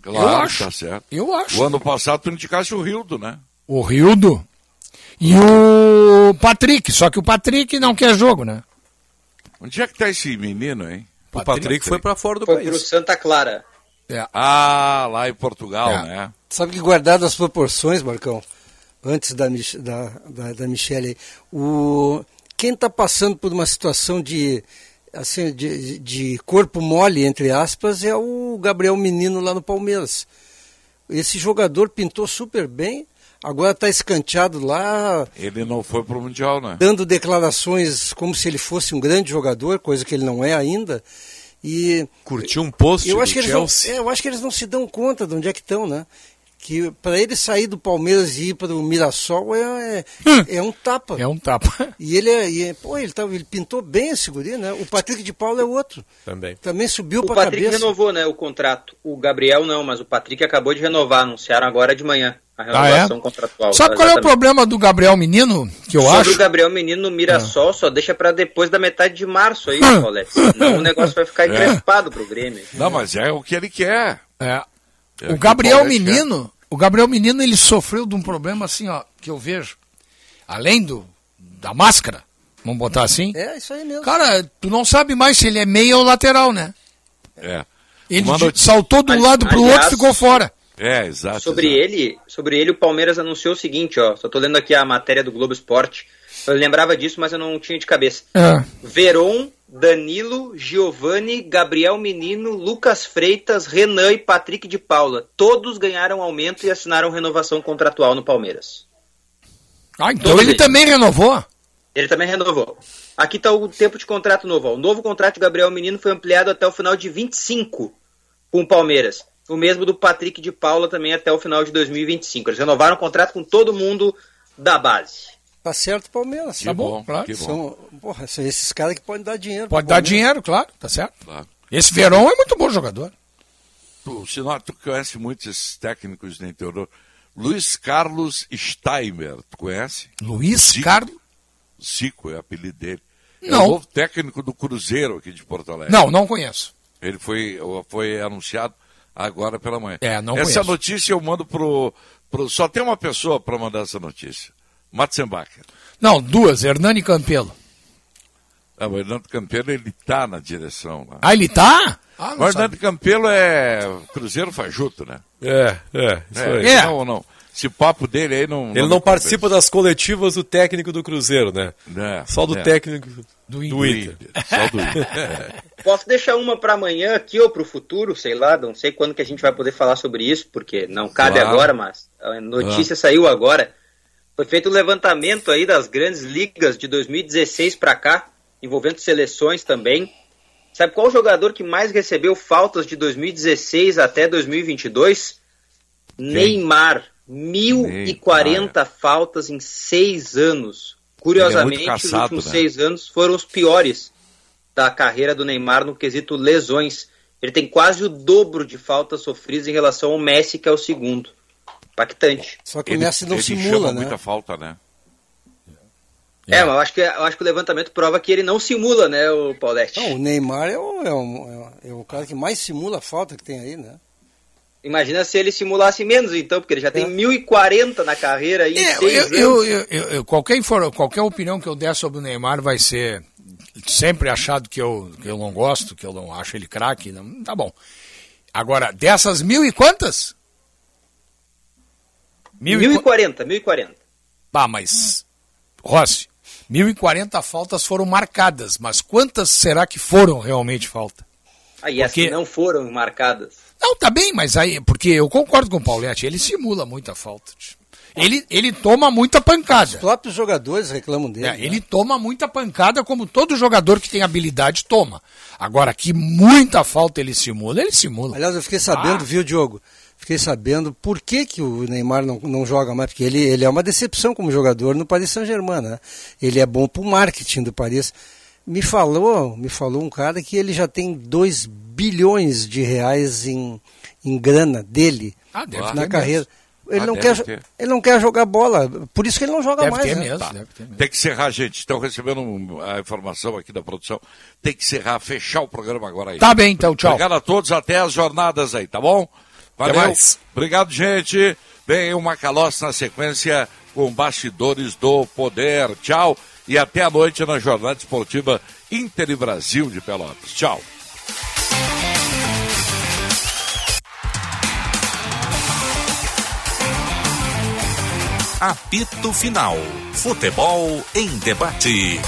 Claro, eu acho. tá certo. Eu acho. O ano passado tu indicasse o Rildo, né? O Rildo e o Patrick, só que o Patrick não quer jogo, né? Onde é que tá esse menino, hein? O Patrick foi para fora do Foi pro país. Santa Clara. Ah, lá em Portugal, É. né? Sabe que guardado as proporções, Marcão, antes da, da, da, da Michele, aí, o, quem está passando por uma situação de, assim, de, de corpo mole, entre aspas, é o Gabriel Menino lá no Palmeiras. Esse jogador pintou super bem, agora está escanteado lá, Ele não foi pro Mundial, né? dando declarações como se ele fosse um grande jogador, coisa que ele não é ainda. E Curtiu um post eu do acho que eles não, Chelsea. é, eu acho que eles não se dão conta de onde é que estão, né? Que para ele sair do Palmeiras e ir para o Mirassol é, é, é um tapa. É um tapa. E ele é, e é- pô, ele, tá, ele pintou bem esse guri, né? O Patrick de Paula é outro. Também. Também subiu O para a Patrick cabeça. renovou, né, o contrato. O Gabriel não, mas o Patrick acabou de renovar, anunciaram agora de manhã a Ah, renovação é? contratual. Sabe qual é o problema do Gabriel Menino, que eu Sobre acho? o Gabriel Menino no Mirassol, só deixa pra depois da metade de março aí, Hum. Paulette. Senão o negócio vai ficar É. encrespado pro Grêmio. Não, mas é o que ele quer. É. É O Gabriel quer. Menino, o Gabriel Menino, ele sofreu de um problema assim, ó, que eu vejo. Além do da máscara, vamos botar assim. É, isso aí mesmo. Cara, tu não sabe mais se ele é meia ou lateral, né? É. Ele saltou de um lado pro aliás, outro e ficou fora. É, exato. Sobre ele, sobre ele, o Palmeiras anunciou o seguinte, ó. Só tô lendo aqui a matéria do Globo Esporte. Eu lembrava disso, mas eu não tinha de cabeça. É. Veron, Danilo, Giovanni, Gabriel Menino, Lucas Freitas, Renan e Patrick de Paula. Todos ganharam aumento e assinaram renovação contratual no Palmeiras. Ah, então Todos ele eles. também renovou. Ele também renovou. Aqui está o tempo de contrato novo. ó. O novo contrato de Gabriel Menino foi ampliado até o final de 25 com o Palmeiras. O mesmo do Patrick de Paula também até o final de 2025. Eles renovaram o contrato com todo mundo da base. Tá certo, Palmeiras. Que tá bom, bom, claro. que bom. São, porra, são esses caras que podem dar dinheiro. Pode dar dinheiro, claro, tá certo. Claro. Esse Verão é muito bom jogador. Tu, senão, tu conhece muitos esses técnicos do interior. Luiz Carlos Steimer, tu conhece? Luiz Zico. Carlos? Zico é o apelido dele. É Não. o novo técnico do Cruzeiro aqui de Porto Alegre. Não, não conheço. Ele foi, foi anunciado agora pela manhã. É, não essa conheço. notícia eu mando pro, pro. Só tem uma pessoa para mandar essa notícia. Matzenbacher. Não, duas, Hernani Campelo. Ah, o Hernando Campelo, ele tá na direção lá. Ah, ele tá? Ah, o não Hernando Campelo é Cruzeiro fajuto, né? É, é, isso aí. É, Não, não. Esse papo dele aí não. Ele não participa das coletivas do técnico do Cruzeiro, né? É, Só do é. técnico do, do Inter. Só do Inter. Posso deixar uma para amanhã aqui ou para o futuro, sei lá, não sei quando que a gente vai poder falar sobre isso, porque não cabe Claro. agora, mas a notícia saiu agora. Foi feito o levantamento aí das grandes ligas de 2016 para cá, envolvendo seleções também. Sabe qual o jogador que mais recebeu faltas de 2016 até 2022? Neymar. 1040 faltas em seis anos. Curiosamente, é caçado, os últimos né? seis anos foram os piores da carreira do Neymar no quesito lesões. Ele tem quase o dobro de faltas sofridas em relação ao Messi, que é o segundo. Impactante. Só que ele, o Messi não ele simula, chama né? muita falta, né? É, mas eu acho, que, eu acho que o levantamento prova que ele não simula, né, o Paulette? Não, o Neymar é o, é, o, é o cara que mais simula a falta que tem aí, né? Imagina se ele simulasse menos, então, porque ele já tem 1040 na carreira aí É, eu, eu, eu, eu- eu- qualquer, qualquer opinião que eu der sobre o Neymar vai ser sempre achado que eu, que eu não gosto, que eu não acho ele craque. não- Tá bom. Agora, dessas mil e quantas? Mil e qua- 1040, 1040. Bah, mas, Rossi, 1040 faltas foram marcadas, mas quantas será que foram realmente falta? Aí as Porque- que não foram marcadas. Não, tá bem, mas aí, porque eu concordo com o Paulette, ele simula muita falta. Ele, ele toma muita pancada. Os próprios jogadores reclamam dele. É, ele toma muita pancada, como todo jogador que tem habilidade toma. Agora, que muita falta ele simula, ele simula. Aliás, eu fiquei sabendo, Ah. viu, Diogo? Fiquei sabendo por que, que o Neymar não, não joga mais, porque ele, ele é uma decepção como jogador no Paris Saint-Germain, né? Ele é bom pro marketing do Paris. Me falou, me falou um cara que ele já tem 2 bilhões de reais em, em grana dele Ah, deve na ter carreira. mesmo. Ele, Ah, não deve quer, ter. ele não quer jogar bola, por isso que ele não joga Deve mais. ter né? mesmo, Tá. deve ter mesmo. Tem que encerrar, gente. Estão recebendo um- a informação aqui da produção. Tem que encerrar, fechar o programa agora aí. Tá bem, então, tchau. Obrigado a todos, até as jornadas aí, tá bom? Valeu. mais. Obrigado, gente. Vem uma Calós na sequência com bastidores do poder. Tchau. E até a noite na jornada esportiva Inter e Brasil de Pelotas. Tchau. Apito Final. Futebol em debate.